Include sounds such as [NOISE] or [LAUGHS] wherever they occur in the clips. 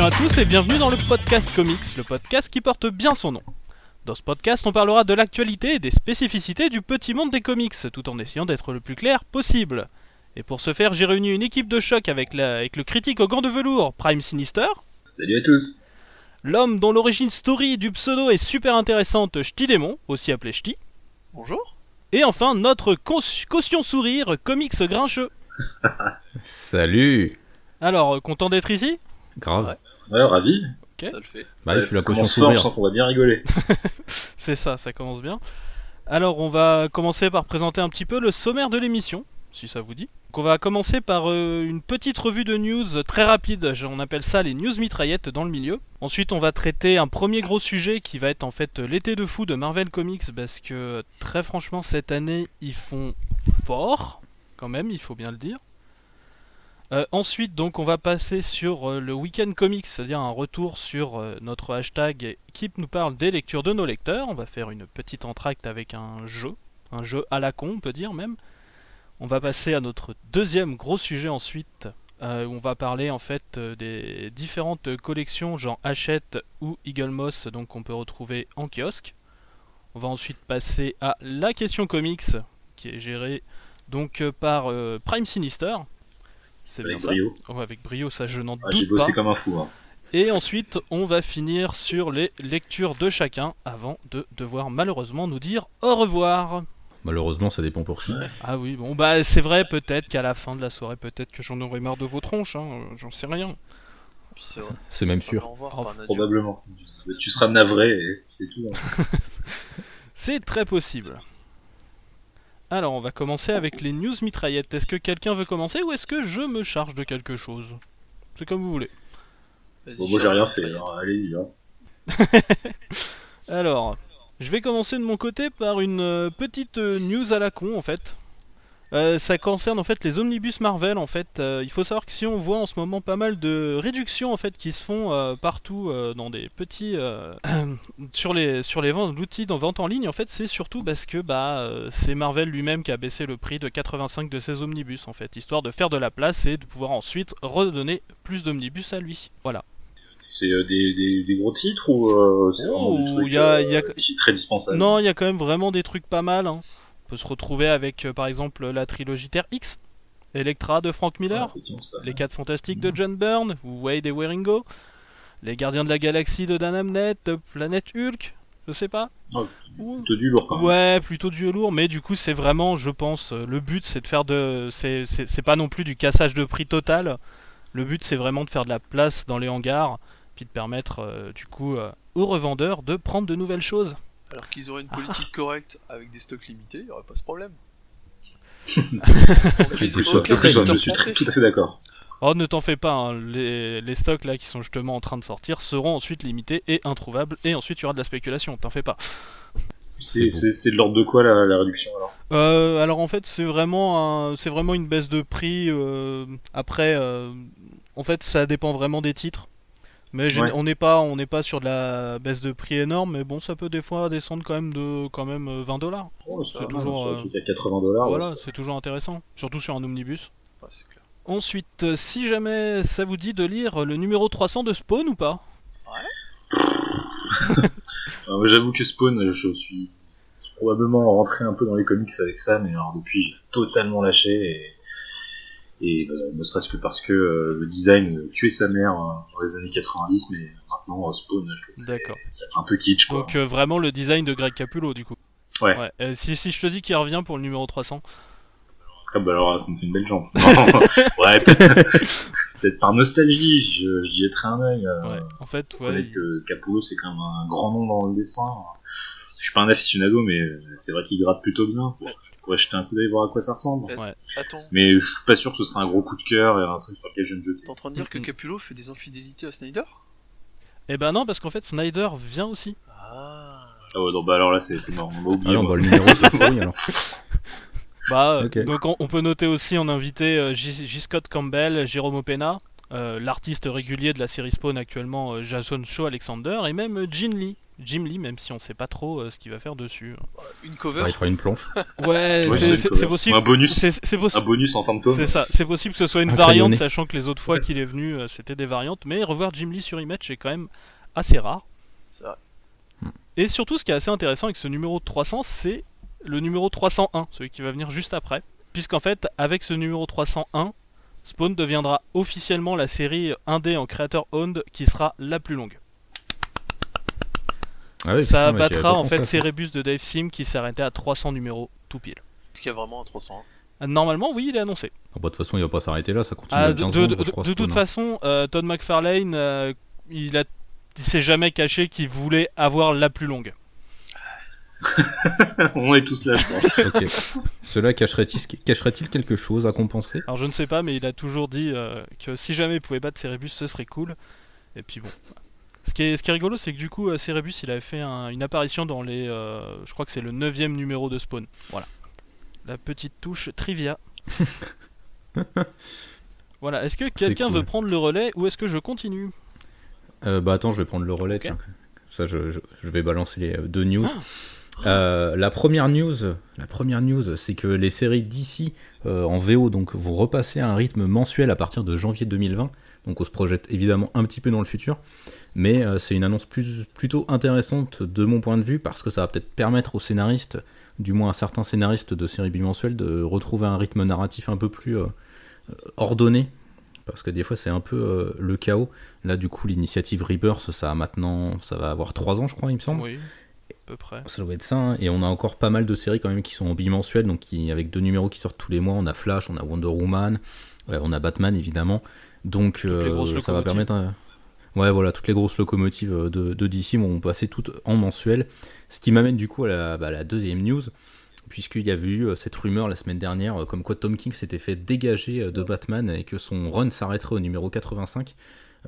Salutations à tous et bienvenue dans le podcast Comics, le podcast qui porte bien son nom. Dans ce podcast, on parlera de l'actualité et des spécificités du petit monde des comics, tout en essayant d'être le plus clair possible. Et pour ce faire, j'ai réuni une équipe de choc avec, la- avec le critique au gant de velours, Prime Sinister, Salut à tous. l'homme dont l'origine story du pseudo est super intéressante, Ch'ti Démon, aussi appelé Ch'ti, Bonjour. et enfin notre caution sourire, Comics Grincheux. [LAUGHS] Salut Alors, content d'être ici? Grave. Ouais, ravi. Ça le fait. Bah, il fait la caution sourire. je sens qu'on va bien rigoler. [LAUGHS] C'est ça, ça commence bien. Alors, on va commencer par présenter un petit peu le sommaire de l'émission, si ça vous dit. Donc, on va commencer par euh, une petite revue de news très rapide. Je- On appelle ça les news mitraillettes dans le milieu. Ensuite, on va traiter un premier gros sujet qui va être en fait l'été de fou de Marvel Comics parce que très franchement, cette année, ils font fort, quand même, il faut bien le dire. Euh, ensuite, donc, on va passer sur euh, le week-end comics, c'est-à-dire un retour sur euh, notre hashtag qui nous parle des lectures de nos lecteurs. On va faire une petite entracte avec un jeu, un jeu à la con, on peut dire même. On va passer à notre deuxième gros sujet ensuite, où on va parler en fait des différentes collections, genre Hachette ou Eagle Moss, donc qu'on peut retrouver en kiosque. On va ensuite passer à la question comics, qui est gérée donc par Prime Sinister. C'est bien Avec ça. brio. Ouais, avec brio, ça je n'en Ah, J'ai doute pas. bossé comme un fou. Hein. Et ensuite, on va finir sur les lectures de chacun avant de devoir malheureusement nous dire au revoir. Malheureusement, ça dépend pour qui. Ah oui, bon, bah c'est vrai, peut-être qu'à la fin de la soirée, peut-être que j'en aurai marre de vos tronches, hein, euh, j'en sais rien. C'est vrai. C'est même sûr. Au revoir Oh, par nature. Probablement. Tu seras navré et c'est tout. hein. [LAUGHS] C'est très possible. Alors, on va commencer avec les news mitraillettes. Est-ce que quelqu'un veut commencer ou est-ce que je me charge de quelque chose? C'est comme vous voulez. Bon, moi j'ai rien fait. alors Allez-y. Hein. [LAUGHS] Alors, je vais commencer de mon côté par une euh, petite euh, news à la con en fait. Euh, ça concerne en fait les omnibus Marvel en fait. Euh, il faut savoir que si on voit en ce moment pas mal de réductions en fait qui se font euh, partout dans des petits [CLEARS THROAT] sur les sur les ventes l'outil de vente en ligne en fait c'est surtout parce que bah c'est Marvel lui-même qui a baissé le prix de 85 de ses omnibus en fait histoire de faire de la place et de pouvoir ensuite redonner plus d'omnibus à lui. Voilà. C'est des, des, des gros titres ou c'est Oh, vraiment des trucs y a- y a- des titres Non, il y a quand même vraiment des trucs pas mal. hein. On peut se retrouver avec euh, par exemple la trilogie Terre X, Electra de Frank Miller, les mal. 4 Fantastiques de John Byrne, ou Wade et Waringo, les Gardiens de la Galaxie de Dan Abnett, Planète Hulk, je sais pas. Oh, Plutôt du lourd quand même. Ouais, plutôt du lourd, mais du coup c'est vraiment, je pense, euh, le but c'est de faire de... C'est pas non plus du cassage de prix total, le but c'est vraiment de faire de la place dans les hangars, puis de permettre euh, du coup euh, aux revendeurs de prendre de nouvelles choses. Alors qu'ils auraient une politique correcte avec des stocks limités, il n'y aurait pas ce problème. [LAUGHS] Je suis tout à fait d'accord. Oh, ne t'en fais pas, hein, les, les stocks là qui sont justement en train de sortir seront ensuite limités et introuvables, et ensuite il y aura de la spéculation, t'en fais pas. C'est de l'ordre de quoi la, la réduction alors? Euh, alors en fait, c'est vraiment, un- c'est vraiment une baisse de prix. euh, après, euh, en fait, ça dépend vraiment des titres. Mais Ouais. on n'est pas, on n'est pas sur de la baisse de prix énorme, mais bon, ça peut des fois descendre quand même de quand même euh, 20 dollars. Oh, c'est toujours, euh, truc à 80 dollars. Voilà, c'est toujours intéressant, surtout sur un omnibus. Ouais, clair. Ensuite, euh, si jamais ça vous dit de lire le numéro 300 de Spawn ou pas? [LAUGHS] Euh, J'avoue que Spawn, je suis probablement rentré un peu dans les comics avec ça, mais alors depuis j'ai totalement lâché et, et euh, ne serait-ce que parce que euh, le design tuait sa mère euh, dans les années 90, mais maintenant Spawn, je trouve que c'est un peu kitsch quoi. Donc vraiment le design de Greg Capullo du coup. Ouais. Euh, si, si je te dis qu'il revient pour le numéro 300, Ah bah alors ça me fait une belle jambe. [LAUGHS] ouais, peut-être peut-être par nostalgie, je, je jetterai un œil. ouais, en fait, ouais, reconnaître que Capullo c'est quand même un grand nom dans le dessin. Je suis pas un aficionado, mais euh, c'est vrai qu'il gratte plutôt bien. Je pourrais jeter un coup d'œil voir à quoi ça ressemble. Ouais. Attends, Mais je suis pas sûr que ce sera un gros coup de cœur et un truc sur lequel je me jeter. t'es en train de dire que. Capullo fait des infidélités à Snyder? Eh ben non, parce qu'en fait Snyder vient aussi. Ah. Ah ouais, non, bah alors là, c'est c'est mort. On va Ah oublier. non, bah, le numéro c'est alors. [LAUGHS] Bah, euh, Ok. donc on, on peut noter aussi en invité J. J. Scott Campbell, Jérôme Opena, euh, l'artiste régulier de la série Spawn actuellement, euh, Jason Shaw Alexander, et même euh, Jim Lee. Jim Lee, même si on sait pas trop euh, ce qu'il va faire dessus. Une cover. Ouais, il fera une planche. [LAUGHS] Ouais, c'est- possible. Un bonus. C'est Un possible. bonus en fantôme. C'est ça, c'est possible que ce soit une Un variante, crayonné. sachant que les autres fois qu'il est venu, euh, c'était des variantes. Mais revoir Jim Lee sur Image, c'est quand même assez rare. C'est vrai. Et surtout, ce qui est assez intéressant avec ce numéro 300, c'est le numéro 301, celui qui va venir juste après. Puisqu'en fait, avec ce numéro 301, Spawn deviendra officiellement la série indé en creator owned qui sera la plus longue. Ah Ça putain, mais j'y avais battra pas en fait. Cerebus de Dave Sim qui s'est arrêté à 300 numéros tout pile. Est-ce qu'il y a vraiment un 301 Ah, Normalement, oui, il est annoncé. Ah bah, De toute façon, il va pas s'arrêter là, ça continue Ah, à de 15 de- ans, de- je crois, de toute hein. façon, euh, Todd McFarlane, euh, il a il s'est jamais caché qu'il voulait avoir la plus longue. [LAUGHS] On est tous là, je crois. Cela cacherait-il cacherait-il quelque chose à compenser? Alors je ne sais pas, mais il a toujours dit euh, que si jamais il pouvait battre Cerebus, ce serait cool. Et puis bon. Ce qui est, ce qui est rigolo, c'est que du coup, euh, Cerebus, il avait fait un- une apparition dans les. euh, je crois que c'est le 9 numéro de Spawn. Voilà. La petite touche trivia. [LAUGHS] voilà. Est-ce que quelqu'un cool. veut prendre le relais ou est-ce que je continue? Euh, Bah attends, je vais prendre le relais, tiens. Ça, je, je- je vais balancer les deux news. Ah. Euh, la première news, la première news, c'est que les séries d'ici en VO donc vont repasser à un rythme mensuel à partir de janvier 2020. Donc on se projette évidemment un petit peu dans le futur, mais euh, c'est une annonce plus, plutôt intéressante de mon point de vue parce que ça va peut-être permettre aux scénaristes, du moins à certains scénaristes de séries bimensuelles, de retrouver un rythme narratif un peu plus euh, ordonné. Parce que des fois c'est un peu euh, le chaos. Là du coup l'initiative Rebirth ça a maintenant ça va avoir 3 ans je crois il me semble. Oui, à peu près. Ça doit être ça, hein. et on a encore pas mal de séries quand même qui sont en bimensuel, donc qui, avec deux numéros qui sortent tous les mois. On a Flash, on a Wonder Woman, euh, on a Batman évidemment. Donc euh, ça va permettre. euh, Ouais, voilà, toutes les grosses locomotives de, de DC vont passer toutes en mensuel. Ce qui m'amène du coup à la, bah, la deuxième news, puisqu'il y avait eu cette rumeur la semaine dernière, comme quoi Tom King s'était fait dégager de Batman et que son run s'arrêterait au numéro 85.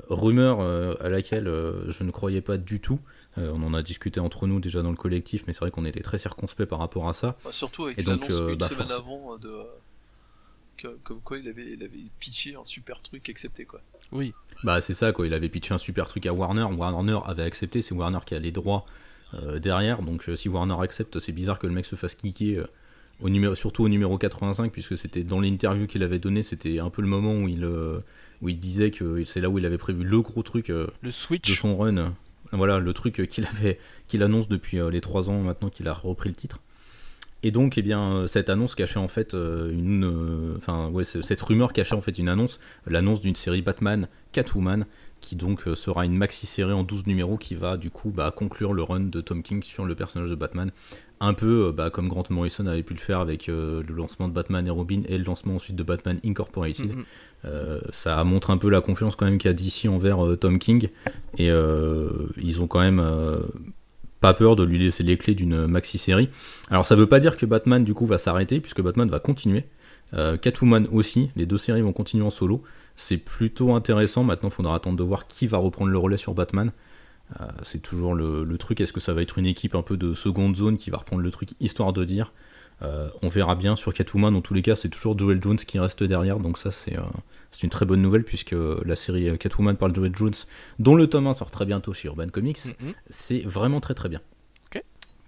Rumeur euh, à laquelle euh, je ne croyais pas du tout. Euh, on en a discuté entre nous déjà dans le collectif, mais c'est vrai qu'on était très circonspect par rapport à ça. Bah, Surtout avec l'annonce euh, une bah, semaine force- avant de. euh, que- comme quoi il avait, il avait pitché un super truc accepté quoi. Oui. Bah c'est ça quoi, il avait pitché un super truc à Warner, Warner avait accepté, c'est Warner qui a les droits euh, derrière, donc euh, si Warner accepte, c'est bizarre que le mec se fasse kicker, euh, au numéro, surtout au numéro 85, puisque c'était dans l'interview qu'il avait donné, c'était un peu le moment où il, euh, où il disait que c'est là où il avait prévu le gros truc euh, Le de son run, voilà le truc qu'il avait, qu'il annonce depuis euh, les 3 ans maintenant qu'il a repris le titre. Et donc, eh bien, euh, cette annonce cachait en fait une, enfin, ouais, ce- cette rumeur cachait en fait une annonce, l'annonce d'une série Batman Catwoman, qui donc sera une maxi série en 12 numéros qui va du coup bah, conclure le run de Tom King sur le personnage de Batman, un peu euh, bah, comme Grant Morrison avait pu le faire avec euh, le lancement de Batman et Robin et le lancement ensuite de Batman Incorporated. Mhm. Euh, ça montre un peu la confiance quand même qu'il y a d'ici envers euh, Tom King et ils ont quand même pas peur de lui laisser les clés d'une maxi série. Alors ça veut pas dire que Batman du coup va s'arrêter puisque Batman va continuer. Catwoman aussi, les deux séries vont continuer en solo. C'est plutôt intéressant. Maintenant, il faudra attendre de voir qui va reprendre le relais sur Batman. Euh, c'est toujours le, le truc. Est-ce que ça va être une équipe un peu de seconde zone qui va reprendre le truc histoire de dire Euh, On verra bien sur Catwoman. Dans tous les cas, c'est toujours Joel Jones qui reste derrière. Donc ça, c'est euh, c'est une très bonne nouvelle puisque la série euh, Catwoman par Joel Jones, dont le tome 1 sort très bientôt chez Urban Comics, Mhm. c'est vraiment très très bien.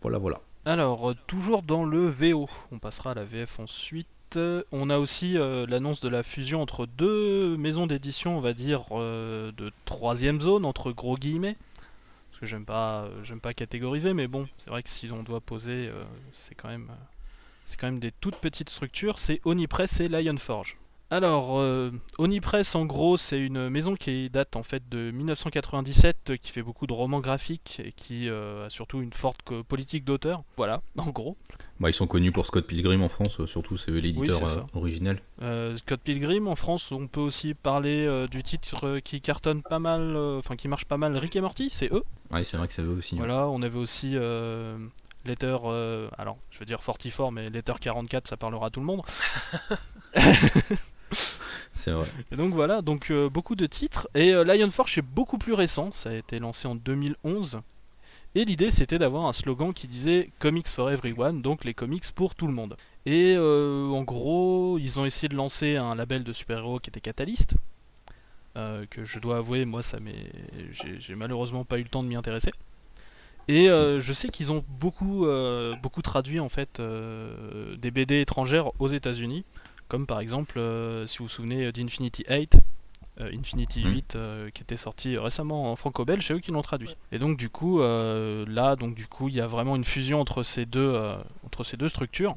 Voilà, voilà. Alors, euh, toujours dans le VO, on passera à la VF ensuite. Euh, On a aussi euh, l'annonce de la fusion entre deux maisons d'édition, on va dire, euh, de troisième zone, entre gros guillemets. Parce que j'aime pas, euh, j'aime pas catégoriser, mais bon, c'est vrai que si on doit poser, euh, c'est quand même, euh, c'est quand même des toutes petites structures. C'est Onipress et Lionforge. Alors, euh, Onipress, en gros, c'est une maison qui date en fait de 1997, euh, qui fait beaucoup de romans graphiques et qui euh, a surtout une forte politique d'auteur. Voilà, [LAUGHS] en gros. Bah, ils sont connus pour Scott Pilgrim en France, euh, surtout c'est eux l'éditeur Oui, euh. Euh, Scott Pilgrim, en France, on peut aussi parler euh, du titre qui cartonne pas mal, euh, enfin qui marche pas mal, Rick et Morty, c'est eux. Ouais, c'est vrai que c'est eux aussi. Voilà, on avait aussi euh, Letter, euh, alors je veux dire 44, mais Letter 44, ça parlera à tout le monde. [LAUGHS] [LAUGHS] C'est vrai. Et donc voilà, donc euh, beaucoup de titres. Et euh, Lionforge c'est beaucoup plus récent, ça a été lancé en 2011. Et l'idée c'était d'avoir un slogan qui disait Comics for Everyone, donc les comics pour tout le monde. Et euh, en gros, ils ont essayé de lancer un label de super-héros qui était Catalyst. que je dois avouer, moi, ça j'ai, malheureusement pas eu le temps de m'y intéresser. Et je sais qu'ils ont beaucoup, beaucoup traduit en fait des BD étrangères aux États-Unis, comme par exemple, euh, si vous vous souvenez d'Infinity 8, euh, Infinity Mm. 8, euh, qui était sorti récemment en franco-belge, c'est eux qui l'ont traduit. Et donc du coup, euh, là, donc du coup, il y a vraiment une fusion entre ces deux, euh, entre ces deux structures.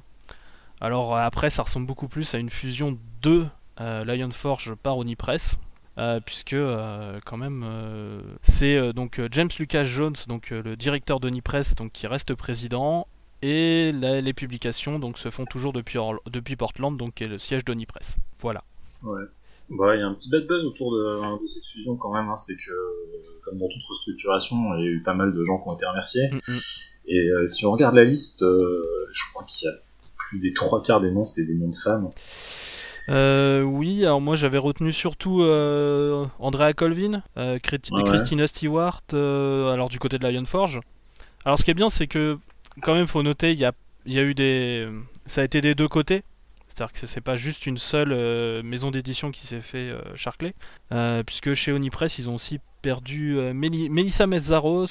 Alors après, ça ressemble beaucoup plus à une fusion de euh, Lionforge par Onipress. euh, puisque euh, quand même euh, c'est euh, donc James Lucas Jones donc euh, le directeur d'Onipress donc qui reste président et la- les publications donc se font toujours depuis Orl- depuis Portland donc qui est le siège d'Onipress. Voilà. Ouais. Bah, il y a un petit bad buzz autour de, de cette fusion quand même, hein, c'est que, comme dans toute restructuration, il y a eu pas mal de gens qui ont été remerciés. Mm, mm. Et euh, si on regarde la liste, euh, je crois qu'il y a plus des trois quarts des noms, c'est des noms de femmes. Euh, oui, alors moi j'avais retenu surtout euh, Andrea Colvin, euh, Ouais. Christina Stewart, alors du côté de Lionforge. Alors ce qui est bien, c'est que quand même faut noter, il y a, y a eu des, ça a été des deux côtés. C'est-à-dire que c'est pas juste une seule euh, maison d'édition qui s'est fait euh, charcler, euh, puisque chez Onipress ils ont aussi perdu euh, Méli- Melissa Mezzaros,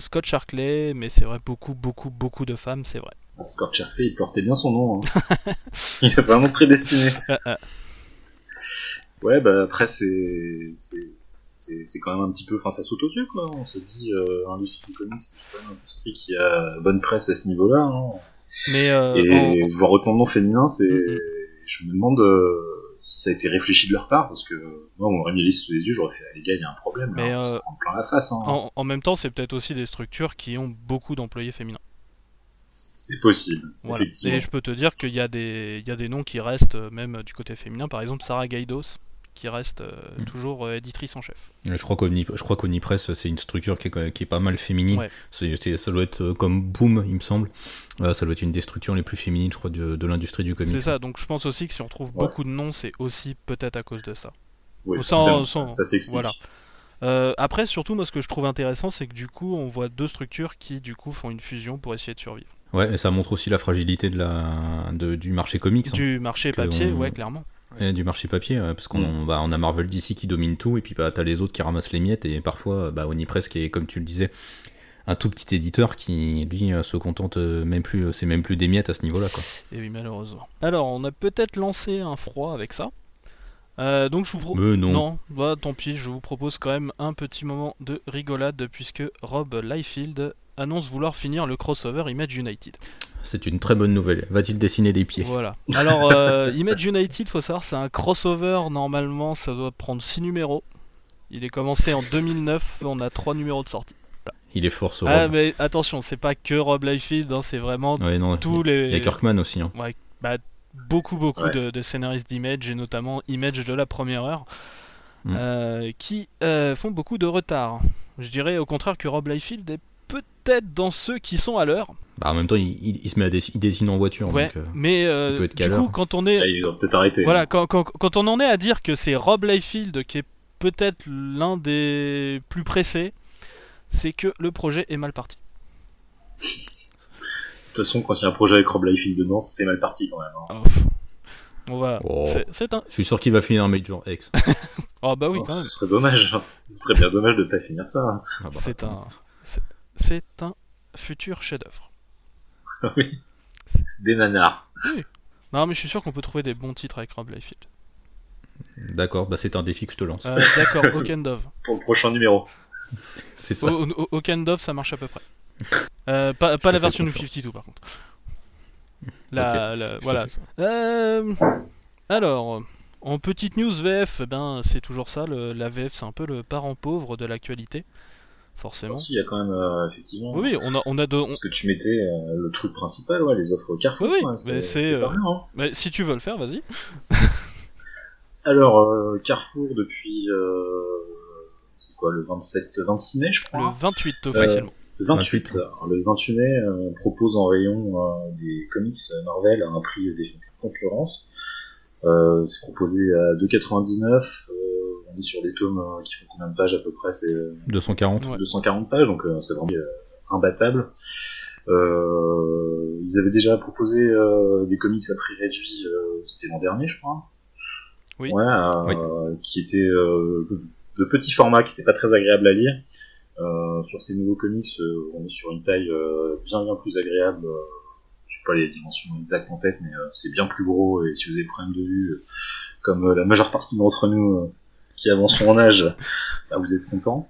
Scott Sharkley, mais c'est vrai beaucoup beaucoup beaucoup de femmes, c'est vrai. Ah, Scott Sharpley, il portait bien son nom. Hein. [LAUGHS] il est vraiment prédestiné. Ouais, bah après, c'est. C'est- quand même un petit peu. Enfin, ça saute aux yeux, quoi. On se dit, euh, l'industrie du comics, c'est pas une industrie qui a bonne presse à ce niveau-là. Hein. mais euh, Et en- voir autant de noms féminins, c'est. Mm, mm. Je me demande euh, si ça a été réfléchi de leur part, parce que moi, on m'aurait mis liste sous les yeux, j'aurais fait, ah, les gars, il y a un problème, Mais, on se euh, prend plein la face. Hein. en, en même temps, c'est peut-être aussi des structures qui ont beaucoup d'employés féminins. C'est possible, Voilà. effectivement. Et je peux te dire qu'il y, a des- il y a des noms qui restent même du côté féminin, par exemple Sarah Gaidos, qui reste euh, Mm. toujours euh, éditrice en chef. Je crois qu'Omni- je crois qu'Onipress, c'est une structure qui est, qui est pas mal féminine. Ouais. C'est- c'est- ça doit être euh, comme Boom, il me semble. Euh, ça doit être une des structures les plus féminines, je crois, de, de l'industrie du comics. C'est ça, donc je pense aussi que si on trouve Ouais. beaucoup de noms, c'est aussi peut-être à cause de ça. Oui, Sans- forcément, sans- ça, s'explique. voilà. Euh, après, surtout, moi, ce que je trouve intéressant, c'est que du coup, on voit deux structures qui, du coup, font une fusion pour essayer de survivre. Ouais, et ça montre aussi la fragilité de la, de- du marché comics. hein. Du marché papier, on- ouais, clairement. Et du marché papier, ouais, parce qu'on Mm. bah, on a Marvel DC qui domine tout, et puis bah, t'as les autres qui ramassent les miettes, et parfois bah, Onipress qui est, comme tu le disais, un tout petit éditeur qui, lui, euh, se contente euh, même plus, euh, c'est même plus des miettes à ce niveau-là. quoi. Et oui, malheureusement. Alors, on a peut-être lancé un froid avec ça. Euh, donc, je vous propose. Non. Non, bah tant pis, je vous propose quand même un petit moment de rigolade puisque Rob Liefeld annonce vouloir finir le crossover Image United. C'est une très bonne nouvelle. Va-t-il dessiner des pieds Voilà. Alors, euh, Image United, faut savoir, c'est un crossover, normalement ça doit prendre 6 numéros. Il est commencé en 2009, on a 3 numéros de sortie. Il est fort ce Ah, Rob. mais attention, c'est pas que Rob Liefeld, hein, c'est vraiment Ouais, non, tous il y a- les. il y a Kirkman aussi. hein. Ouais, bah, beaucoup beaucoup Ouais. de, de scénaristes d'Image et notamment Image de la première heure Mm. euh, qui euh, font beaucoup de retard. Je dirais au contraire que Rob Liefeld est peut-être dans ceux qui sont à l'heure. Bah, en même temps, il, il- il se met à dess- il dessine en voiture. Ouais, donc, euh, mais euh, il peut être du coup quand on Là, est il doit peut-être arrêter. voilà quand, quand- quand on en est à dire que c'est Rob Liefeld qui est peut-être l'un des plus pressés, c'est que le projet est mal parti. De toute façon, quand il y a un projet avec Rob Liefeld dedans, c'est mal parti quand même. hein. Ah. Oh. C'est- C'est un. Je suis sûr qu'il va finir un Major X. Oh [LAUGHS] bah oui Oh, quand même. ce serait dommage. hein. Ce serait bien dommage de pas finir ça. hein. Ah bah, C'est attends. un. c'est- C'est un futur chef-d'œuvre. [LAUGHS] oui. Des nanars. Non mais je suis sûr qu'on peut trouver des bons titres avec Rob Liefeld. D'accord, bah c'est un défi que je te lance. Euh, D'accord, [LAUGHS] Okendov. Pour le prochain numéro. [LAUGHS] C'est ça. Okendov, ça marche à peu près. Euh, pas la version de confiance. 52 par contre. La, la- te voilà. Euh, alors, en petite news VF, eh ben c'est toujours ça. le- la VF, c'est un peu le parent pauvre de l'actualité, forcément. Si, il y a quand même, euh, effectivement. Oui, oui, on a on a de, on- Ce que tu mettais, euh, le truc principal, ouais, les offres Carrefour. Oui, oui, ouais, mais c'est euh, hein. mais si tu veux le faire, vas-y. [LAUGHS] Alors, euh, Carrefour, depuis. c'est quoi, le 27, 26 mai, je Le crois 28 officiellement. Le 28. 28. Alors, le 28 mai, euh, propose en rayon des comics Marvel à un prix défiant toute concurrence. C'est proposé à 2,99. Euh, sur des tomes euh, qui font combien de pages à peu près C'est euh, 240. Ouais. 240 pages, donc euh, c'est vraiment euh, imbattable. Euh, ils avaient déjà proposé euh, des comics à prix réduit, euh, c'était l'an dernier, je crois. Oui. Ouais, euh, qui était euh, de petit format, qui était pas très agréable à lire. Euh, sur ces nouveaux comics, euh, on est sur une taille euh, bien bien plus agréable. Euh, je sais pas les dimensions exactes en tête, mais euh, c'est bien plus gros. Et si vous avez des problèmes de vue, euh, comme euh, la majeure partie d'entre nous euh, qui avançons en âge, bah, vous êtes contents.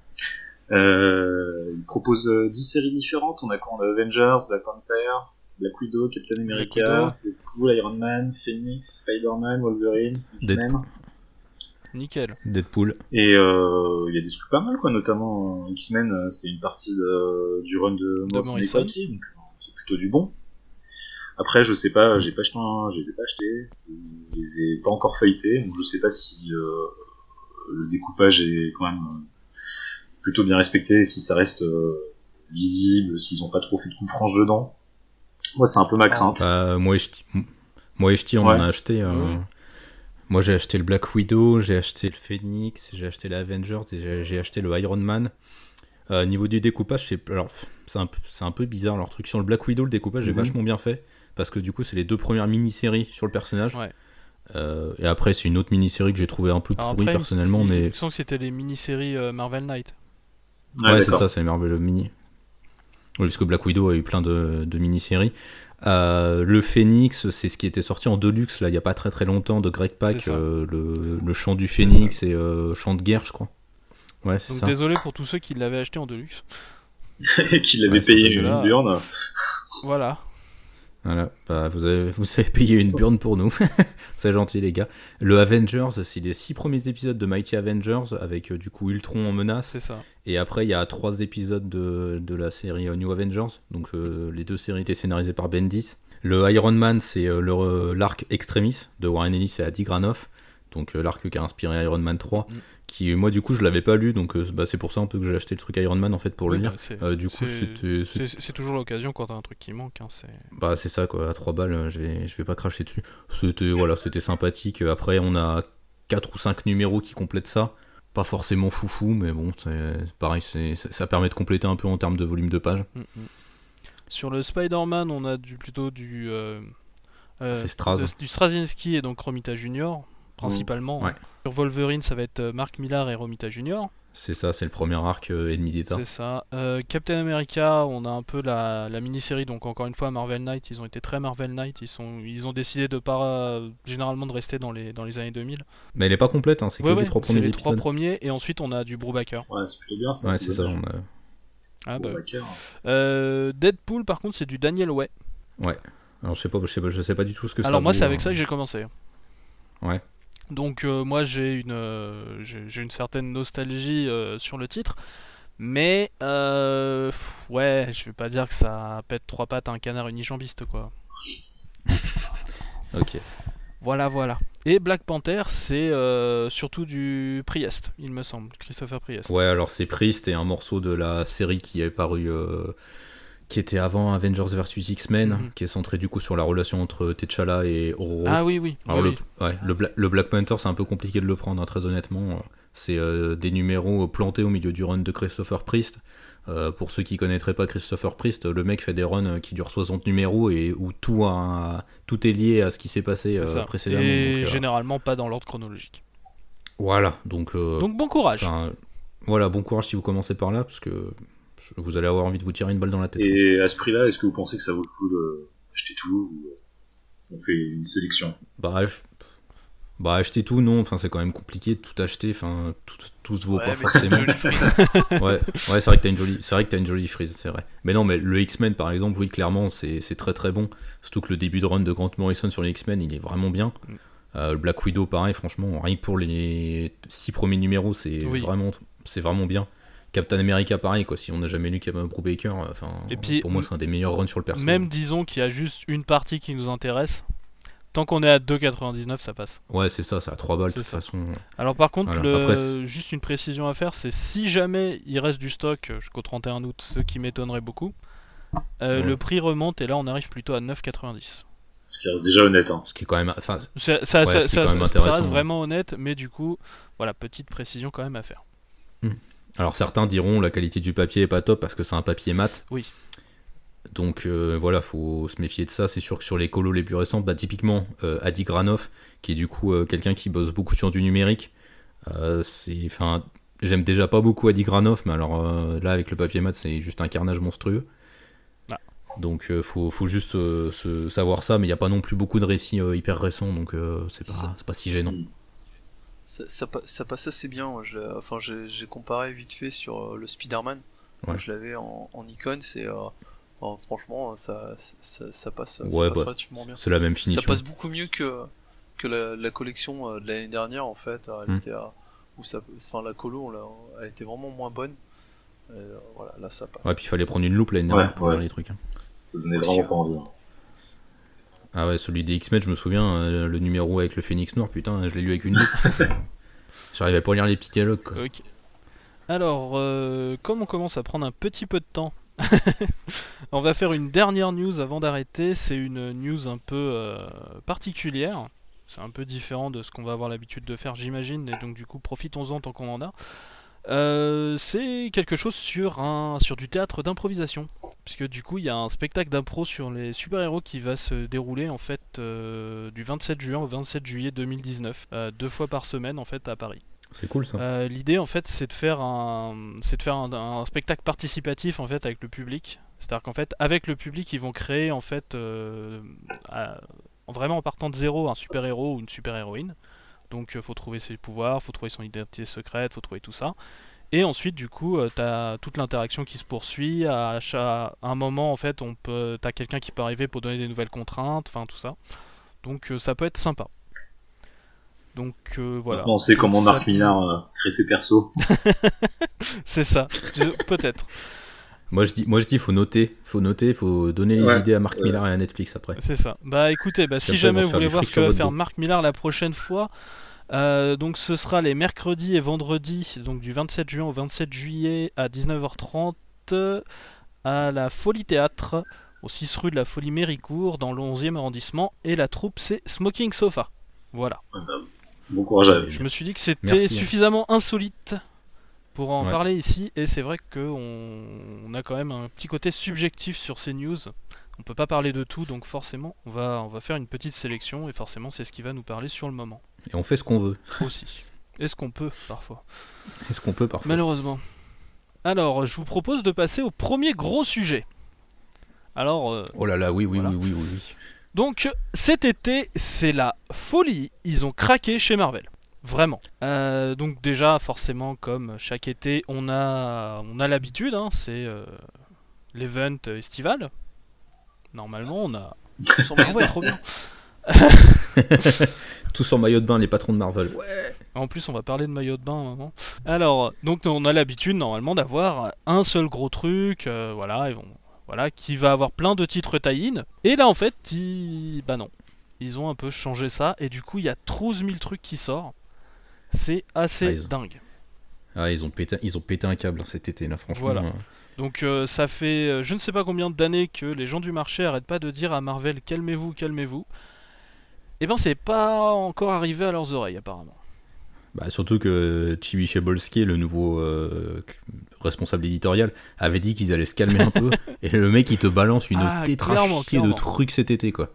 Euh, il propose euh, 10 séries différentes. On a quoi? On a Avengers, Black Panther, Black Widow, Captain America, Deadpool, Iron Man, Phoenix, Spider-Man, Wolverine, X-Men. Nickel. Deadpool. Et euh, il y a des trucs pas mal, quoi. Notamment euh, X-Men, euh, c'est une partie de, du run de Morrison et donc euh, c'est plutôt du bon. Après, je sais pas, j'ai pas acheté, un- je les ai pas achetés, je les ai pas encore feuilletés, donc je sais pas si euh, le découpage est quand même euh, plutôt bien respecté, si ça reste euh, visible, s'ils ont pas trop fait de coups franches dedans. Moi, c'est un peu ma crainte. Bah, moi et Ch'ti, moi et Ch'ti, on Ouais. en a acheté. euh, Oui. Moi j'ai acheté le Black Widow, j'ai acheté le Phoenix, j'ai acheté les Avengers et j'ai- j'ai acheté le Iron Man. Euh, niveau du découpage, c'est alors c'est un, peu- c'est un peu bizarre leur truc. Sur le Black Widow, le découpage est Mhm. vachement bien fait parce que du coup, c'est les deux premières mini-séries sur le personnage. Ouais. Euh, et après, c'est une autre mini-série que j'ai trouvé un peu Alors pourrie après, il personnellement, il mais me semble que c'était les mini-séries euh, Marvel Knight. Ouais, ouais, c'est ça, c'est Marvel Mini. Oui, parce que Black Widow a eu plein de, de mini-séries. Euh, le Phoenix, c'est ce qui était sorti en Deluxe là, il n'y a pas très très longtemps de Greg euh, le, le chant du Phoenix et euh, chant de guerre, je crois. Ouais, c'est Donc ça. désolé pour tous ceux qui l'avaient acheté en deluxe. [LAUGHS] Avait Ouais, c'est payé une là- burne. Voilà. Voilà, bah, vous, avez, [LAUGHS] vous avez payé une burn pour nous. [LAUGHS] c'est gentil, les gars. Le Avengers, c'est les six premiers épisodes de Mighty Avengers avec euh, du coup Ultron en menace. C'est ça. Et après, il y a trois épisodes de, de la série euh, New Avengers. Donc, euh, les deux séries étaient scénarisées par Bendis. Le Iron Man, c'est l'arc Extremis de Warren Ellis et Adi Granoff. Donc, l'arc qui a inspiré Iron Man 3. Mm. Qui, moi, du coup, je l'avais pas lu. Donc, euh, bah, c'est pour ça un peu que j'ai acheté le truc Iron Man en fait pour Oui, le lire. c'est- Euh, du coup, c'est- toujours l'occasion quand t'as un truc qui manque. hein, c'est- Bah, c'est ça, quoi. À 3 balles, euh, je vais, je vais pas cracher dessus. C'était voilà, c'était sympathique. Après, on a 4 ou 5 numéros qui complètent ça. Pas forcément foufou, mais bon, c'est pareil, c'est- ça permet de compléter un peu en termes de volume de page. Mm, mm. Sur le Spider-Man, on a du, plutôt du. euh, C'est Straz. de- du Straczynski et donc Romita Junior, principalement. Ouais. hein. Sur Wolverine, ça va être euh, Mark Millar et Romita Junior. C'est ça, c'est le premier arc euh, ennemi d'État. C'est ça. Euh, Captain America, on a un peu la, la mini-série, donc encore une fois Marvel Knight, ils ont été très Marvel Knight, ils, sont, ils ont décidé de pas euh, généralement de rester dans les, dans les années 2000. Mais elle est pas complète, hein, c'est Ouais, que ouais, les trois c'est premiers les trois premiers, et ensuite on a du Brubaker. Ouais, c'est plutôt bien ça. Ouais, c'est ça. dommage. on a- Ah, bah. Euh, Deadpool, par contre, c'est du Daniel Way. Alors je sais pas, je sais pas, je sais pas du tout ce que ça. Alors moi, c'est avec hein. ça que j'ai commencé. Ouais. Donc euh, moi, j'ai une, euh, j'ai une certaine nostalgie euh, sur le titre. Mais, euh, ouais, je vais pas dire que ça pète trois pattes à un canard unijambiste, quoi. [LAUGHS] Ok. Voilà, voilà. Et Black Panther, c'est euh, surtout du Priest, il me semble, Christopher Priest. Ouais, alors c'est Priest et un morceau de la série qui est paru, euh, qui était avant Avengers vs X-Men, Mhm. qui est centré du coup sur la relation entre T'Challa et Ororo. Ah oui, oui. Alors oui, le, ouais, le, Bla- le Black Panther, c'est un peu compliqué de le prendre, hein, très honnêtement. C'est euh, des numéros plantés au milieu du run de Christopher Priest. Euh, pour ceux qui connaîtraient pas Christopher Priest, le mec fait des runs euh, qui durent 60 numéros et où tout, a- tout est lié à ce qui s'est passé euh, précédemment. Et donc, euh, généralement pas dans l'ordre chronologique. Voilà, donc, euh, Donc bon courage. voilà, bon courage si vous commencez par là, parce que vous allez avoir envie de vous tirer une balle dans la tête. Et à ce prix-là, est-ce que vous pensez que ça vaut le coup d'acheter tout ou euh, on fait une sélection? Bah, je- bah, acheter tout, non, enfin, c'est quand même compliqué de tout acheter, enfin, tout, tout se vaut Ouais, pas forcément. [LAUGHS] ouais, ouais c'est vrai que t'as une jolie, c'est vrai que t'as une jolie frise, c'est vrai. Mais non, mais le X-Men par exemple, oui, clairement, c'est c'est très très bon. Surtout que le début de run de Grant Morrison sur les X-Men, il est vraiment bien. Mm. Euh, le Black Widow, pareil, franchement, rien que pour les six premiers numéros, c'est Oui. vraiment, c'est vraiment bien. Captain America, pareil, quoi. Si on n'a jamais lu Captain Brubaker, enfin, Et puis, pour moi, c'est un des meilleurs runs sur le personnage. Même disons qu'il y a juste une partie qui nous intéresse. Tant qu'on est à 2,99, ça passe. Ouais, c'est ça, c'est à 3 balles de toute ça. façon. Alors par contre, Voilà. le- Après, c'est- juste une précision à faire, c'est si jamais il reste du stock euh, jusqu'au 31 août, ce qui m'étonnerait beaucoup, euh, Ouais. le prix remonte et là on arrive plutôt à 9,90. Ce qui reste déjà honnête. Hein. Ce qui est quand même. Enfin, Ça, ça, Ouais, ça- quand même intéressant, reste hein. vraiment honnête, mais du coup, voilà, petite précision quand même à faire. Alors certains diront la qualité du papier est pas top parce que c'est un papier mat. Oui. Donc euh, voilà, faut se méfier de ça. C'est sûr que sur les colos les plus récents, bah, typiquement euh, Adi Granov, qui est du coup euh, quelqu'un qui bosse beaucoup sur du numérique. Euh, c'est, enfin, j'aime déjà pas beaucoup Adi Granov, mais alors euh, là avec le papier mat, c'est juste un carnage monstrueux. Ah. Donc euh, faut, faut juste euh, se savoir ça, mais il n'y a pas non plus beaucoup de récits euh, hyper récents, donc euh, c'est pas, pas si gênant. Ça, ça, pa- ça passe assez bien. je enfin, j'ai j'ai comparé vite fait sur euh, le Spider-Man. Ouais. Je l'avais en, en icône. C'est euh, franchement, ça, ça, ça passe, ça Ouais, passe bah, relativement bien. C'est la même Ça passe beaucoup mieux que que la, la collection euh, de l'année dernière en fait. Elle Hmm. était à- où ça, enfin la colo, elle était vraiment moins bonne. Euh, voilà, là ça passe. Ouais, puis il fallait prendre une loupe l'année dernière Ouais, pour ouais. voir les trucs. hein. Ça donnait Aussi, vraiment pas envie. Ah ouais, celui des X-Men, je me souviens, euh, le numéro avec le Phénix Noir, putain, je l'ai lu avec une loupe. [LAUGHS] J'arrivais pas à lire les petits dialogues, quoi. Ok. Alors, euh, comme on commence à prendre un petit peu de temps, [LAUGHS] on va faire une dernière news avant d'arrêter. C'est une news un peu euh, particulière. C'est un peu différent de ce qu'on va avoir l'habitude de faire, j'imagine, et donc du coup, profitons-en tant qu'on en a. Euh, c'est quelque chose sur, un, sur du théâtre d'improvisation. Puisque du coup, il y a un spectacle d'impro sur les super-héros qui va se dérouler en fait euh, du 27 juin au 27 juillet 2019, euh, deux fois par semaine en fait à Paris. C'est cool ça. L'idée en fait c'est de faire un c'est de faire un, un spectacle participatif en fait avec le public. C'est-à-dire qu'en fait avec le public ils vont créer en fait à- vraiment en partant de zéro un super héros ou une super héroïne. Donc euh, faut trouver ses pouvoirs, faut trouver son identité secrète, faut trouver tout ça. Et ensuite du coup euh, t'as toute l'interaction qui se poursuit. À, un moment en fait on peut t'as quelqu'un qui peut arriver pour donner des nouvelles contraintes, enfin tout ça. Donc euh, ça peut être sympa. Donc euh, voilà. On sait comment Marc peut- Millar euh, crée ses persos. [LAUGHS] C'est ça, peut-être. Moi je dis, moi je dis, faut noter, faut noter, faut donner les Ouais, idées à Marc ouais. Millar et à Netflix après. C'est ça. Bah écoutez, bah, si jamais vous voulez voir ce que va faire dos. Marc Millar la prochaine fois, euh, donc ce sera les mercredis et vendredis, donc du 27 juin au 27 juillet à 19h30 euh, à la Folie Théâtre, au 6 rue de la Folie Méricourt, dans le 11e arrondissement, et la troupe c'est Smoking Sofa. Voilà. Bon courage à eux. Je me suis dit que c'était Merci. suffisamment insolite pour en Ouais. parler ici, et c'est vrai qu'on on a quand même un petit côté subjectif sur ces news. On peut pas parler de tout, donc forcément, on va, on va faire une petite sélection, et forcément, c'est ce qui va nous parler sur le moment Et on fait ce qu'on veut. [LAUGHS] aussi. Est-ce qu'on peut parfois? Est-ce qu'on peut parfois? Malheureusement. Alors, je vous propose de passer au premier gros sujet. Alors, euh, Oh là là, oui, oui, Voilà. oui, oui, oui, oui. Donc cet été, c'est la folie. Ils ont craqué chez Marvel. Vraiment. Euh, donc déjà, forcément, comme chaque été, on a, on a l'habitude, hein, c'est euh, l'event estival. Normalement, on a... Tous en maillot [LAUGHS] ouais, de trop bien. [LAUGHS] Tous en maillot de bain, les patrons de Marvel. Ouais. En plus, on va parler de maillot de bain maintenant. Alors, donc on a l'habitude normalement d'avoir un seul gros truc, euh, voilà, voilà, qui va avoir plein de titres tie-in. Et là, en fait, ils... bah non, ils ont un peu changé ça, et du coup, il y a 12 000 trucs qui sortent. C'est assez Ah, ont- dingue. Ah, ils ont pété, ils ont pété un câble hein, cet été là, franchement. Voilà. euh, Donc euh, ça fait euh, je ne sais pas combien d'années que les gens du marché arrêtent pas de dire à Marvel calmez-vous, calmez-vous. Et ben c'est pas encore arrivé à leurs oreilles apparemment. Bah, surtout que Chibi Chebolski, le nouveau responsable éditorial, avait dit qu'ils allaient se calmer un [LAUGHS] peu. et le mec, il te balance une Ah, clairement, de trucs cet été, quoi.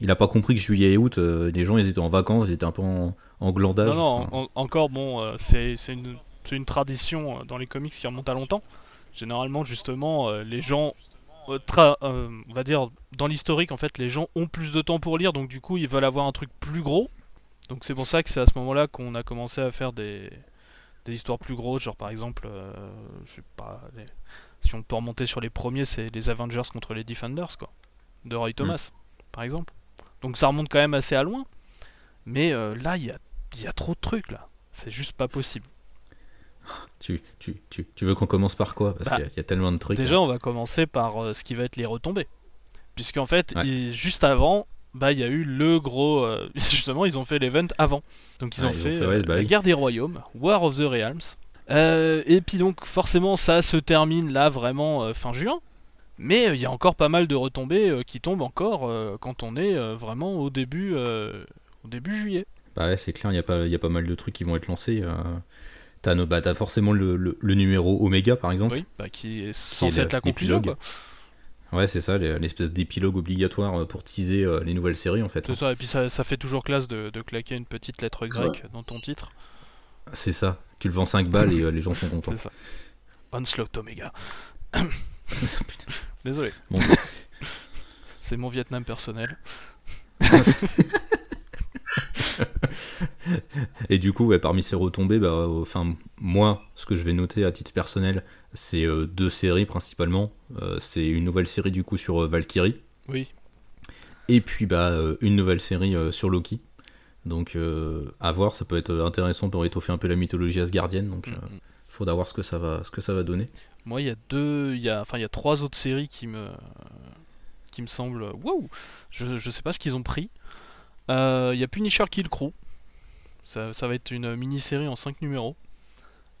Il a pas compris que juillet et août, les gens, ils étaient en vacances, ils étaient un peu en, en glandage. Non, non, enfin, en- encore bon, euh, c'est une, une tradition euh, dans les comics qui remonte à longtemps. Généralement, justement, euh, les gens, tra- on va dire, dans l'historique, en fait, les gens ont plus de temps pour lire, donc du coup, ils veulent avoir un truc plus gros. Donc c'est pour ça que c'est à ce moment-là qu'on a commencé à faire des, des histoires plus grosses, genre par exemple, euh, je sais pas, les- si on peut remonter sur les premiers, c'est les Avengers contre les Defenders, quoi, de Roy Thomas, par exemple. Donc ça remonte quand même assez à loin. Mais euh, là, il y a, il y a trop de trucs là. C'est juste pas possible. tu, tu, tu, tu veux qu'on commence par quoi? Parce Bah, qu'il y a- il y, a tellement de trucs. Déjà, on va commencer par euh, ce qui va être les retombées. Puisqu'en fait, Ouais. juste avant, bah il y a eu le gros. euh, [LAUGHS] justement, ils ont fait l'event avant. Donc ils Ouais, ont ils ont fait, fait, euh, ouais, bah la guerre des royaumes, War of the Realms. Euh, et puis donc, forcément, ça se termine là vraiment euh, fin juin. Mais euh, il y a encore pas mal de retombées qui tombent encore quand on est vraiment au début, au début juillet. Bah ouais, c'est clair, il y, a pas- il y a pas mal de trucs qui vont être lancés. euh. T'as no- bah, t'as forcément le, le- le numéro Omega, par exemple. Oui, bah, qui est censé le- être la conclusion. quoi. Ouais, c'est ça, les- l'espèce d'épilogue obligatoire euh, pour teaser euh, les nouvelles séries en fait. C'est ça, et puis ça, ça fait toujours classe de, de claquer une petite lettre grecque dans ton titre. C'est ça. Tu le vends 5 balles et euh, les gens sont contents. [LAUGHS] C'est ça. Onslaught Omega. [COUGHS] Ça. Désolé. Bon. C'est mon Vietnam personnel. [LAUGHS] [LAUGHS] Et du coup, ouais, parmi ces retombées, bah, euh, enfin, moi, ce que je vais noter à titre personnel, c'est euh, deux séries principalement. Euh, c'est une nouvelle série du coup sur euh, Valkyrie, Oui. et puis bah, une nouvelle série sur Loki. Donc à voir, ça peut être intéressant pour étoffer un peu la mythologie asgardienne. Donc Mm, faudra voir ce que ça va, ce que ça va donner. Moi, il y a deux, il y a, enfin, il y a trois autres séries qui me, qui me semblent, wow, je, je sais pas ce qu'ils ont pris. Euh, Il y a Punisher Kill Crew. Ça, ça va être une mini-série en 5 numéros.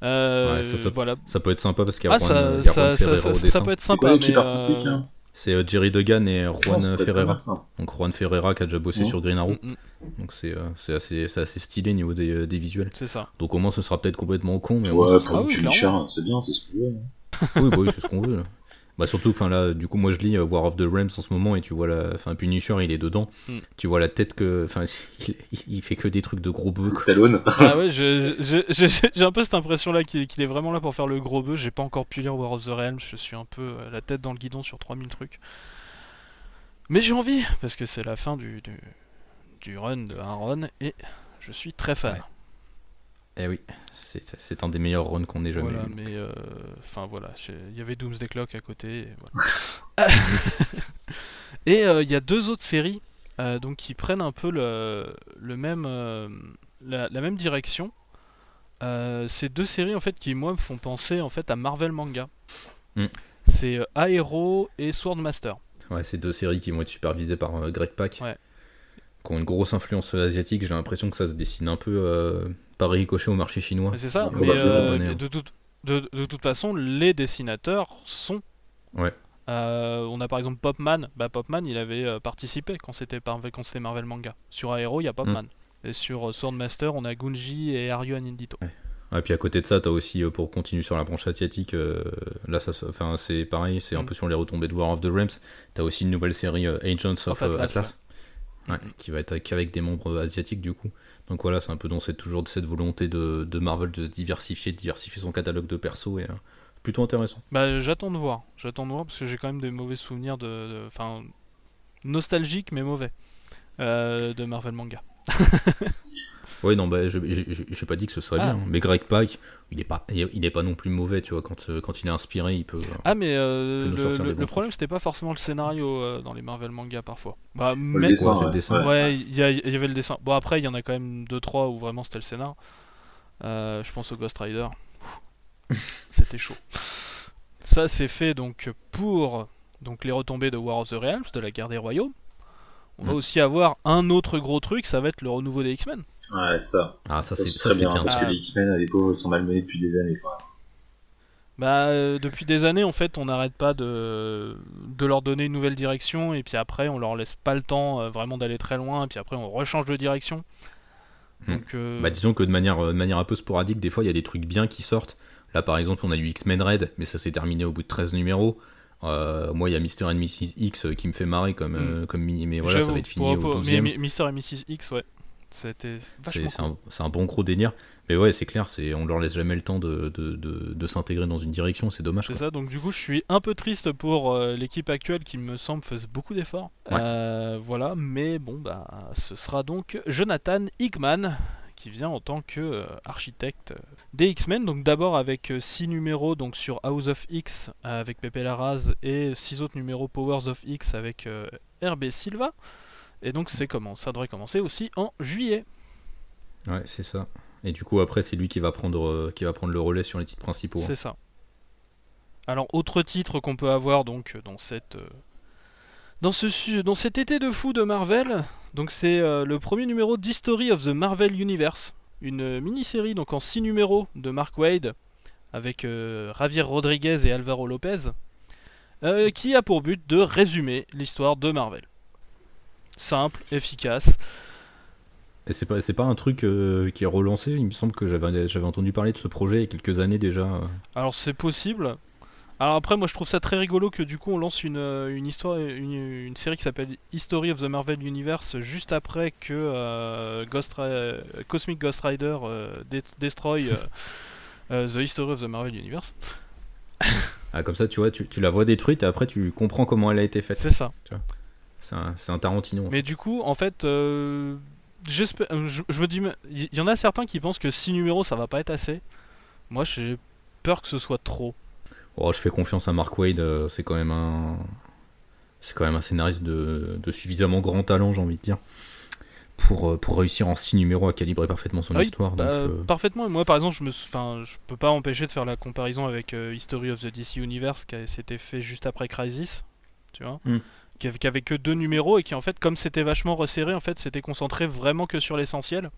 Euh, Ouais, ça, ça- voilà. Ça peut être sympa parce qu'il y a Ah, Juan, ça, Ferreira ça- au ça dessin. peut être C'est sympa. euh, C'est euh, Jerry Duggan et Oh, Juan pas Ferreira. Donc Juan Ferreira qui a déjà bossé Mhm. sur Green Arrow. mm, mm, Donc c'est euh, c'est assez, c'est assez stylé au niveau des, euh, des visuels. c'est ça. Donc au moins ce sera peut-être complètement con, mais Ouais, ce pour Ah le oui, Punisher, clairement. c'est bien, c'est ce que je veux. hein. oui, bah oui, c'est ce qu'on veut. là. Bah surtout, enfin là, du coup, moi je lis euh, War of the Realms en ce moment et tu vois la, enfin Punisher, il est dedans. Hmm. Tu vois la tête que, enfin, [LAUGHS] il, il fait que des trucs de gros bœufs. Stallone. [LAUGHS] Ah ouais, j'ai un peu cette impression-là qu'il qu'il est vraiment là pour faire le gros bœuf. J'ai pas encore pu lire War of the Realms, je suis un peu euh, la tête dans le guidon sur 3000 trucs. Mais j'ai envie, parce que c'est la fin du, du, du run de Aaron, et je suis très fan. Ouais. Eh oui, c'est un des meilleurs runs qu'on ait jamais Voilà, eu. mais euh, enfin voilà, j'ai- il y avait Doomsday Clock à côté. Et voilà. [LAUGHS] [LAUGHS] Et euh, il y a deux autres séries euh, donc qui prennent un peu le, le même euh, la, la même direction. Euh, c'est deux séries en fait qui moi me font penser en fait à Marvel manga. Mm. C'est euh, Aero et Swordmaster. Ouais, c'est deux séries qui vont être supervisées par euh, Greg Pak, Ouais. qui ont une grosse influence asiatique. J'ai l'impression que ça se dessine un peu euh, par ricochet au marché chinois. C'est ça. Mais, euh, japonais, hein. de, toute, de, de toute façon, les dessinateurs sont. Ouais. Euh, on a par exemple Popman. Bah, Popman, il avait euh, participé quand c'était Marvel Manga. Sur Aero, il y a Popman. Mm. Et sur Swordmaster, on a Gunji et Aryo Anindito. Et puis à côté de ça, t'as aussi, pour continuer sur la branche asiatique, euh, là, ça, se- enfin, c'est pareil, c'est un Mm. peu sur les retombées de War of the Realms. T'as aussi une nouvelle série euh, Agents of, Of Atlas, Atlas, ouais. Ouais, qui va être avec, avec des membres asiatiques du coup. Donc voilà, c'est un peu dans cette, toujours cette volonté de, Marvel de se diversifier, de diversifier son catalogue de persos et euh, plutôt intéressant. Bah, j'attends de voir. J'attends de voir parce que j'ai quand même des mauvais souvenirs de. de- Enfin, nostalgiques mais mauvais. euh, de Marvel Manga. [LAUGHS] Ouais, non, bah, je- j'ai pas dit que ce serait Ah. bien, mais Greg Pak, il est pas, il est pas non plus mauvais, tu vois, quand, euh, quand il est inspiré, il peut. Ah, mais euh, peut le, problème, c'était pas forcément le scénario euh, dans les Marvel Manga parfois. Bah, Le mais. dessin, c'est le ouais. dessin. Ouais. Ouais, il y, a- il y avait le dessin. Bon, après, il y en a quand même 2-3 où vraiment c'était le scénar. Euh, je pense au Ghost Rider. [LAUGHS] C'était chaud. Ça, c'est fait donc pour donc, les retombées de War of the Realms, de la guerre des royaumes. On va Mm. aussi avoir un autre gros truc, ça va être le renouveau des X-Men. Ouais, ça. Ah, ça, Ça, c'est c'est bien, bien. parce Ah. que les X-Men, les pauvres, sont malmenés depuis des années. Quoi. Bah, euh, depuis des années, en fait, on n'arrête pas de, de leur donner une nouvelle direction, et puis après, on leur laisse pas le temps euh, vraiment d'aller très loin, et puis après, on rechange de direction. Hmm. Donc, euh, Bah, disons que de manière, de manière un peu sporadique, des fois il y a des trucs bien qui sortent. Là par exemple, on a eu X-Men Red, mais ça s'est terminé au bout de 13 numéros. Euh, moi, il y a Mr. and Mrs. X qui me fait marrer comme, euh, comme mini, mais voilà, ça va être fini pour- au pour- 12 mais, mais Mister et Mrs. X, ouais. C'était C'est vachement c'est un, c'est un bon gros délire. Mais ouais, c'est clair, c'est on leur laisse jamais le temps de, de, de, de s'intégrer dans une direction, c'est dommage. C'est ça, donc du coup je suis un peu triste pour euh, l'équipe actuelle qui me semble faisait beaucoup d'efforts. Ouais. Euh, voilà, mais bon bah ce sera donc Jonathan Hickman qui vient en tant que euh, architecte des X-Men. Donc d'abord avec 6 numéros donc sur House of X euh, avec Pepe Larraz et 6 autres numéros Powers of X avec euh, RB Silva. Et donc c'est comment ça devrait commencer aussi en juillet. Ouais, c'est ça. Et du coup, après, c'est lui qui va, prendre, euh, qui va prendre le relais sur les titres principaux. hein. C'est ça. Alors, autre titre qu'on peut avoir donc dans cette euh, dans ce dans cet été de fou de Marvel, donc c'est euh, le premier numéro d'History of the Marvel Universe, une euh, mini-série donc en 6 numéros de Mark Wade avec euh, Javier Rodriguez et Alvaro Lopez, euh, qui a pour but de résumer l'histoire de Marvel. Simple, efficace. Et c'est pas, pas un truc euh, qui est relancé. Il me semble que j'avais, entendu parler de ce projet il y a quelques années déjà. Alors c'est possible. Alors après, moi je trouve ça très rigolo que du coup on lance une, euh, une histoire, une, une série qui s'appelle History of the Marvel Universe juste après que euh, Ghost Cosmic Ghost Rider euh, de- destroy [LAUGHS] the History of the Marvel Universe. Ah, comme ça, tu vois, tu, tu la vois détruite et après tu comprends comment elle a été faite. C'est ça. C'est un Tarantino. en Mais du coup, en fait, euh, j'espère, je, je me dis, il y, en a certains qui pensent que 6 numéros ça va pas être assez. Moi j'ai peur que ce soit trop. Oh, je fais confiance à Mark Wade, euh, c'est quand même un. C'est quand même un scénariste de, de suffisamment grand talent, j'ai envie de dire, pour, euh, pour réussir en 6 numéros à calibrer parfaitement son Ah oui, histoire. donc, Bah, euh, Parfaitement. Et Moi, par exemple, je me, je peux pas empêcher de faire la comparaison avec euh, History of the DC Universe qui s'était fait juste après Crisis, tu vois, Mm. Qui, avait, qui avait que deux numéros et qui en fait, comme c'était vachement resserré, en fait, c'était concentré vraiment que sur l'essentiel.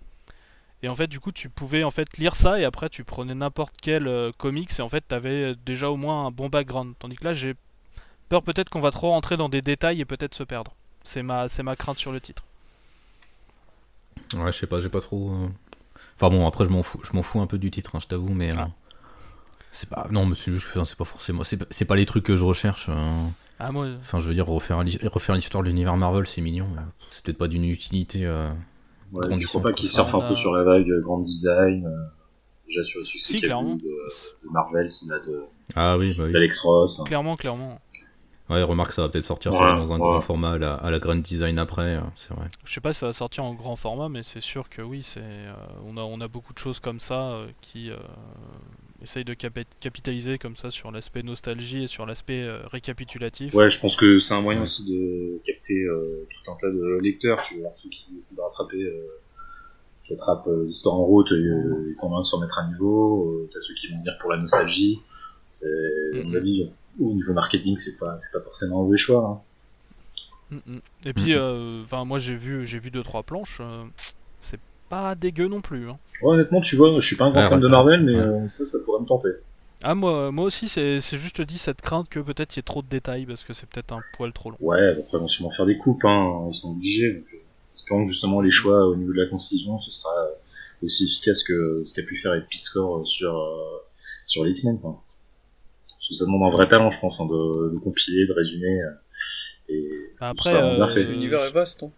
Et en fait, du coup, tu pouvais en fait lire ça et après, tu prenais n'importe quel euh, comics et en fait, t'avais déjà au moins un bon background. Tandis que là, j'ai peur peut-être qu'on va trop rentrer dans des détails et peut-être se perdre. C'est ma, c'est ma crainte sur le titre. Ouais, je sais pas, j'ai pas trop. euh, Enfin bon, après je m'en fous, je m'en fous un peu du titre, hein, je t'avoue, mais euh, c'est pas. Non, mais c'est juste, que, c'est pas forcément, c'est pas- c'est pas les trucs que je recherche. Euh. Ah, moi, Enfin, je veux dire refaire refaire l'histoire de l'univers Marvel, c'est mignon, mais c'est peut-être pas d'une utilité. euh, Ouais, je crois pas qu'ils surfent un Ah, peu sur la vague euh, grand design. euh, déjà sur le succès Si, qu'il y a clairement. eu de, de Marvel, là de Ah oui, bah oui. d'Alex Ross. hein. clairement, clairement. Ouais, remarque, ça va peut-être sortir ça dans un ouais. grand format à la, à la Grand Design après, euh, c'est vrai. Je sais pas si ça va sortir en grand format, mais c'est sûr que oui, c'est euh, on a on a beaucoup de choses comme ça euh, qui essayent de capi- capitaliser comme ça sur l'aspect nostalgie et sur l'aspect euh, récapitulatif. Ouais, je pense que c'est un moyen aussi de capter euh, tout un tas de lecteurs. Tu vois, ceux qui essaient de rattraper, euh, qui attrapent l'histoire en route et, besoin de se remettre à niveau. T'as ceux qui vont venir pour la nostalgie. C'est, à mon avis, au niveau marketing, c'est pas, c'est pas forcément un mauvais choix. Hein. Et puis, enfin, moi j'ai vu j'ai vu deux trois planches, c'est pas dégueu non plus. hein. Ouais, honnêtement, tu vois, je suis pas un grand Ouais, fan ouais. de Marvel, mais Ouais. euh, ça, ça pourrait me tenter. Ah moi moi aussi c'est c'est juste dit cette crainte que peut-être il y ait trop de détails parce que c'est peut-être un poil trop long. Ouais, après, ils vont sûrement faire des coupes, hein, ils sont obligés. Donc, euh, espérons que justement les choix au niveau de la concision, ce sera euh, aussi efficace que ce qu'a pu faire Episcore sur, euh, sur les X-Men. quoi. Parce que ça demande un vrai talent, je pense, hein, de, de compiler, de résumer. euh, et Après Ça, bien euh, fait. L'univers est vaste. Hein.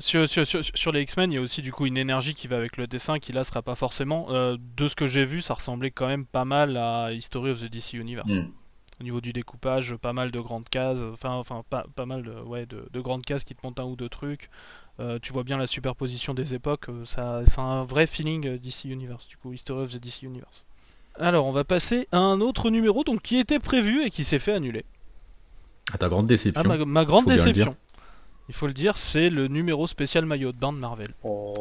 Sur, sur, sur, sur les X-Men, il y a aussi du coup une énergie qui va avec le dessin qui là sera pas forcément. euh, de ce que j'ai vu, ça ressemblait quand même pas mal à History of the DC Universe. Hmm. Au niveau du découpage, pas mal de grandes cases, enfin, enfin pas, pas mal de, ouais, de, de grandes cases qui te montent un ou deux trucs. Euh, tu vois bien la superposition des époques, euh, ça, c'est un vrai feeling DC Universe, du coup, History of the DC Universe. Alors, on va passer à un autre numéro donc, qui était prévu et qui s'est fait annuler. À ta grande Ah, déception. ma, ma grande déception. Il faut le dire, c'est le numéro spécial maillot de bain de Marvel. Oh.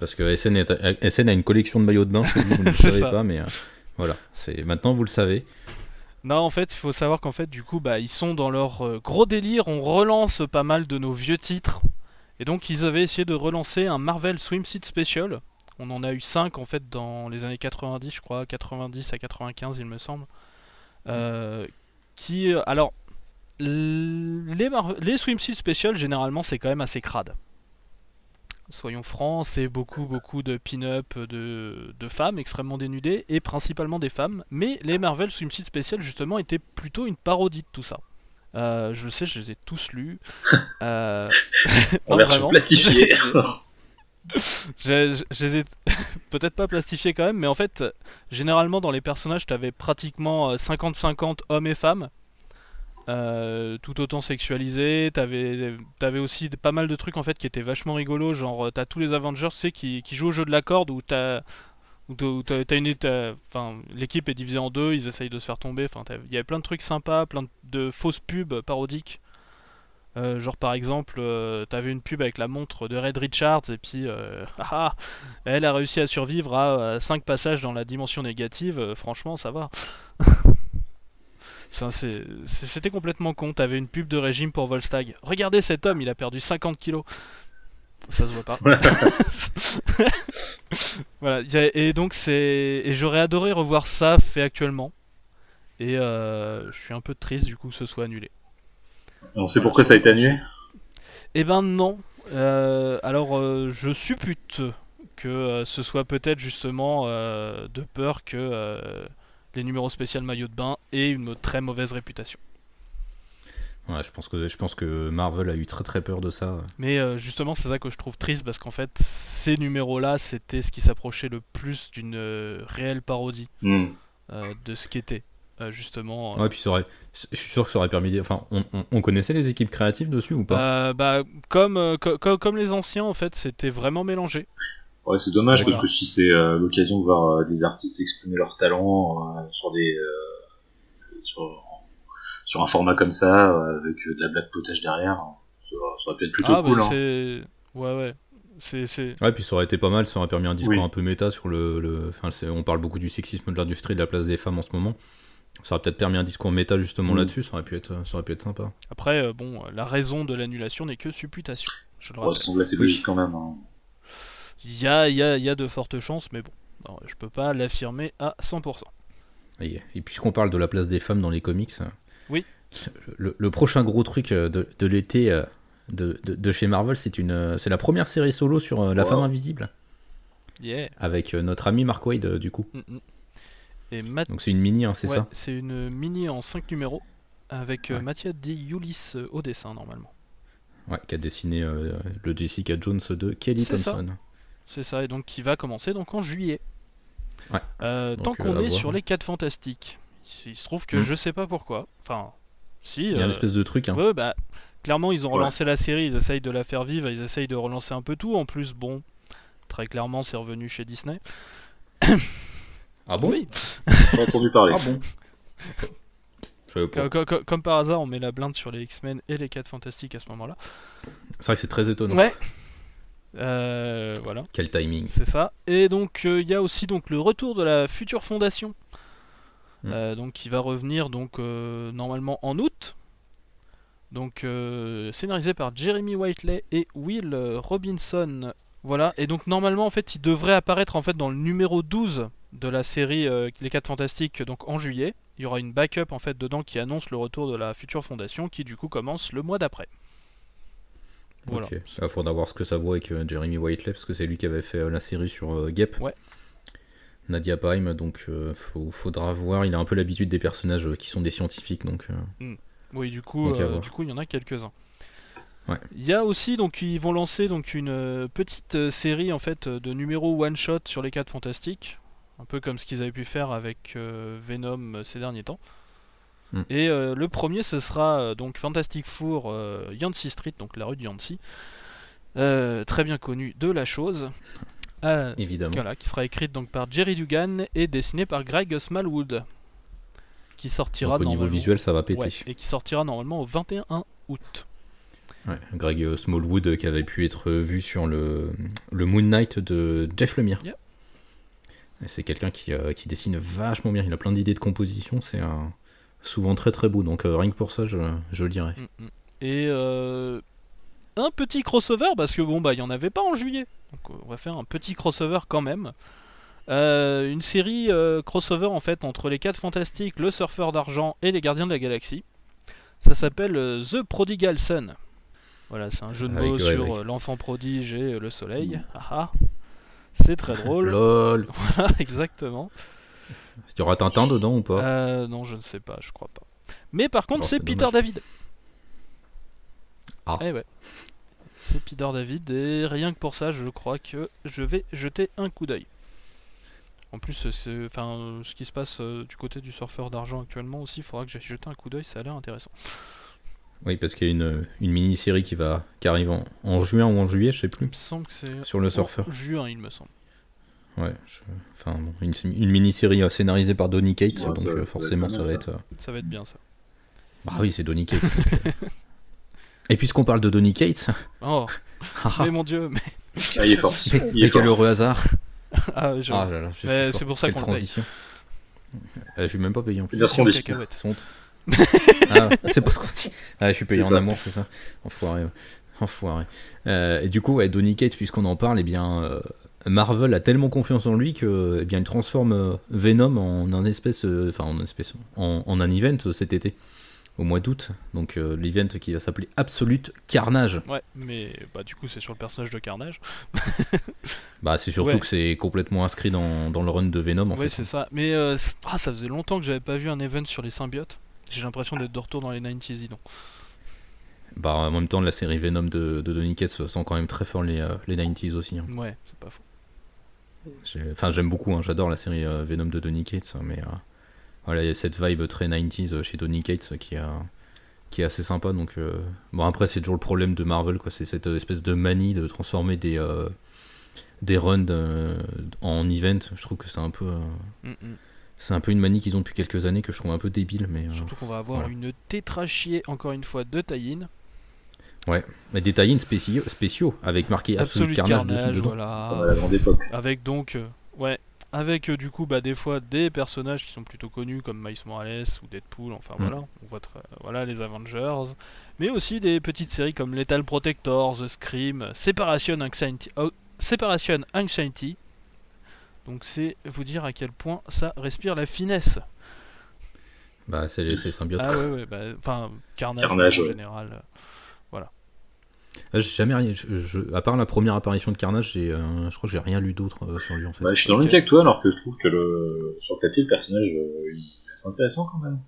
Parce que SN, est- SN a une collection de maillots de bain, chez lui, vous ne [LAUGHS] le savez ça. pas, mais euh, voilà. C'est Maintenant, vous le savez. Non, en fait, il faut savoir qu'en fait, du coup, bah, ils sont dans leur euh, gros délire. On relance pas mal de nos vieux titres. Et donc, ils avaient essayé de relancer un Marvel Swimsuit Special. On en a eu 5 en fait dans les années 90, je crois, 90 à 95, il me semble. Euh, qui, alors, les, Mar- les Swimsuit Special, généralement, c'est quand même assez crade. Soyons francs, c'est beaucoup, beaucoup de pin-up de, de femmes extrêmement dénudées et principalement des femmes. Mais les Marvel Swimsuit Special, justement, étaient plutôt une parodie de tout ça. Euh, je le sais, je les ai tous lus. Euh, [LAUGHS] En non, version plastifiée. [LAUGHS] Je, je- ai [LAUGHS] peut-être pas plastifiés quand même, mais en fait, généralement dans les personnages, t'avais pratiquement euh, 50-50 hommes et femmes, euh, tout autant sexualisés. T'avais avais aussi pas mal de trucs en fait qui étaient vachement rigolos, genre euh, t'as tous les Avengers, qui, qui jouent au jeu de la corde où t'as une enfin l'équipe est divisée en deux, ils essayent de se faire tomber. Enfin, il y avait plein de trucs sympas, plein de, fausses pubs parodiques. Euh, genre par exemple, t'avais une pub avec la montre de Red Richards et puis [LAUGHS] ah, ah, elle a réussi à survivre à 5 passages dans la dimension négative, franchement ça va. [LAUGHS] C'était complètement con, t'avais une pub de régime pour Volstagg. Regardez cet homme, il a perdu 50 kilos. Ça se voit pas. [LAUGHS] voilà, et donc c'est. Et j'aurais adoré revoir ça fait actuellement. Et euh, je suis un peu triste du coup que ce soit annulé. On sait pourquoi ça a été annulé? Eh ben non. Euh, alors euh, je suppute que ce soit peut-être justement de peur que les numéros spéciaux maillot de bain et une très mauvaise réputation. Ouais, je pense que je pense que Marvel a eu très très peur de ça. Mais euh, justement, c'est ça que je trouve triste parce qu'en fait, ces numéros-là, c'était ce qui s'approchait le plus d'une euh, réelle parodie Hmm. euh, de ce qu'était euh, justement. Ouais, puis ça aurait, je suis sûr que ça aurait permis. Enfin, on, on- on connaissait les équipes créatives dessus ou pas? Euh, bah, comme, euh, co- co- comme les anciens, en fait, c'était vraiment mélangé. Ouais, c'est dommage Voilà. parce que si c'est euh, l'occasion de voir euh, des artistes exprimer leur talent euh, sur des euh, sur, sur un format comme ça euh, avec euh, de la blague potage derrière, ça, ça aurait pu être plutôt ah, cool. bah, hein. Ouais, ouais. C'est. c'est- Ouais, puis ça aurait été pas mal, ça aurait permis un discours Oui. un peu méta sur le. le- Enfin, c'est- on parle beaucoup du sexisme de l'industrie, de la place des femmes en ce moment. Ça aurait peut-être permis un discours méta justement Mm. là-dessus, ça aurait pu être, ça aurait pu être sympa. Après, euh, bon, la raison de l'annulation n'est que supputation. Je le Oh, ça semble assez logique quand même. hein. Il y a, y, a, y a de fortes chances, mais bon, non, je peux pas l'affirmer à 100%. Et, et puisqu'on parle de la place des femmes dans les comics, Oui. le, le prochain gros truc euh, de, de l'été euh, de, de- de chez Marvel, c'est une, euh, c'est la première série solo sur la Wow. femme invisible Yeah. avec notre ami Mark Wade du coup. Mm, mm. Et Donc c'est une mini, hein, c'est ouais, ça? C'est une mini en 5 numéros avec Ouais. Mathias Di Yulis euh, au dessin normalement. Ouais, qui a dessiné euh, le Jessica Jones de Kelly ça. C'est ça, et donc qui va commencer donc en juillet. Ouais. Euh, Donc, tant euh, qu'on est voir. sur les 4 fantastiques, il se trouve que Mm. je sais pas pourquoi. Enfin, si. Il y a euh, une espèce de truc. Hein. bah, clairement, ils ont Ouais. relancé la série, ils essayent de la faire vivre, ils essayent de relancer un peu tout. En plus, bon, très clairement, c'est revenu chez Disney. [COUGHS] Ah bon oui, J'ai pas entendu parler. Ah bon [LAUGHS] Je savais pas. Co- co- co- comme par hasard, on met la blinde sur les X-Men et les 4 fantastiques à ce moment-là. C'est vrai que c'est très étonnant. Ouais. Euh, voilà. Quel timing. C'est ça. Et donc euh, il y a aussi donc le retour de la future fondation, Mm. Euh, donc qui va revenir donc normalement en août. Donc scénarisé par Jeremy Whiteley et Will Robinson. Voilà. Et donc normalement en fait il devrait apparaître en fait dans le numéro 12 de la série Les 4 Fantastiques donc en juillet. Il y aura une backup en fait dedans qui annonce le retour de la future fondation qui du coup commence le mois d'après. Voilà. Il faudra voir ce que ça vaut avec euh, Jeremy Whiteley, parce que c'est lui qui avait fait euh, la série sur euh, Gap. Ouais. Nadia Paim, donc euh, faut- faudra voir. Il a un peu l'habitude des personnages euh, qui sont des scientifiques, donc euh, Oui, du coup, Donc, euh, du coup, il y en a quelques-uns. Ouais. Il y a aussi donc ils vont lancer donc une petite série en fait de numéros one shot sur les 4 fantastiques, un peu comme ce qu'ils avaient pu faire avec Venom ces derniers temps. Mm. Et euh, le premier ce sera euh, donc Fantastic Four euh, Yancy Street, donc la rue de Yancy, Euh, très bien connu de la chose. Évidemment. voilà, qui sera écrite donc par Jerry Dugan et dessinée par Greg Smallwood, qui sortira Donc, au niveau visuel, ça va péter. Ouais, et qui sortira normalement au 21 août. Ouais, Greg Smallwood qui avait pu être vu sur le, le Moon Knight de Jeff Lemire. Yeah. C'est quelqu'un qui, euh, qui dessine vachement bien. Il a plein d'idées de composition. C'est un- souvent très très beau. Donc euh, rien que pour ça, je, je le dirais. Mm, mm. Et euh, un petit crossover, parce que bon, bah, il n'y en avait pas en juillet. Donc on va faire un petit crossover quand même. Euh, une série euh, crossover en fait entre les 4 fantastiques, le surfeur d'argent et les gardiens de la galaxie. Ça s'appelle euh, The Prodigal Son. Voilà, c'est un jeu de Avec- mots sur euh, l'enfant prodige et euh, le soleil. Ah ah. C'est très [LAUGHS] drôle. LOL [LAUGHS] Voilà, exactement. Il y aura Tintin dedans ou pas Euh, non, je ne sais pas, je crois pas. Mais par contre, Oh, c'est Peter dommage. David. Ah. Eh ouais. C'est Peter David et rien que pour ça, je crois que je vais jeter un coup d'œil. En plus, c'est, enfin, ce qui se passe euh, du côté du surfeur d'argent actuellement aussi, il faudra que j'aille jeter un coup d'œil, ça a l'air intéressant. Oui, parce qu'il y a une, une mini-série qui, va, qui arrive en, en juin ou en juillet, je sais Il plus. me semble que c'est Sur le surfeur. en juin, il me semble. Ouais, je- enfin, bon, une, une mini-série euh, scénarisée par Donny Cates, Ouais, donc ça- euh, ça va forcément être ça pas va mal, être. euh, Ça va être bien ça. Bah oui, c'est Donny Cates. donc. [LAUGHS] Et puisqu'on parle de Donny Cates, Oh, haha, [LAUGHS] mais mon dieu, mais. Ah, il est fort. mais, Il est mais quel fort. heureux hasard Ah, je... Ah là là, je c'est pour ça qu'on transition. Euh, je suis même pas payé en C'est bien ce qu'on dit. Ah, c'est pas ce qu'on dit. Ah, je suis payé en ça. amour, c'est ça Enfoiré. ouais. Enfoiré. Euh, et du coup, ouais, Donny Cates, puisqu'on en parle, eh bien, euh, Marvel a tellement confiance en lui que, eh bien, il transforme euh, Venom en un espèce, euh, enfin, en un espèce, en, en un event euh, cet été. au mois d'août. Donc euh, l'event qui va s'appeler Absolute Carnage. Ouais, mais bah, du coup, c'est sur le personnage de Carnage. [LAUGHS] Bah c'est surtout Ouais. que c'est complètement inscrit dans, dans le run de Venom en ouais, fait. c'est ça. Mais euh, ah, ça faisait longtemps que j'avais pas vu un event sur les symbiotes. J'ai l'impression d'être de retour dans les 90s, dis donc. Bah en même temps la série Venom de, de Donny Cates sent quand même très fort les, les 90s aussi. hein. Ouais, c'est pas faux. Enfin j'aime beaucoup, hein, j'adore la série euh, Venom de Donny Cates, mais euh, voilà il y a cette vibe très 90s chez Donny Cates qui, a, qui est assez sympa. Donc euh, bon après c'est toujours le problème de Marvel quoi, c'est cette espèce de manie de transformer des euh, des runs euh, en event. Je trouve que c'est un peu euh, Mm, mm. c'est un peu une manie qu'ils ont depuis quelques années que je trouve un peu débile, mais euh, Surtout qu'on va avoir voilà. une tétrachier, encore une fois, de tie-in. mais des tie-ins spéciaux, spéciaux avec marqué Absolute, Carnage, Carnage, dessus dedans. Comme à voilà. la grande époque. Avec donc, euh, ouais, avec euh, du coup, bah, des fois des personnages qui sont plutôt connus comme Miles Morales ou Deadpool, enfin Mm. voilà, on voit très- voilà les Avengers, mais aussi des petites séries comme Lethal Protector, The Scream, Separation Anxiety, oh, Separation Anxiety. Donc c'est vous dire à quel point ça respire la finesse. Bah c'est symbiotes. Ah ouais, ouais, bah, enfin Carnage, Carnage, en ouais. général. euh, J'ai jamais rien. je- je- à part la première apparition de Carnage, j'ai, euh, je crois que j'ai rien lu d'autre euh, sur lui en fait. Bah, je suis dans le même cas que toi, alors que je trouve que le... sur le papier, le personnage, euh, il est intéressant quand même.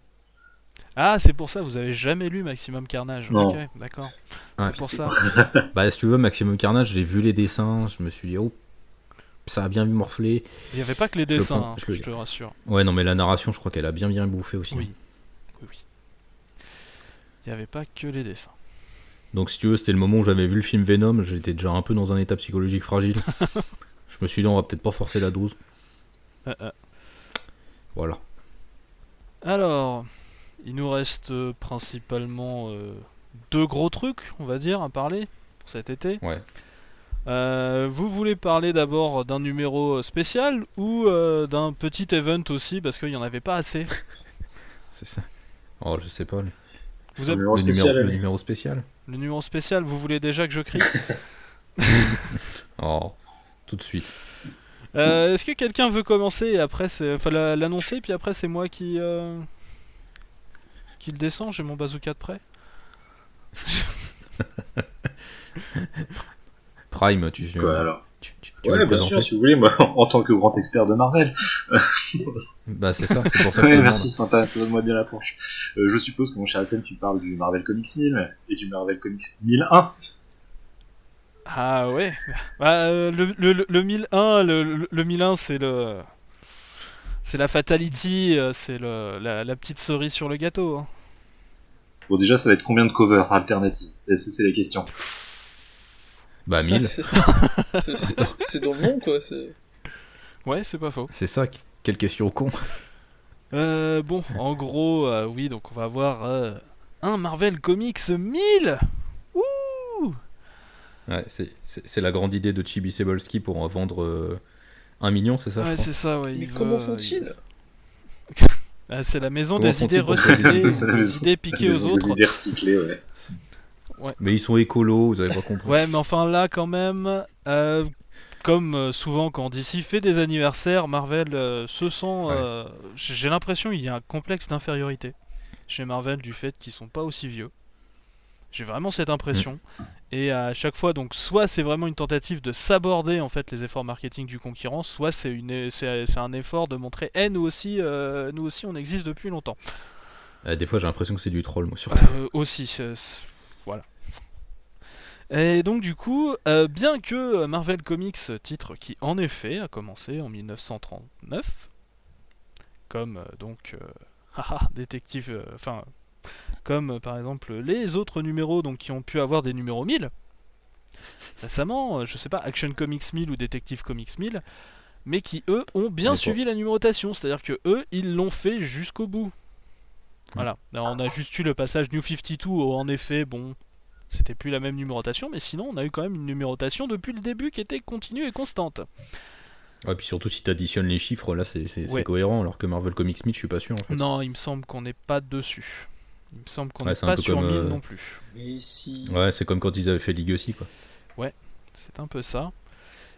Ah, c'est pour ça, vous avez jamais lu Maximum Carnage. Non. Ok, d'accord. C'est pour ça. [LAUGHS] Bah si tu veux, Maximum Carnage, j'ai vu les dessins, je me suis dit oh, ça a bien morflé. Il n'y avait pas que les Je le dessins, prends- hein, je le- je te rassure. Ouais non mais la narration, je crois qu'elle a bien bien bouffé aussi. Oui. Oui, oui. Il n'y avait pas que les dessins. Donc si tu veux, c'était le moment où j'avais vu le film Venom, j'étais déjà un peu dans un état psychologique fragile. [LAUGHS] je me suis dit on va peut-être pas forcer la dose. Euh, euh. Voilà. Alors, il nous reste euh, principalement euh, deux gros trucs, on va dire, à parler pour cet été. Ouais. Euh, vous voulez parler d'abord d'un numéro spécial ou euh, d'un petit event aussi parce qu'il n'y en avait pas assez? [LAUGHS] C'est ça. Oh je sais pas. Le, vous avez- numéro le spécial, le numéro spécial. Le numéro spécial, vous voulez déjà que je crie [LAUGHS] Oh tout de suite. Euh, Est-ce que quelqu'un veut commencer et après c'est enfin la- l'annoncer puis après c'est moi qui euh, qui le descend j'ai mon bazooka de près Prime, tu, tu, Quoi, alors? Tu, tu- Ouais, le bien présenter sûr, si vous voulez, moi, [LAUGHS] en tant que grand expert de Marvel. Bah c'est ça, c'est pour ça que je Ouais, te merci, sympa, ça donne-moi bien la planche. Euh, je suppose que mon cher Hassan, tu parles du Marvel Comics 1000 et du Marvel Comics 1001. ah ouais Bah, euh, le, le, le 1001 le, le, le 1001 c'est le c'est la fatality euh, c'est le la, la petite cerise sur le gâteau hein. Bon, déjà, ça va être combien de covers alternatives Est-ce que c'est la question? Bah 1000, [LAUGHS] C'est- dans le nom, quoi. ouais c'est pas faux c'est ça. Quelle question con. euh, bon en gros euh, oui donc on va avoir euh, un Marvel Comics 1000 Ouh Ouais, c'est- la grande idée de Chibi Cebulski pour en vendre euh, un million, c'est ça ouais c'est ça ouais Mais comment font-ils [LAUGHS] Ah, c'est la maison Comment des idées des recyclées, idées C'est la des maison- idées piquées Des- aux des autres. idées recyclées, ouais. Mais ils sont écolos, vous avez pas compris. Ouais, mais enfin là, quand même, euh, comme euh, souvent quand DC fait des anniversaires, Marvel euh, se sent. J'ai l'impression qu'il y a un complexe d'infériorité chez Marvel du fait qu'ils sont pas aussi vieux. J'ai vraiment cette impression. Et à chaque fois, donc, soit c'est vraiment une tentative de s'aborder en fait les efforts marketing du concurrent, soit c'est une, c'est c'est un effort de montrer, eh nous aussi, euh, nous aussi, on existe depuis longtemps. Euh, des fois j'ai l'impression que c'est du troll, moi surtout. Euh, aussi, voilà. Et donc du coup, euh, bien que Marvel Comics, titre qui en effet a commencé en 1939, comme euh, donc euh, [LAUGHS] haha, détective, enfin comme par exemple les autres numéros donc qui ont pu avoir des numéros 1000 récemment, je sais pas Action Comics 1000 ou Detective Comics 1000, mais qui eux ont bien suivi la numérotation, c'est-à-dire que eux ils l'ont fait jusqu'au bout. Voilà, Alors, on a juste eu le passage New 52 où en effet, bon, c'était plus la même numérotation, mais sinon on a eu quand même une numérotation depuis le début qui était continue et constante. Ouais, puis surtout si t'additionnes les chiffres, là c'est Ouais. cohérent, alors que Marvel Comics 1000, je suis pas sûr en fait. Non, il me semble qu'on n'est pas dessus. Il me semble qu'on Ouais, n'est c'est un pas peu sur comme, 1000 euh, non plus. Mais si. Ouais, c'est comme quand ils avaient fait Legacy quoi. C'est un peu ça.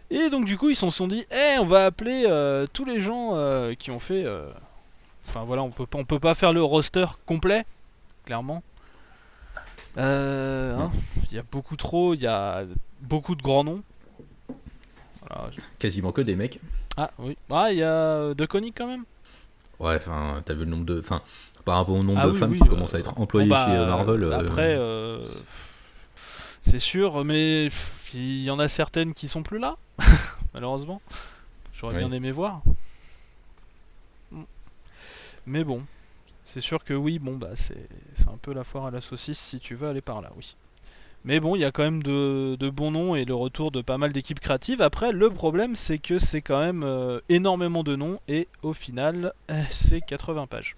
Et donc du coup ils se sont dit, eh, on va appeler euh, tous les gens euh, qui ont fait... euh, Enfin voilà, on peut, pas- on peut pas faire le roster complet. clairement. Euh, hein, Il y a beaucoup trop, il y a beaucoup de grands noms. Voilà, je- Quasiment que des mecs. Ah oui, ah il y a De Koenig quand même. Ouais, enfin, t'as vu le nombre de. Enfin, par rapport au nombre Ah de oui, femmes oui, qui euh, commencent à être employées Bon, bah, chez euh, Marvel. euh, Après, euh, c'est sûr, mais pff, il y en a certaines qui sont plus là, [LAUGHS] malheureusement. J'aurais Oui. bien aimé voir. Mais bon, c'est sûr que oui, bon bah c'est c'est un peu la foire à la saucisse si tu veux aller par là, oui. Mais bon, il y a quand même de, de bons noms et le retour de pas mal d'équipes créatives. Après, le problème, c'est que c'est quand même euh, énormément de noms et au final, euh, c'est 80 pages.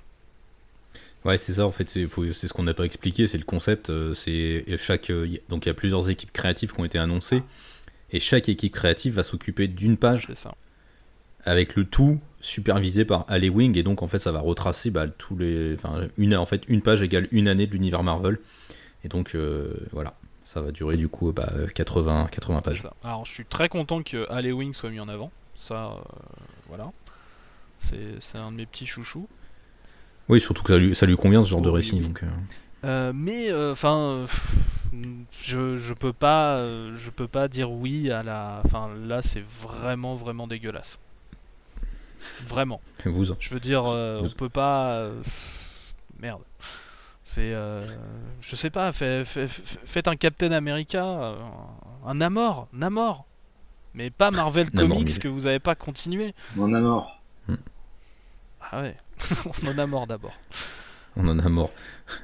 Ouais, c'est ça en fait, c'est faut- c'est ce qu'on n'a pas expliqué, c'est le concept. euh, c'est chaque donc il y a plusieurs équipes créatives qui ont été annoncées et chaque équipe créative va s'occuper d'une page C'est ça. Avec le tout supervisé par Wing et donc en fait ça va retracer bah, tous les, enfin une en fait une page égale une année de l'univers Marvel et donc euh, voilà, ça va durer du coup bah, 80 80 C'est pages. ça. Alors je suis très content que Wing soit mis en avant. Ça, euh, voilà. C'est un de mes petits chouchous. Oui, surtout que ça lui, ça lui convient ce genre de récit oui. donc. euh, Euh, mais enfin, je, je peux pas, euh, je peux pas dire oui à la. Enfin là, c'est vraiment vraiment dégueulasse. Vraiment. vous Je veux dire, euh, Vous- on peut pas. euh, Merde. C'est, euh, je sais pas. fait- fait- fait- faites un Captain America, euh, un Namor, Namor. Mais pas Marvel Comics que vous avez pas continué. On en a mort. Ah ouais, [LAUGHS] on en a mort d'abord. on en a mort.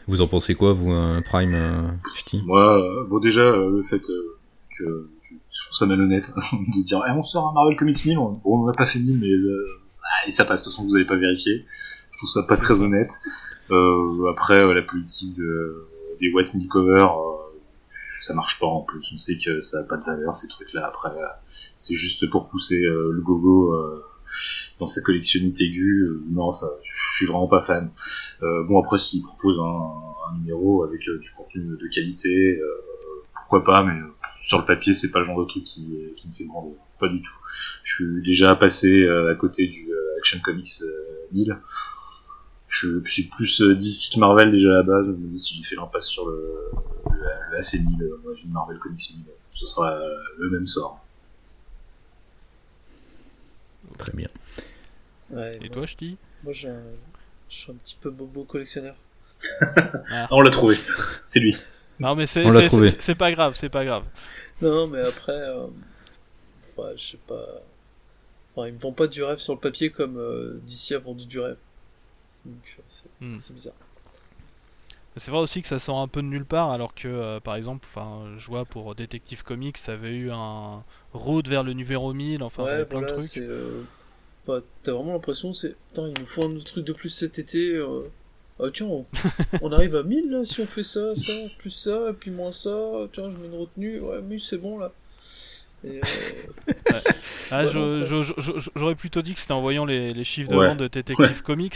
Vous en pensez quoi vous un Prime euh, Ch'ti? Moi, euh, bon déjà, euh, le fait euh, que, que je trouve ça malhonnête [LAUGHS] de dire eh, on sort un Marvel Comics 1000, on, bon, on en a pas fait 1000, mais et ça passe, de toute façon vous avez pas vérifié. Je trouve ça pas très honnête. Euh, après, euh, la politique de, des White Mill Cover, euh, ça marche pas en plus. On sait que ça a pas de valeur ces trucs-là. Après, euh, c'est juste pour pousser le gogo dans sa collectionnite aiguë. Euh, non, ça, je suis vraiment pas fan. Euh, bon après, s'il propose un, un numéro avec euh, du contenu de qualité, euh, pourquoi pas, mais sur le papier, c'est pas le genre de truc qui, qui me fait grandir. Pas du tout. Je suis déjà passé euh, à côté du euh, Action Comics euh, 1000. Je suis plus euh, DC que Marvel déjà à la base. Je me dis si j'ai fait l'impasse sur le, le, le AC 1000, euh, moi, j'ai Marvel Comics 1000, ce sera euh, le même sort. Très bien. Ouais, Et moi, toi, je dis moi j'ai un- je suis un petit peu bobo collectionneur. Ah, on l'a trouvé. C'est lui. Non, mais c'est pas grave, c'est pas grave. Non, mais après, euh, enfin, je sais pas. Enfin, ils me vendent pas du rêve sur le papier comme euh, DC a vendu du rêve. Donc, euh, c'est Hmm. c'est bizarre. C'est vrai aussi que ça sort un peu de nulle part, alors que, euh, par exemple, je vois pour Detective Comics, ça avait eu un route vers le numéro 1000, enfin, ouais, plein voilà, de trucs. euh, enfin, T'as vraiment l'impression, c'est. Putain, il nous faut un autre truc de plus cet été. euh. Ah, tiens, on... [LAUGHS] on arrive à 1000 là si on fait ça, ça, plus ça, puis moins ça. Tiens, je mets une retenue. Ouais, 1000 c'est bon là. Et, euh, [LAUGHS] Ah, Ouais, j'aurais plutôt dit que c'était en voyant les, les chiffres de Ouais. vente de Detective Comics,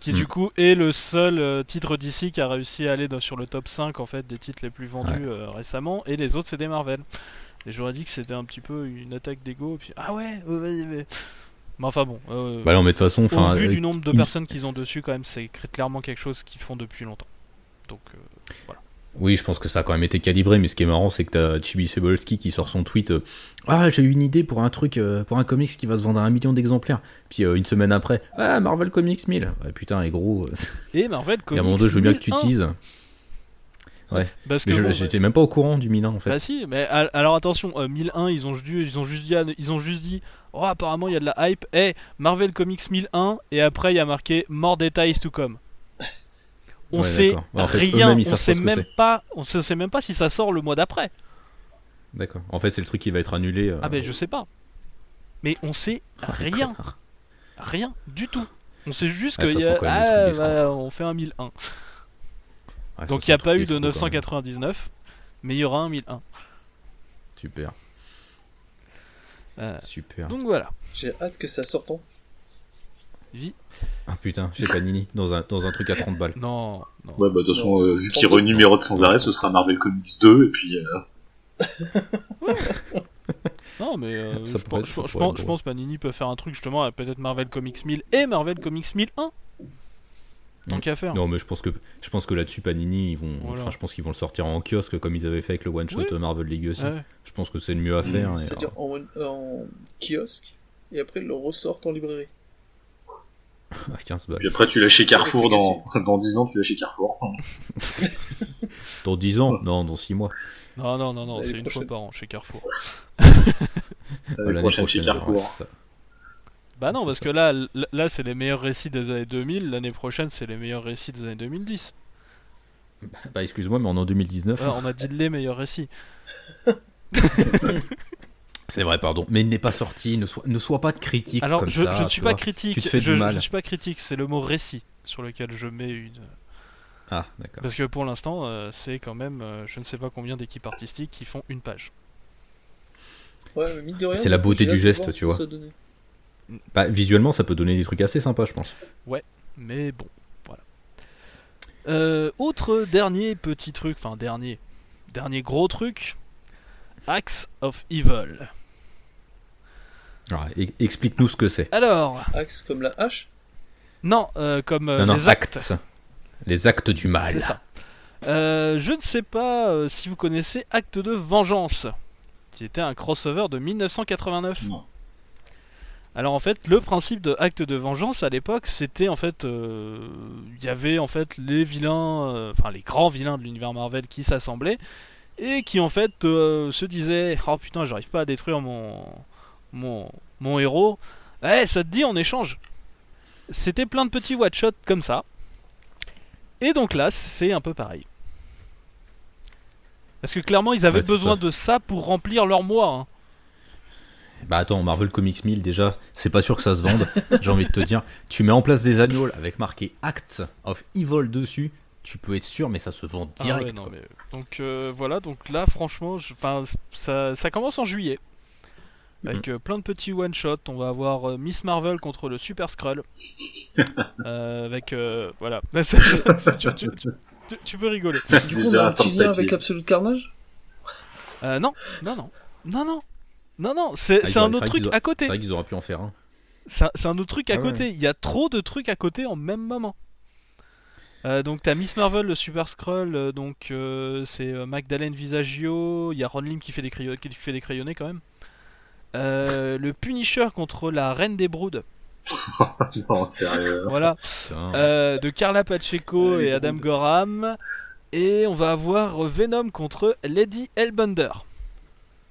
qui Hmm. du coup est le seul euh, titre d'ici qui a réussi à aller dans- sur le top 5 en fait des titres les plus vendus euh, récemment, et les autres c'est des Marvel. Et j'aurais dit que c'était un petit peu une attaque d'ego, et puis ah ouais, ouais, ouais. mais enfin bon. euh, Bah non, mais de toute façon, enfin, vu euh, du nombre de personnes qu'ils ont dessus, quand même, c'est clairement quelque chose qu'ils font depuis longtemps. Donc, euh, Oui, je pense que ça a quand même été calibré, mais ce qui est marrant, c'est que t'as Chibi Cebulski qui sort son tweet euh, Ah, j'ai eu une idée pour un truc, euh, pour un comics qui va se vendre à un million d'exemplaires. Puis euh, une semaine après, Ah, Marvel Comics 1000. Ouais, putain, et gros, [LAUGHS] Et Marvel il y a Comics. un moment donné, je veux bien que tu 1001, teases. Parce que Mais bon, j'étais même pas au courant du 1001 en fait. Bah si, mais al- alors attention, euh, 1001, ils ont, juste dit, ils ont juste dit, ils ont juste dit, oh apparemment il y a de la hype, et Marvel Comics 1001, et après il y a marqué More details to come. On Ouais, sait en fait, rien, on sait même pas, on sait, sait même pas si ça sort le mois d'après. D'accord. En fait, c'est le truc qui va être annulé. euh, Ah ben je sais pas. Mais on sait ah, les rien, rien du tout. On sait juste Ah, que y a- ah, bah, on fait un 1001. Ouais, ça Donc il n'y a pas eu de d'escroc, quand même. 999, mais il y aura un 1001. Super, Euh, super. donc voilà. J'ai hâte que ça sorte en. Ah putain, chez Panini, dans un, dans un truc à 30 balles. Non, non. Ouais, bah, de toute façon, euh, vu qu'il 32, renumérote sans arrêt, ce sera Marvel Comics 2, et puis, euh, [LAUGHS] Non, mais euh, Ça je, pourrait pense- être- je, ça je pourrait pense, je Panini peut faire un truc justement, peut-être Marvel Comics 1000 et Marvel Comics 1001. tant Mm. qu'à faire. Non, mais je pense que je pense que là-dessus Panini, ils vont, Voilà. enfin, je pense qu'ils vont le sortir en kiosque comme ils avaient fait avec le one shot Oui. Marvel Legacy. Ouais. Je pense que c'est le mieux à faire. et, C'est-à-dire en, en kiosque, et après ils le ressortent en librairie. À 15 balles. Puis après, tu l'as chez Carrefour dans, dans 10 ans, tu l'as chez Carrefour. Dans 10 ans? Non, dans 6 mois. Non, non, non, non, c'est une fois par an chez Carrefour. L'année prochaine chez Carrefour. ouais. Bah non, parce ça. que là, là c'est les meilleurs récits des années 2000, l'année prochaine c'est les meilleurs récits des années 2010. Bah, excuse-moi, mais on est en 2019. Ouais, on a dit les meilleurs récits. [LAUGHS] C'est vrai, pardon. Mais il n'est pas sorti. Ne sois, ne sois pas de critique Alors, comme je, ça. je ne suis pas vois. critique, Tu te fais je, du je mal. ne suis pas critique, c'est le mot récit sur lequel je mets une. Ah, d'accord. Parce que pour l'instant, euh, c'est quand même, euh, je ne sais pas combien d'équipes artistiques qui font une page. Ouais, mais mine de rien, C'est la beauté du geste, tu vois. ça. Bah, visuellement, ça peut donner des trucs assez sympas, je pense. Mais bon, voilà. Euh, autre dernier petit truc, enfin dernier, dernier gros truc, Axe of Evil. Alors, e- explique-nous ce que c'est. Alors, Axe comme la hache non, euh, comme euh, non, non, les actes. actes. Les actes du mal. C'est ça. Euh, je ne sais pas euh, si vous connaissez Acte de Vengeance, qui était un crossover de 1989. Non. Alors en fait, le principe de Acte de Vengeance à l'époque, c'était en fait, euh, il y avait en fait les vilains, euh, enfin les grands vilains de l'univers Marvel qui s'assemblaient et qui en fait euh, se disaient, oh putain, j'arrive pas à détruire mon mon mon héros. Eh, ça te dit, on échange. C'était plein de petits one shots comme ça. Et donc là, c'est un peu pareil. Parce que clairement, ils avaient Ouais, besoin ça. de ça pour remplir leur mois. hein. Bah attends, Marvel Comics 1000 déjà, c'est pas sûr que ça se vende. [LAUGHS] J'ai envie de te dire, tu mets en place des annuals avec marqué Acts of Evil dessus, tu peux être sûr, mais ça se vend Ah direct. ouais, non, quoi. mais- Donc euh, voilà, donc là, franchement, je- 'fin, ça, ça commence en juillet. Avec euh, plein de petits one-shots. On va avoir euh, Miss Marvel contre le Super Skrull. [LAUGHS] Euh, avec. euh, voilà. [LAUGHS] tu, tu- tu- tu- tu peux rigoler. [LAUGHS] Du coup, on a un petit lien avec Absolute Carnage? Euh, non, non, non. Non, non. Non, non, c'est Ah, un autre truc à côté. C'est vrai qu'ils auraient pu en faire un. C'est un, c'est un autre truc à Ah ouais. côté. Il y a trop de trucs à côté en même moment. Euh, donc t'as Miss Marvel, le Super Skrull, euh, donc euh, c'est euh, Magdalene Visagio, il y a Ron Lim qui fait des, crayo- qui fait des crayonnés quand même. Euh, le Punisher contre la Reine des Broods, [LAUGHS] non, sérieux. voilà, euh, de Carla Pacheco et Adam Broods. Gorham. Et on va avoir Venom contre Lady Hellbender.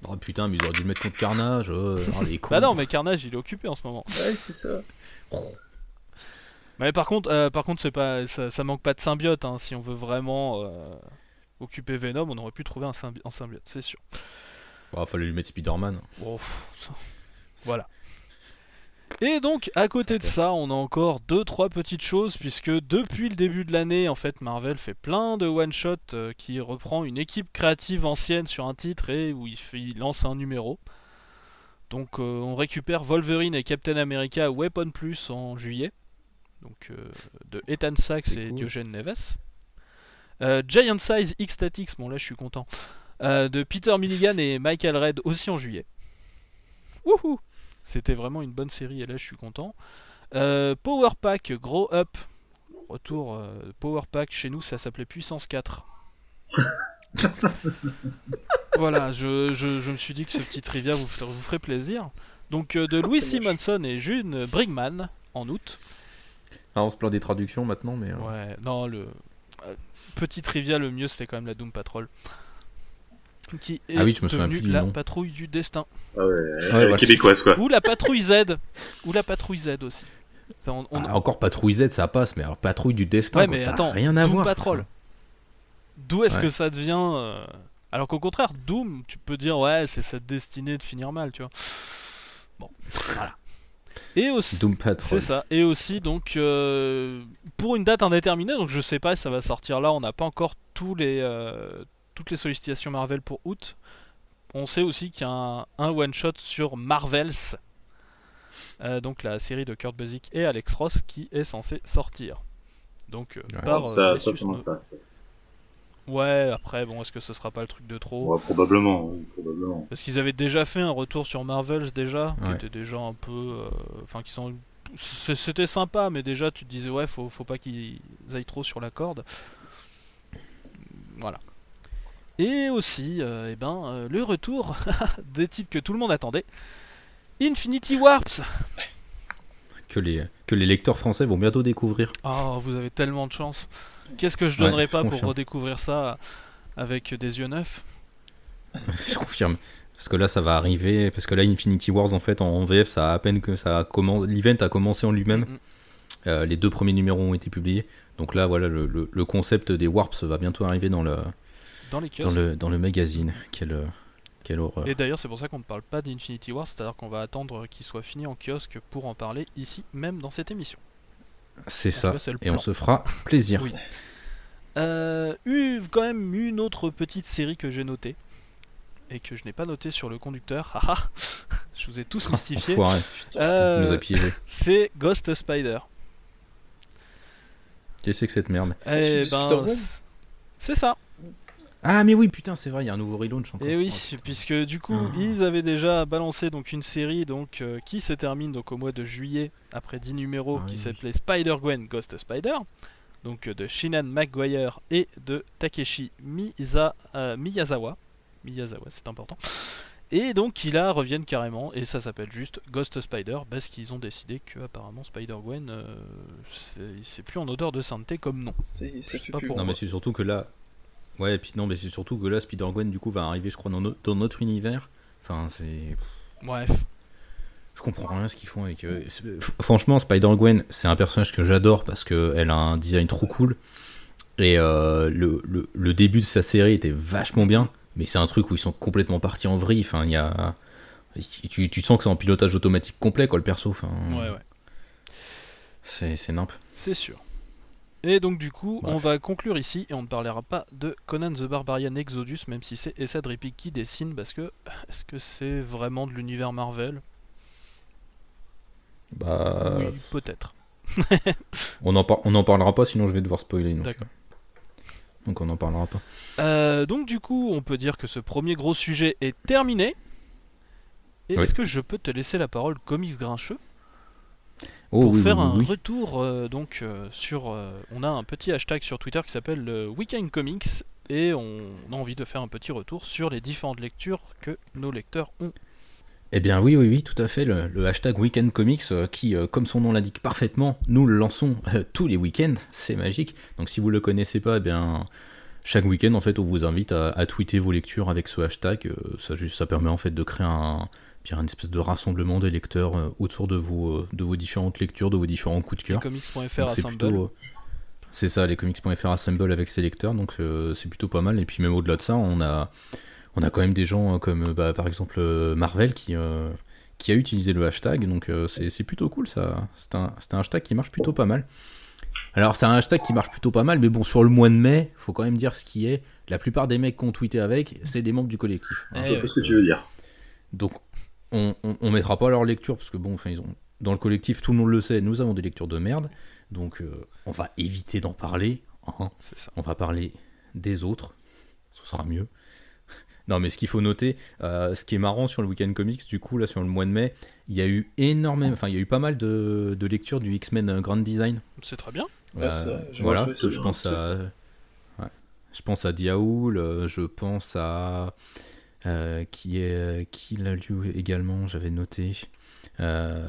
Oh putain, mais ils auraient dû le mettre contre Carnage. oh, oh, les cons. Bah non, mais Carnage il est occupé en ce moment. Ouais, c'est ça. Mais par contre, euh, par contre, c'est pas, ça, ça manque pas de symbiote. hein. Si on veut vraiment euh, occuper Venom, on aurait pu trouver un, symbi- un symbiote, c'est sûr. Bah, fallait lui mettre Spider-Man. Ça- Voilà. Et donc, à côté de ça, on a encore deux, trois petites choses, puisque depuis le début de l'année, en fait, Marvel fait plein de one-shots euh, qui reprend une équipe créative ancienne sur un titre et où il, fait- il lance un numéro. Donc, on récupère Wolverine et Captain America Weapon Plus en juillet. Donc, euh, de Ethan Sachs et cool. Diogène Neves. Euh, Giant Size X-Statix, bon là je suis content. Euh, de Peter Milligan et Michael Red aussi en juillet. Wouhou C'était vraiment une bonne série et là je suis content. Euh, Power Pack Grow Up. Retour euh, Power Pack chez nous ça s'appelait Puissance 4. [LAUGHS] voilà, je, je- je me suis dit que ce petit trivia vous, vous ferait plaisir. Donc euh, de Louis c'est moche. Simonson et June Brigman en août. Ah, on se plaint des traductions maintenant, mais. euh, Ouais, non, le euh, petit trivia, le mieux c'était quand même la Doom Patrol. Qui est Ah oui, je me souviens devenue plus du la nom. patrouille du destin. Ah ouais, Ouais, bah, québécoise quoi. Ou la patrouille Z. Ou la patrouille Z aussi. Ça, on- on- Ah, encore patrouille Z, ça passe, mais alors patrouille du destin, Ouais, quoi, mais ça a attends, rien à Doom voir. Patrol. D'où est-ce Ouais. que ça devient. euh, Alors qu'au contraire, Doom, tu peux dire, ouais, c'est cette destinée de finir mal, tu vois. Bon, voilà. Et aussi. Doom Patrol. C'est ça. Et aussi, donc, euh, pour une date indéterminée, donc je sais pas si ça va sortir là, on n'a pas encore tous les, euh, toutes les sollicitations Marvel pour août. On sait aussi qu'il y a un, un one-shot sur Marvels, euh, donc la série de Kurt Busiek et Alex Ross, qui est censé sortir. Donc, Ouais. par, euh, ça, ça, ça. Ouais, après, bon, est-ce que ce sera pas le truc de trop Ouais, probablement, oui, probablement. Parce qu'ils avaient déjà fait un retour sur Marvels déjà, qui était déjà un peu, euh, enfin qui sont c'était sympa, mais déjà tu te disais ouais, faut, faut pas qu'ils aillent trop sur la corde. Voilà. Et aussi, euh, eh ben, euh, le retour [LAUGHS] des titres que tout le monde attendait. Infinity Warps. Que les, que les lecteurs français vont bientôt découvrir. Oh, vous avez tellement de chance. Qu'est-ce que je Ouais, donnerais je pas pour redécouvrir ça avec des yeux neufs [LAUGHS] Je confirme. Parce que là, ça va arriver. Parce que là, Infinity Wars, en fait, en VF, ça a à peine que ça a commencé. L'event a commencé en lui-même. Mm, mm. Euh, les deux premiers numéros ont été publiés. Donc là, voilà, le, le- le concept des Warps va bientôt arriver dans le, dans les dans kiosques. le, dans le magazine. Quelle, quelle horreur. Et d'ailleurs, c'est pour ça qu'on ne parle pas d'Infinity War, c'est-à-dire qu'on va attendre qu'il soit fini en kiosque pour en parler ici, même dans cette émission. C'est ça. cas, Et on se fera plaisir. Oui. Euh, eu quand même une autre petite série que j'ai notée et que je n'ai pas notée sur le conducteur. Haha, [LAUGHS] je vous ai tous [LAUGHS] mystifié. Euh, c'est Ghost Spider. Qu'est-ce que c'est que cette merde? Eh ben, c'est ça. Ah, mais oui, putain, c'est vrai, il y a un nouveau relaunch encore. Et Eh oui, Oh, puisque du coup, Ah. ils avaient déjà balancé donc une série donc euh, qui se termine donc au mois de juillet après 10 numéros Ah qui oui. s'appelait Spider-Gwen Ghost Spider. Donc euh, de Shinan McGuire et de Takeshi Miza- euh, Miyazawa. Miyazawa, c'est important. Et donc ils là reviennent carrément et ça s'appelle juste Ghost Spider parce qu'ils ont décidé que apparemment Spider-Gwen euh, c'est- plus en odeur de sainteté comme nom. C'est- Ça fait Pas plus. pour Non, moi. mais c'est surtout que là. Ouais, et puis non, mais c'est surtout que là, Spider-Gwen, du coup, va arriver, je crois, dans, no- dans notre univers. Enfin, c'est. Bref, Je comprends rien ce qu'ils font avec. euh, Franchement, Spider-Gwen, c'est un personnage que j'adore parce qu'elle a un design trop cool. Et euh, le, le- le début de sa série était vachement bien. Mais c'est un truc où ils sont complètement partis en vrille. Enfin, il y a. Tu, tu sens que c'est en pilotage automatique complet, quoi, le perso. Enfin, ouais, ouais. C'est c'est nimp. C'est sûr. Et donc du coup, Bref. on va conclure ici et on ne parlera pas de Conan the Barbarian Exodus, même si c'est Essad Ripik qui dessine, parce que est-ce que c'est vraiment de l'univers Marvel? Bah. Oui, peut-être. On en, par- on en parlera pas, sinon je vais devoir spoiler. Donc, D'accord. donc on en parlera pas. Euh, donc du coup, on peut dire que ce premier gros sujet est terminé. Et Oui. est-ce que je peux te laisser la parole, comics grincheux, Oh, pour oui, faire oui, un oui. retour euh, donc euh, sur. euh, on a un petit hashtag sur Twitter qui s'appelle le Weekend Comics et on a envie de faire un petit retour sur les différentes lectures que nos lecteurs ont. Eh bien oui, oui, oui, tout à fait. Le, le hashtag Weekend Comics, qui, comme son nom l'indique parfaitement, nous le lançons tous les week-ends. [LAUGHS] C'est magique. Donc si vous le connaissez pas, eh bien chaque week-end, en fait, on vous invite à, à tweeter vos lectures avec ce hashtag. Ça, juste, ça permet en fait de créer un, bien, une espèce de rassemblement des lecteurs euh, autour de vos, euh, de vos différentes lectures, de vos différents coups de cœur. Comics.fr c'est plutôt, euh, c'est ça, les comics.fr assemble avec ses lecteurs, donc euh, c'est plutôt pas mal. Et puis même au-delà de ça, on a, on a quand même des gens euh, comme bah, par exemple Marvel qui, euh, qui a utilisé le hashtag, donc euh, c'est c'est plutôt cool. ça. C'est un, c'est un hashtag qui marche plutôt pas mal. Alors c'est un hashtag qui marche plutôt pas mal, mais bon, sur le mois de mai, faut quand même dire ce qui est. La plupart des mecs qui ont tweeté avec, c'est des membres du collectif. hein. Eh Je vois ouais. pas ce que tu veux dire? Donc, on, on, on mettra pas leur lecture parce que bon, enfin, ils ont dans le collectif, tout le monde le sait, nous avons des lectures de merde, donc euh, on va éviter d'en parler. hein. C'est ça. On va parler des autres, ce sera mieux. [LAUGHS] Non, mais ce qu'il faut noter, euh, ce qui est marrant sur le Weekend Comics, du coup, là, sur le mois de mai, il y a eu énormément, enfin, il y a eu pas mal de, de lectures du X-Men Grand Design. C'est très bien. Je voilà, je pense à, ouais. je pense à Diaoul, euh, je pense à euh, qui est qui l'a lu également, j'avais noté. Euh,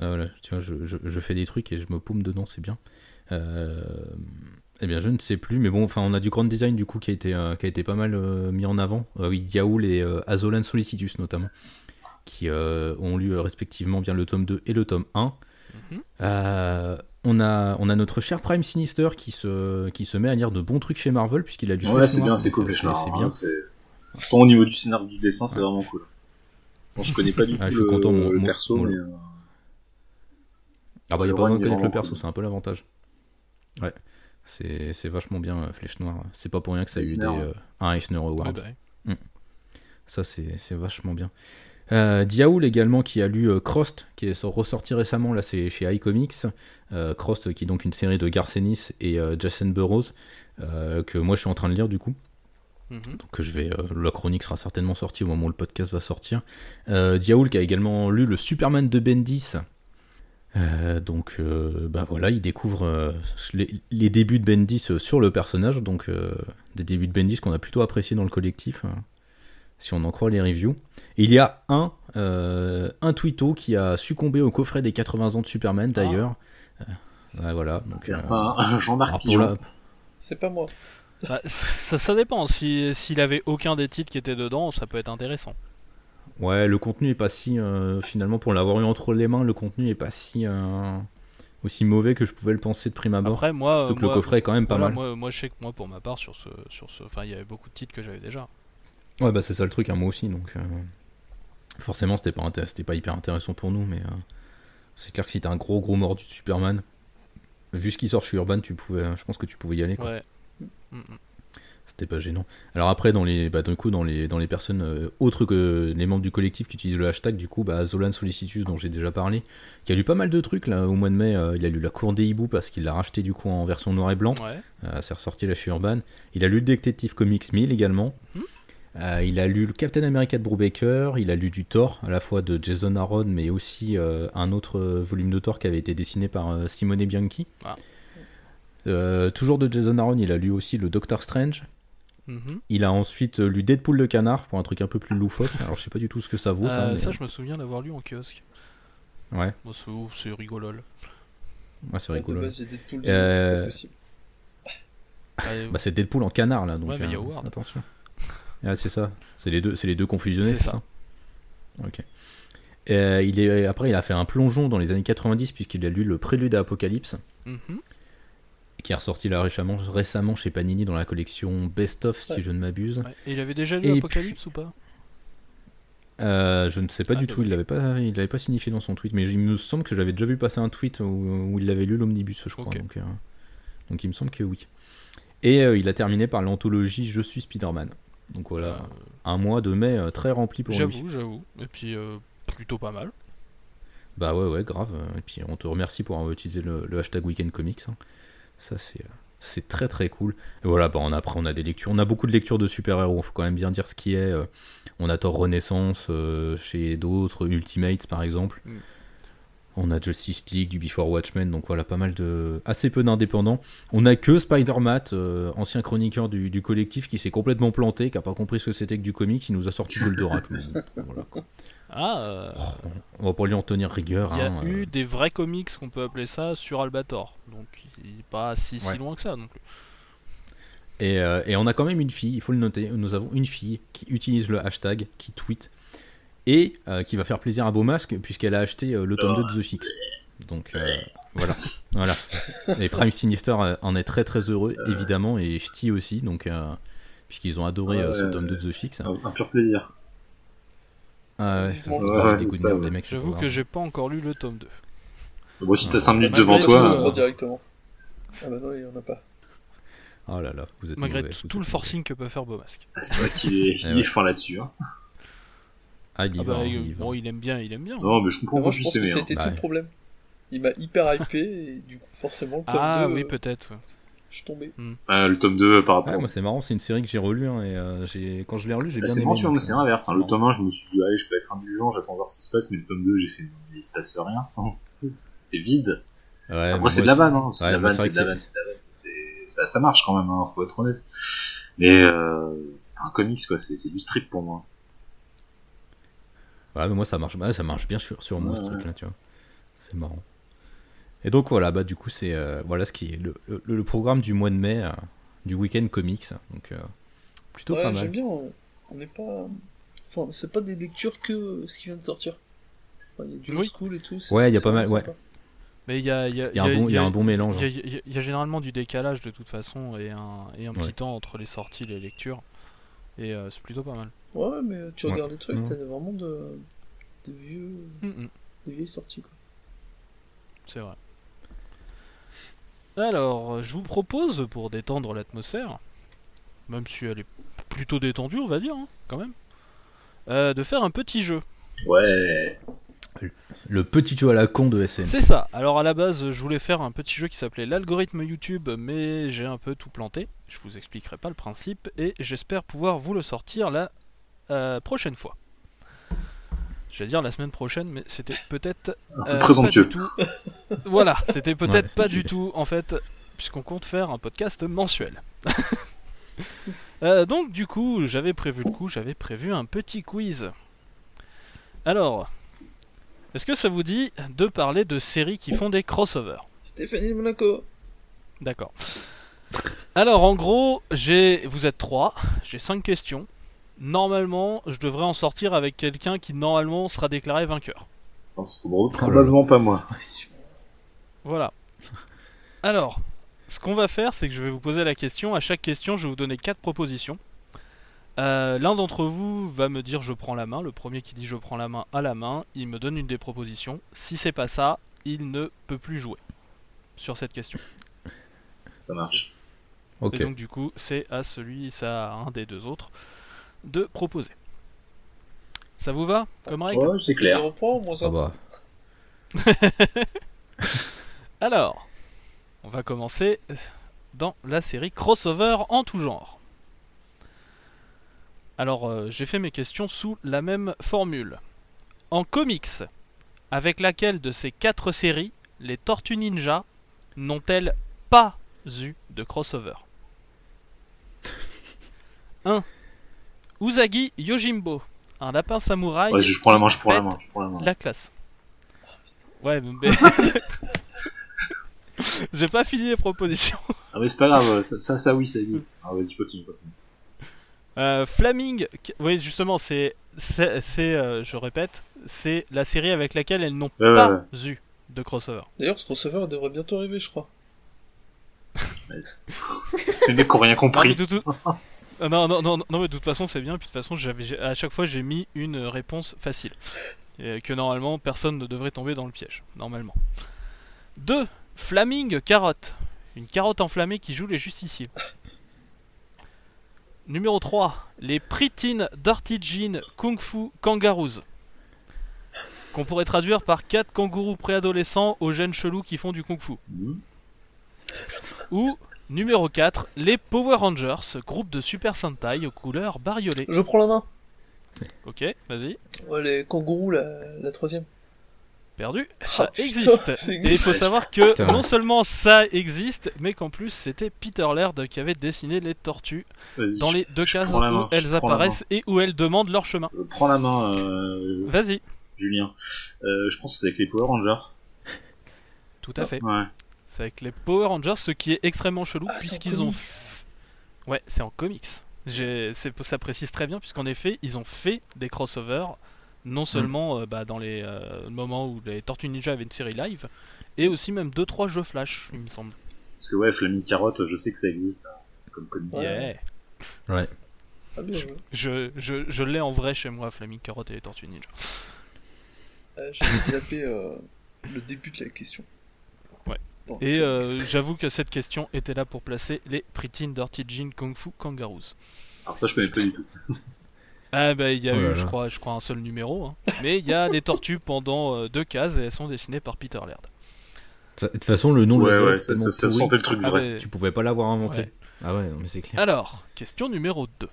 ah, voilà, tu vois, je, je- je fais des trucs et je me paume dedans, c'est bien. Euh, eh bien, je ne sais plus, mais bon, enfin, on a du grand design du coup qui a été, euh, qui a été pas mal euh, mis en avant. Euh, oui, Diaoul et euh, Azolan Solicitus notamment, qui euh, ont lu euh, respectivement bien le tome 2 et le tome 1. Mhm. Euh, on, a, on a notre cher Prime Sinister qui se, qui se met à lire de bons trucs chez Marvel, puisqu'il a du Ouais, c'est bien, c'est cool, euh, C'est hein, bien. Tant au niveau du scénario du dessin, c'est vraiment cool. Bon, je connais pas du tout Ah, je suis le, content, mon- le mon- perso, mon- mais euh, Ah bah, il n'y a pas besoin de connaître le perso, cool. c'est un peu l'avantage. Ouais, c'est c'est vachement bien, euh, Flèche Noire. C'est pas pour rien que ça a eu des, euh, un Eisner Award. bah ouais. Ça, c'est c'est vachement bien. Euh, Diaoul également qui a lu euh, Crost, qui est ressorti récemment, là c'est chez iComics. Euh, Crost qui est donc une série de Garcenis et euh, Jason Burroughs, euh, que moi je suis en train de lire du coup. Mhm. Donc je vais, euh, la chronique sera certainement sortie au moment où le podcast va sortir. Euh, Diaoul qui a également lu le Superman de Bendis, Euh, donc, euh, bah voilà, il découvre euh, les, les débuts de Bendis sur le personnage, donc euh, des débuts de Bendis qu'on a plutôt apprécié dans le collectif, si on en croit les reviews. Et il y a un, euh, un tweeto qui a succombé au coffret des 80 ans de Superman d'ailleurs. Euh, ouais, voilà. C'est euh, pas Jean-Marc Pigeon. C'est pas moi. Bah, ça, ça dépend. Si- S'il avait aucun des titres qui étaient dedans, ça peut être intéressant. Ouais, le contenu est pas si euh, finalement pour l'avoir eu entre les mains, le contenu est pas si euh, aussi mauvais que je pouvais le penser de prime abord. Après, moi, Surtout que moi, le coffret est quand même pas voilà, mal. moi, moi, je sais que moi, pour ma part, sur ce, sur ce, enfin, il y avait beaucoup de titres que j'avais déjà. Ouais, bah c'est ça le truc, hein, moi aussi. Donc, euh, forcément, c'était pas, c'était pas hyper intéressant pour nous, mais euh, c'est clair que si t'as un gros gros mordu de Superman, vu ce qui sort chez Urban, tu pouvais, je pense que tu pouvais y aller. quoi. Ouais. Mm. C'était pas gênant. Alors après, dans les, bah, du coup, dans les, dans les personnes euh, autres que les membres du collectif qui utilisent le hashtag, du coup, bah, Zolan Solicitus, dont j'ai déjà parlé, qui a lu pas mal de trucs là au mois de mai. euh, il a lu La Cour des hiboux parce qu'il l'a racheté du coup en version noir et blanc. Ouais. Euh, c'est ressorti là chez Urban. Il a lu le Detective Comics 1000 également. Euh, il a lu le Captain America de Brubaker. Il a lu du Thor, à la fois de Jason Aaron, mais aussi euh, un autre euh, volume de Thor qui avait été dessiné par Simone Bianchi. Ah. Euh, toujours de Jason Aaron, il a lu aussi le Doctor Strange. Mhm. Il a ensuite euh, lu Deadpool le canard pour un truc un peu plus loufoque. Alors je sais pas du tout ce que ça vaut ça. Euh, mais, ça, je me souviens l'avoir lu en kiosque. Ouais, Bon, c'est c'est rigolol. ouais c'est Ouais, rigolo. Deadpool, Euh, c'est pas possible. Ouais, Bah c'est Deadpool en canard là, donc Ouais, mais il y a Howard. attention. Ah, c'est ça, c'est les deux, c'est les deux confusionnés, C'est ça. ça. Ok. Euh, il est après il a fait un plongeon dans les années 90 puisqu'il a lu le Prélude à Apocalypse mhm. Qui est ressorti là récemment, récemment chez Panini dans la collection Best of si je ne m'abuse. Ouais. Et il avait déjà lu Et Apocalypse ou pas? Euh, je ne sais pas Ah, du tout, il l'avait pas, il l'avait pas signifié dans son tweet, mais il me semble que j'avais déjà vu passer un tweet où, où il avait lu l'omnibus, je crois. Donc, euh, donc il me semble que oui. Et euh, il a terminé par l'anthologie Je suis Spider-Man. Donc voilà, un mois de mai très rempli pour lui. J'avoue, j'avoue. Et puis, plutôt pas mal. Bah ouais, ouais, grave. Et puis on te remercie pour avoir utilisé le, le hashtag Weekend Comics. hein. Ça, c'est, euh, c'est très très cool. Et voilà, bah, on, après, on a des lectures. On a beaucoup de lectures de super-héros. Il faut quand même bien dire ce qui est. euh, on a Thor Renaissance euh, chez d'autres, Ultimates par exemple. Mm. On a Justice League, du Before Watchmen, donc voilà, pas mal de. assez peu d'indépendants. On a que Spider-Man, euh, ancien chroniqueur du, du collectif, qui s'est complètement planté, qui a pas compris ce que c'était que du comic, qui nous a sorti Goldorak. [LAUGHS] voilà. Ah, euh, On va pas lui en tenir rigueur. il y a hein, euh. eu des vrais comics, qu'on peut appeler ça, sur Albator. Donc, il est pas si, si Ouais. loin que ça non plus. Et, euh, et on a quand même une fille, il faut le noter, nous avons une fille qui utilise le hashtag, qui tweet, et euh, qui va faire plaisir à Beaumasque, puisqu'elle a acheté euh, le tome 2 de The Fix. Donc euh, voilà. [LAUGHS] voilà. Et Prime Sinister euh, en est très très heureux, évidemment, et Ch'ti aussi, donc, euh, puisqu'ils ont adoré euh, ce tome 2 de The Fix. Un, un pur plaisir. Ah ouais, Ouais, ouais, J'avoue que j'ai pas encore lu le tome 2. Bon, si t'as 5 minutes Malgré devant toi. euh, directement. Ah bah non, il y en a pas. Oh là là, vous êtes Malgré mauvais, tout, vous tout le forcing que peut faire Beaumasque. c'est vrai qu'il est, [LAUGHS] il Eh est fin là-dessus. Hein. Ah, il y Ah va, bah, hein, il- il va. bon, il aime bien, il aime bien. Non, mais je comprends Mais moi, qu'on je pense que hein. c'était tout le problème. Il m'a hyper hypé, et du coup, forcément, le tome ah 2, oui, euh, peut-être. Je suis tombé. Ah, le tome 2 par Ouais, rapport. moi c'est marrant, c'est une série que j'ai relue, hein, et euh, j'ai- quand je l'ai relue, j'ai Bah, bien c'est aimé. bon, tu vois, donc, moi c'est euh, l'inverse. Hein. Le tome 1, je me suis dit, allez, je peux être indulgent, j'attends voir ce qui se passe, mais le tome 2, j'ai fait, mais il se passe rien. [LAUGHS] c'est vide. Ouais, Après, c'est de moi, la vanne, hein. C'est Ouais, de la vanne, c'est de la vanne, c'est de la vanne. c'est- c'est- Ça, ça marche quand même, hein, faut être honnête. Mais euh, c'est pas un comics, quoi, c'est c'est du strip pour moi. Ouais, mais moi ça marche, ouais, ça marche bien sur, sur moi Ouais, ce ouais. truc-là, tu vois. C'est marrant. Et donc voilà, bah du coup c'est euh, voilà ce qui est le, le- le programme du mois de mai, euh, du week-end comics. Donc euh, plutôt Ouais, pas j'aime mal. bien. On n'est pas. Enfin, c'est pas des lectures que ce qui vient de sortir. Enfin, il y a du Oui. old school et tout. Ouais, il y a pas mal, ouais. sympa. Mais il y a, il y a- Il y a un bon, il y a un bon mélange. il y a- y généralement du décalage de toute façon et un, et un petit Ouais. temps entre les sorties et les lectures. Et euh, c'est plutôt pas mal. Ouais, mais tu Ouais. regardes les trucs, t'as vraiment de, de vieux, Mhm, des vieilles sorties. Quoi. c'est vrai. Alors, euh, je vous propose, pour détendre l'atmosphère, même si elle est plutôt détendue, on va dire, hein, quand même, euh, de faire un petit jeu. Ouais. Le petit jeu à la con de SN. C'est ça. Alors à la base, je voulais faire un petit jeu qui s'appelait l'algorithme YouTube, mais j'ai un peu tout planté. Je vous expliquerai pas le principe et j'espère pouvoir vous le sortir la euh, prochaine fois. J'allais dire la semaine prochaine, mais c'était peut-être euh, pas du tout. voilà, c'était [LAUGHS] peut-être Ouais, pas du tout, en fait, puisqu'on compte faire un podcast mensuel. [LAUGHS] Euh, donc, du coup, j'avais prévu le coup, j'avais prévu un petit quiz. Alors, est-ce que ça vous dit de parler de séries qui font des crossovers? Stéphanie de Monaco. D'accord. Alors, en gros, j'ai, vous êtes trois, j'ai cinq questions. Normalement, je devrais en sortir avec quelqu'un qui normalement sera déclaré vainqueur. Non, trop drôle. Probablement pas moi. Voilà. [LAUGHS] Alors, ce qu'on va faire, c'est que je vais vous poser la question. À chaque question, je vais vous donner quatre propositions. Euh, L'un d'entre vous va me dire je prends la main. Le premier qui dit je prends la main à la main, il me donne une des propositions. Si c'est pas ça, il ne peut plus jouer sur cette question. Ça marche. Ok. Et donc du coup, c'est à celui, c'est à un des deux autres de proposer. Ça vous va comme règle Ouais, c'est clair. Point, moins Ça. [LAUGHS] Alors, on va commencer dans la série crossover en tout genre. Alors, euh, j'ai fait mes questions sous la même formule. En comics, avec laquelle de ces quatre séries les Tortues Ninja n'ont-elles pas eu de crossover? 1. Usagi Yojimbo, un lapin samouraï Ouais, je, je prends la main, je prends la main, je prends la main. la classe. Ouais, mais. [LAUGHS] J'ai pas fini les propositions. Ah mais c'est pas grave, ça, ça, ça, oui, ça existe. [LAUGHS] Ah vas-y, continue, continue. Euh, Flaming, oui, justement, c'est. C'est, c'est, euh, je répète, c'est la série avec laquelle elles n'ont Ouais, ouais, pas eu de crossover. D'ailleurs, ce crossover devrait bientôt arriver, je crois. [LAUGHS] Les mecs qui ont rien compris. Ah, non, non, non, non, mais de toute façon, c'est bien. Puis de toute façon, j'avais, à chaque fois, j'ai mis une réponse facile. Et que normalement, personne ne devrait tomber dans le piège. Normalement. 2. Flaming Carotte. Une carotte enflammée qui joue les justiciers. Numéro 3. Les Pretty Dirty Jean Kung Fu Kangaroos. Qu'on pourrait traduire par 4 kangourous préadolescents aux jeunes chelous qui font du kung fu. Mhm. Ou numéro 4, les Power Rangers, groupe de Super Sentai aux couleurs bariolées. Je prends la main. Ok, vas-y. Ouais, les kangourous, la, la troisième. Perdu, Ah, ça putain, existe. ça Et il faut savoir que Putain. non seulement ça existe, mais qu'en plus c'était Peter Laird qui avait dessiné les tortues Vas-y. dans les deux cases main, où elles apparaissent et où elles demandent leur chemin. Je prends la main, euh, Vas-y, Julien. Euh, je pense que c'est avec les Power Rangers. tout à fait. Ouais. C'est avec les Power Rangers, ce qui est extrêmement chelou Ah, puisqu'ils ont. comics. Ouais, c'est en comics. Ça précise très bien puisqu'en effet, ils ont fait des crossovers, non seulement euh, bah, dans les euh, moments où les Tortues Ninja avaient une série live, et aussi même 2-3 jeux flash, il me semble. Parce que ouais, Flaming Carotte, je sais que ça existe. hein, Comme comics. Ouais. Yeah. Ouais. Ah, bien. Je, je, je l'ai en vrai chez moi, Flaming Carotte et les Tortues Ninja. Euh, J'avais zappé euh, le début de la question. Et le euh, j'avoue que cette question était là pour placer les Pretty Dirty Jean Kung Fu Kangaroos. Alors ça, je connais pas du tout. [LAUGHS] Ah bah il y a Oh là eu, je là. crois, je crois un seul numéro, hein. mais il y a [LAUGHS] les tortues pendant euh, deux cases et elles sont dessinées par Peter Laird. De toute façon, le nom de Ouais, l'oiseau ouais, ça, ça, sentait le truc Ah, vrai. mais- Tu pouvais pas l'avoir inventé. Ouais. Ah ouais, non mais c'est clair. Alors, question numéro 2.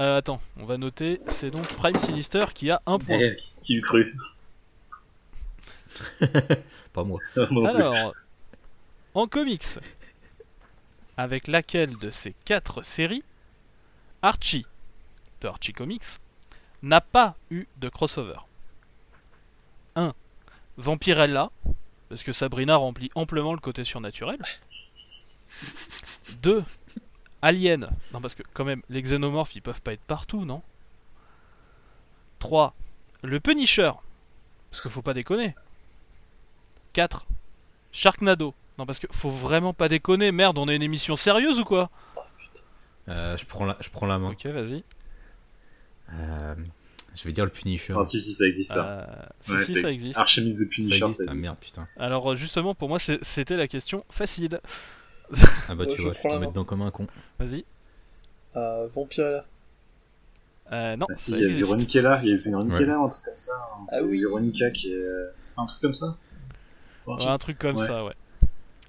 Euh, attends, on va noter, c'est donc Prime Sinister qui a un point. Eh, qui eût cru? [LAUGHS] Pas moi. Alors, en comics, avec laquelle de ces quatre séries, Archie, de Archie Comics, n'a pas eu de crossover 1. Vampirella, parce que Sabrina remplit amplement le côté surnaturel. 2. Alien, non parce que quand même, les xénomorphes ils peuvent pas être partout, non? 3. Le Punisher, parce qu'il faut pas déconner. 4. Sharknado. Non, parce que faut vraiment pas déconner, merde, on a une émission sérieuse ou quoi Euh, je, prends la, je prends la main. Ok, vas-y. Euh, je vais dire le Punisher. Ah si, si, ça existe ça. Euh, si, Ouais, si, ça existe. Archimedes the ça Punisher, existe. ça Ah merde, putain. Alors, euh, justement, pour moi, c'était la question facile. Ah bah tu vois, je la tombé main. dedans comme un con. Vas-y. Ah, Vampirella. Euh, non, Ah si, ça il y a existe. Véronicella, il y a Véronicella, un truc comme ça. hein. Ah oui. Véronica qui est... euh, C'est pas un truc comme ça? Ouais, un truc comme Ouais. ça, ouais.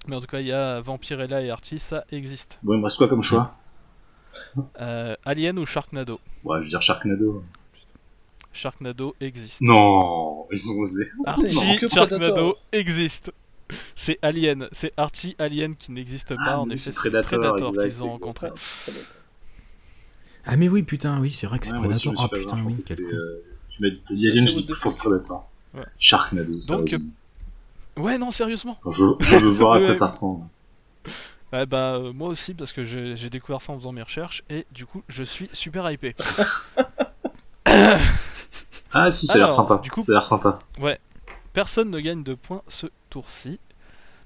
Mais en tout cas, il y a Vampirella et Archie, ça existe. Bon, il me reste quoi comme choix [LAUGHS] Euh, Alien ou Sharknado Ouais, je veux dire Sharknado. Sharknado existe. Non, ils ont osé. Archie Non, que Sharknado existe. C'est Alien, c'est Archie Alien qui n'existe pas. Ah, en oui, effet, c'est Predator, Predator qu'ils ont rencontré. Ah mais oui, putain, oui, c'est vrai que c'est Ouais, Predator. Ah putain, oui, quel con. euh, Tu m'as dit, Alien, je dis. Predator. Ouais. Sharknado, ça. Donc, oui. Ouais, non, sérieusement. je, je veux voir à [LAUGHS] Ouais. quoi ça ressemble. Ouais, bah, euh, moi aussi, parce que j'ai j'ai découvert ça en faisant mes recherches, et du coup, je suis super hypé. [LAUGHS] [LAUGHS] Ah si, ça a l'air Alors, sympa. du coup- Ça a l'air sympa. Personne ne gagne de points ce tour-ci.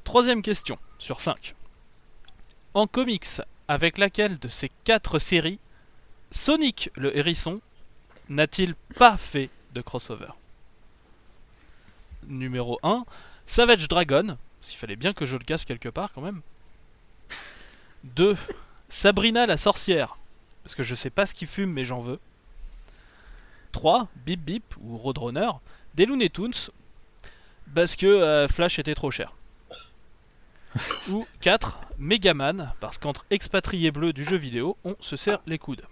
Troisième question sur 5. En comics, avec laquelle de ces quatre séries, Sonic le hérisson n'a-t-il pas fait de crossover? Numéro 1, Savage Dragon, s'il fallait bien que je le casse quelque part quand même. 2. Sabrina la sorcière, parce que je sais pas ce qu'il fume mais j'en veux. 3. Bip Bip ou Roadrunner, des Looney Tunes, parce que euh, Flash était trop cher. Ou 4. Megaman, parce qu'entre expatriés bleus du jeu vidéo, on se serre les coudes.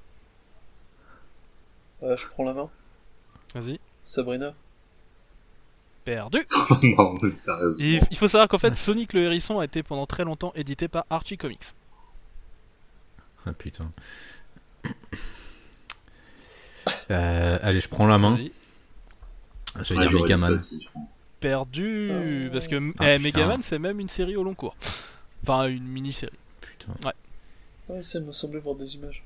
Ouais, je prends la main. Vas-y. Sabrina. Perdu. [LAUGHS] non, mais sérieusement. Il, il faut savoir qu'en fait, Sonic le hérisson a été pendant très longtemps édité par Archie Comics. Ah putain. [COUGHS] Euh, allez, je prends la main. Je vais Ouais, dire ça Megaman. aussi. Perdu. Euh. Parce que Ah, eh. Megaman, c'est même une série au long cours. Enfin, une mini-série. Putain. Ouais, ça me semblait voir des images.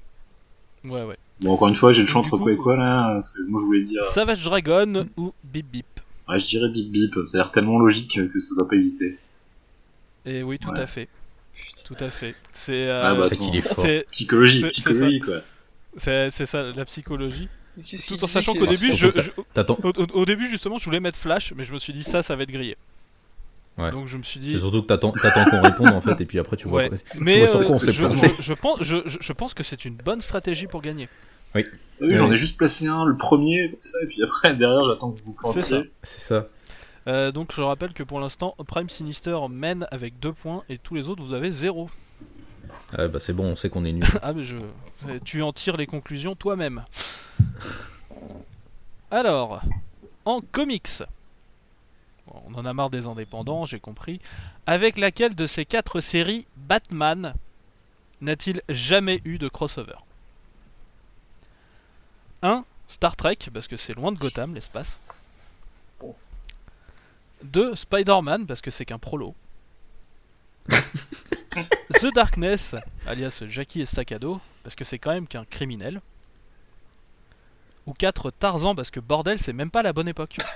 Ouais, ouais. Bon, encore une fois, j'ai le choix entre quoi et quoi là Parce que moi je voulais dire. Savage Dragon ou Bip Bip. Ouais, je dirais bip bip, ça a l'air tellement logique que ça doit pas exister. Et oui, tout Ouais. à fait. Putain. Tout à fait. C'est Ah bah, C'est qu'il est fort. c'est Psychologie, C'est- c'est psychologie quoi. c'est c'est ça la psychologie. Tout en sachant qu'au début, je, je- au, début justement, je voulais mettre Flash, mais je me suis dit ça, ça va être grillé. Ouais. Donc je me suis C'est dit. surtout que t'attends t'attends qu'on réponde en fait, et puis après tu vois. Ouais. Mais vois sur euh, quoi on je, s'est je- planté. je pense, je, je- je pense que c'est une bonne stratégie pour gagner. Oui, j'en Ouais. ai juste placé un, le premier, comme ça, et puis après, derrière, j'attends que vous C'est ça. plantiez. C'est ça. Euh, donc je rappelle que pour l'instant, Prime Sinister mène avec 2 points et tous les autres vous avez 0. Ah bah c'est bon, on sait qu'on est nul. [LAUGHS] ah mais je... Tu en tires les conclusions toi-même. Alors, en comics, Bon, on en a marre des indépendants, j'ai compris, avec laquelle de ces quatre séries Batman n'a-t-il jamais eu de crossover? 1. Star Trek, parce que c'est loin de Gotham, l'espace. 2. Spider-Man, parce que c'est qu'un prolo. [LAUGHS] The Darkness, alias Jackie Estacado, parce que c'est quand même qu'un criminel. Ou 4. Tarzan, parce que bordel, c'est même pas la bonne époque. [LAUGHS]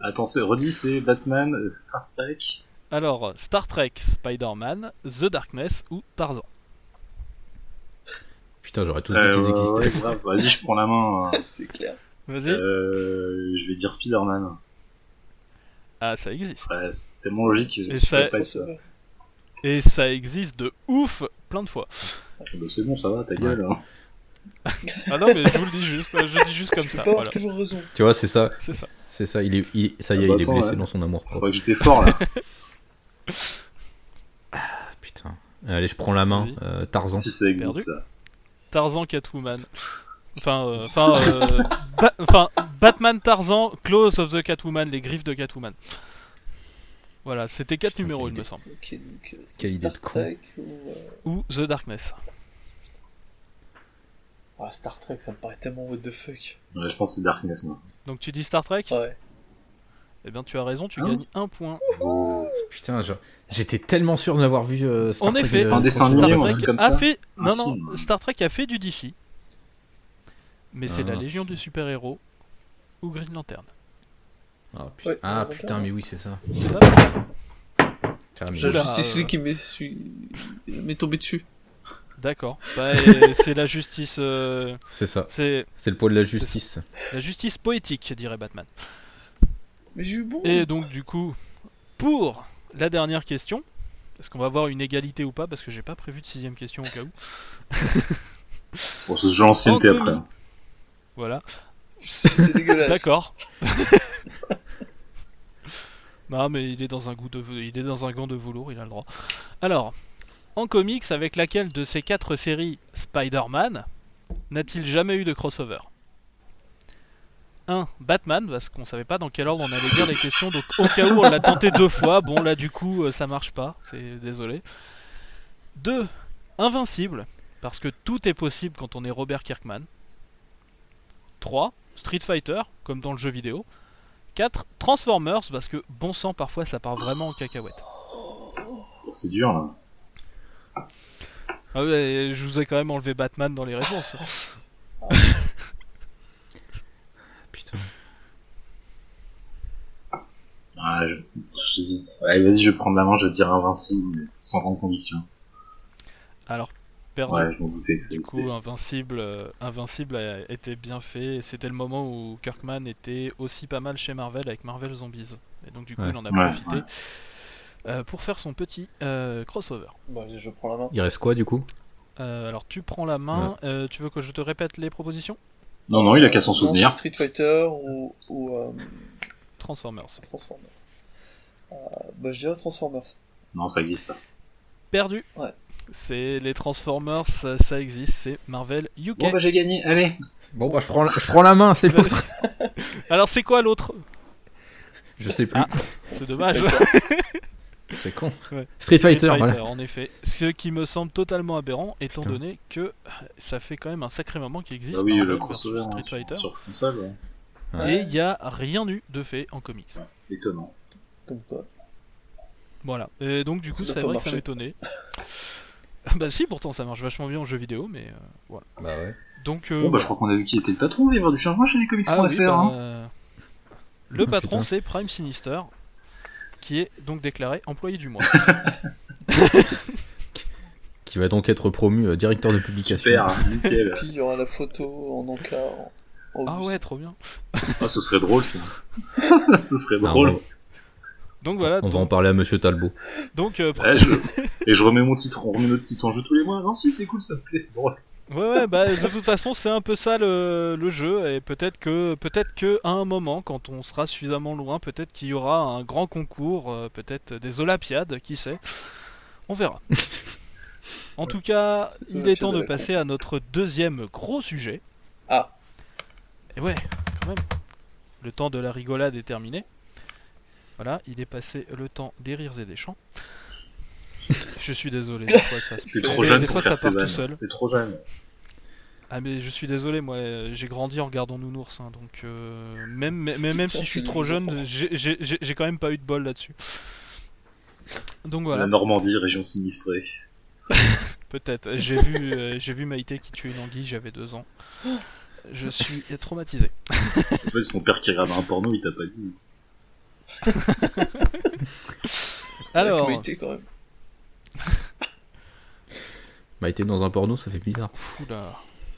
Attends, c'est redis, c'est Batman, euh, Star Trek. Alors, Star Trek, Spider-Man, The Darkness ou Tarzan. Putain, j'aurais tous dit Euh, qu'ils ouais, existaient. ouais, grave. Vas-y, je prends la main. hein. [LAUGHS] C'est clair. Vas-y. Euh, je vais dire Spider-Man. Ah, ça existe. Ouais, c'était tellement logique que Et ça- pas ça. Et ça existe de ouf plein de fois. Bah, c'est bon, ça va, ta gueule. hein. Ah non, mais je vous le dis juste, je dis juste comme Tu ça. pas avoir Voilà, toujours raison. Tu vois, c'est ça. c'est ça. C'est ça. Il est, il- ça y est, Ah bah il est attends, blessé ouais. dans son amour Je crois que j'étais fort là. [LAUGHS] Putain. Allez, je prends la main. Euh, Tarzan. si ça existe, Perdu. ça. Tarzan, Catwoman. Enfin, euh, enfin, euh, Ba- enfin, Batman, Tarzan, Claws of the Catwoman, les griffes de Catwoman. Voilà, c'était quatre Putain, numéros, quelle il me semble. Ok, donc euh, c'est Quelle idée Star. Trek ou. euh, Ou The Darkness. Ah, Star Trek, ça me paraît tellement what the fuck. Ouais, je pense que c'est Darkness, moi. Donc tu dis Star Trek? Ouais. Eh bien, tu as raison, tu Hein gagnes un point. Putain, je- j'étais tellement sûr de l'avoir vu. euh, Star En Trek, effet, euh, un dessin Star Trek comme a ça fait. Non, non. Star Trek a fait du DC. Mais c'est Ah, la Légion du super-héros ou Green Lantern. Ah, putain, Ouais, Ah, putain, mais oui, c'est ça. C'est euh. celui qui m'est su- tombé dessus. D'accord. [LAUGHS] Bah, c'est la justice. euh, C'est ça. c'est C'est le poids de la justice. la justice poétique, dirait Batman. Mais j'ai eu bon. Et donc, du coup, pour la dernière question, est-ce qu'on va avoir une égalité ou pas Parce que j'ai pas prévu de sixième question au cas où. [LAUGHS] Bon, c'est ce jeu l'ancienneté En après. Voilà. C'est dégueulasse. D'accord. [LAUGHS] non, mais il est dans un goût de, il est dans un gant de velours, il a le droit. Alors, en comics, avec laquelle de ces quatre séries Spider-Man n'a-t-il jamais eu de crossover? 1. Batman, parce qu'on savait pas dans quel ordre on allait dire les questions, donc au cas où on l'a tenté deux fois, bon là du coup euh, ça marche pas, c'est désolé. 2. Invincible, parce que tout est possible quand on est Robert Kirkman. 3. Street Fighter, comme dans le jeu vidéo. 4. Transformers, parce que bon sang, parfois ça part vraiment en cacahuète. Oh, c'est dur là. Ah ouais, je vous ai quand même enlevé Batman dans les réponses. Putain. Ah, je- j'hésite. Allez, vas-y, je vais prendre la main, je vais dire invincible, mais sans grande conviction. Alors, perdu. Ouais, je m'en doutais que ça Du coup, Invincible, euh, Invincible a été bien fait. C'était le moment où Kirkman était aussi pas mal chez Marvel avec Marvel Zombies. Et donc, du coup, Ouais. il en a Ouais, profité ouais. euh, pour faire son petit euh, crossover. Bah, je prends la main. Il reste quoi du coup? Euh, alors, tu prends la main. euh, tu veux que je te répète les propositions? Non, non, il a qu'à s'en souvenir. Street Fighter ou, ou euh, Transformers. Transformers. Euh, bah, je dirais Transformers. Non, ça existe ça. Perdu. Ouais. C'est les Transformers, ça, ça existe, c'est Marvel UK. Bon, bah j'ai gagné, allez. Bon bah je prends la, je prends la main, c'est l'autre. [LAUGHS] Alors, c'est quoi l'autre? Je sais plus. Ah. C'est dommage. [LAUGHS] C'est con. Ouais. Street Fighter, voilà. en effet. Ce qui me semble totalement aberrant, étant Putain. donné que ça fait quand même un sacré moment qu'il existe. Ah oui, le crossover hein, Street sur, Fighter. sur console, ouais. Ouais. Et il n'y a rien eu de fait en comics. étonnant. Comme quoi. Voilà. Et donc du coup, Ça c'est vrai pas que ça m'étonnait. [LAUGHS] bah si, pourtant ça marche vachement bien en jeu vidéo, mais euh, voilà. Bah ouais. Donc euh, Bon, bah je crois qu'on a vu qui était le patron, il va y avoir du changement chez les comics ah oui, bah, hein. euh, le Oh, patron c'est Prime Sinister, qui est donc déclaré employé du mois. [LAUGHS] Qui va donc être promu euh, directeur de publication. Super, hein, nickel. Puis il y aura la photo en encart. en- ah ouais, trop bien. Ah, ce serait drôle ça. [LAUGHS] ce serait Ah, drôle. ouais. Donc voilà. On va en parler à Monsieur Talbot. donc, euh, Ouais, je- Et je remets mon titre, on remet notre titre en jeu tous les mois. Non, si, c'est cool, ça me plaît, c'est drôle. Ouais, ouais, bah de toute façon, c'est un peu ça le, le jeu, et peut-être que, peut-être que à un moment, quand on sera suffisamment loin, peut-être qu'il y aura un grand concours, euh, peut-être des Olympiades, qui sait. On verra. [LAUGHS] En tout cas, il est temps de passer à notre deuxième gros sujet. Ah. Et ouais, quand même. Le temps de la rigolade est terminé. Voilà, il est passé le temps des rires et des chants. [LAUGHS] Je suis désolé, des fois ça T'es trop Des jeune fois pour faire ça ces part tout vannes. seul. T'es trop jeune. Ah mais je suis désolé, moi euh, j'ai grandi en regardant Nounours, hein, donc euh, même, même, même si je suis trop jeune, j'ai- quand même pas eu de bol là-dessus. Donc voilà, La Normandie, région sinistrée. [LAUGHS] peut-être. J'ai vu, euh, j'ai vu Maïté qui tuait une anguille, j'avais deux ans. Je suis [LAUGHS] traumatisé. En fait, c'est ton père qui regarde un porno, il t'a pas dit. Alors, Avec Maïté, quand même. [LAUGHS] Bah, été dans un porno, ça fait bizarre. oula.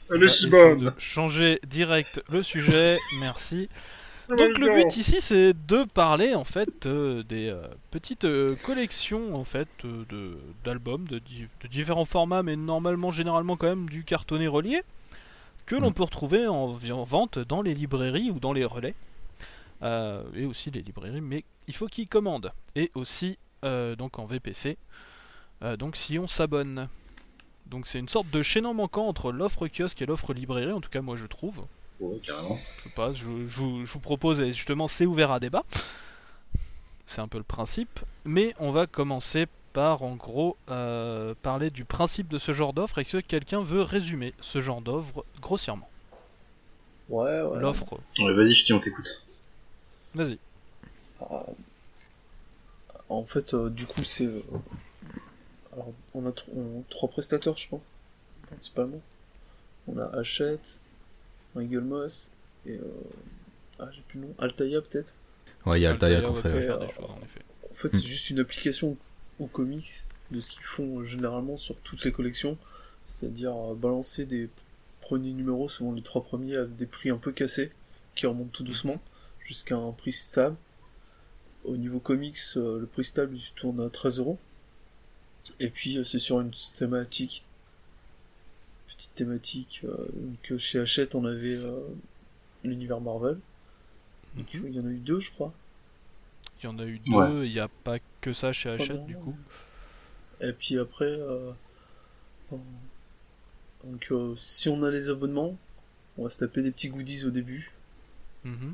Le On va essayer de changer direct le sujet, merci. Donc le but ici c'est de parler en fait euh, des euh, petites euh, collections en fait euh, de d'albums de, di- de différents formats mais normalement généralement quand même du cartonné relié que l'on Mm. peut retrouver en, en vente dans les librairies ou dans les relais Euh, et aussi les librairies mais il faut qu'ils commandent et aussi euh, donc en VPC euh, donc si on s'abonne donc c'est une sorte de chaînon manquant entre l'offre kiosque et l'offre librairie en tout cas moi je trouve Ouais, carrément. je sais pas, je, je vous- je vous propose, et justement c'est ouvert à débat, c'est un peu le principe, mais on va commencer par en gros euh, parler du principe de ce genre d'offre, et que quelqu'un veut résumer ce genre d'offre grossièrement. Ouais, ouais. L'offre, Ouais, vas-y, Ch'ti, on t'écoute. vas-y. En fait, euh, du coup, c'est. Alors, on a on- trois prestataires, je pense, principalement. On a Hachette, Michael Moss et. euh, Ah, j'ai plus le nom. Altaïa, peut-être. Ouais, il y a Altaïa qu'on fait. ouais. faire des en effet. En fait, c'est juste une application aux comics de ce qu'ils font euh, généralement sur toutes les collections. C'est-à-dire euh, balancer des premiers numéros, souvent les trois premiers, à des prix un peu cassés, qui remontent tout doucement, jusqu'à un prix stable. Au niveau comics, euh, le prix stable il se tourne à 13 euros. Et puis euh, c'est sur une thématique. Petite thématique. euh, donc chez Hachette on avait euh, l'univers Marvel. Mhm. Il y en a eu deux je crois. Il y en a eu deux, Ouais. il n'y a pas que ça chez Hachette du coup. Et puis après, euh, Donc euh, si on a les abonnements, on va se taper des petits goodies au début. Mhm.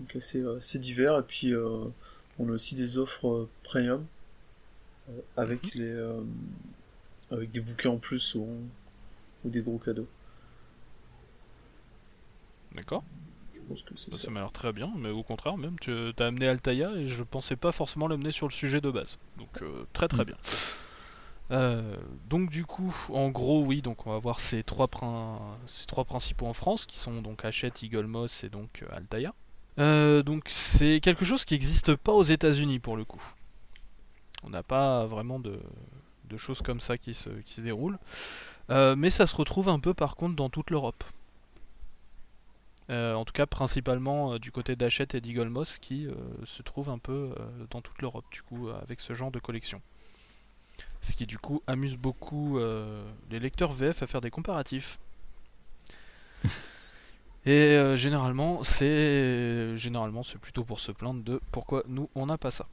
Donc assez, assez divers. Et puis euh, on a aussi des offres euh, premium euh, avec les euh, avec des bouquets en plus ou, ou des gros cadeaux. D'accord. Je pense que c'est Bah, Ça ça. m'a l'air très bien, mais au contraire, même, tu as amené Altaïa et je pensais pas forcément l'amener sur le sujet de base. Donc, euh, très très Mm. bien. Euh, donc, du coup, en gros, oui, donc on va voir ces trois, prin- ces trois principaux en France qui sont donc Hachette, Eagle Moss et donc Altaïa. Donc, c'est quelque chose qui n'existe pas aux États-Unis pour le coup. On n'a pas vraiment de, de choses comme ça qui se, qui se déroulent. Euh, mais ça se retrouve un peu par contre dans toute l'Europe. Euh, en tout cas, principalement euh, du côté d'Hachette et d'Eagle Moss qui se trouvent un peu dans toute l'Europe, du coup, avec ce genre de collection. Ce qui, du coup, amuse beaucoup les lecteurs VF à faire des comparatifs. [LAUGHS] et généralement, c'est généralement c'est plutôt pour se plaindre de pourquoi nous on n'a pas ça.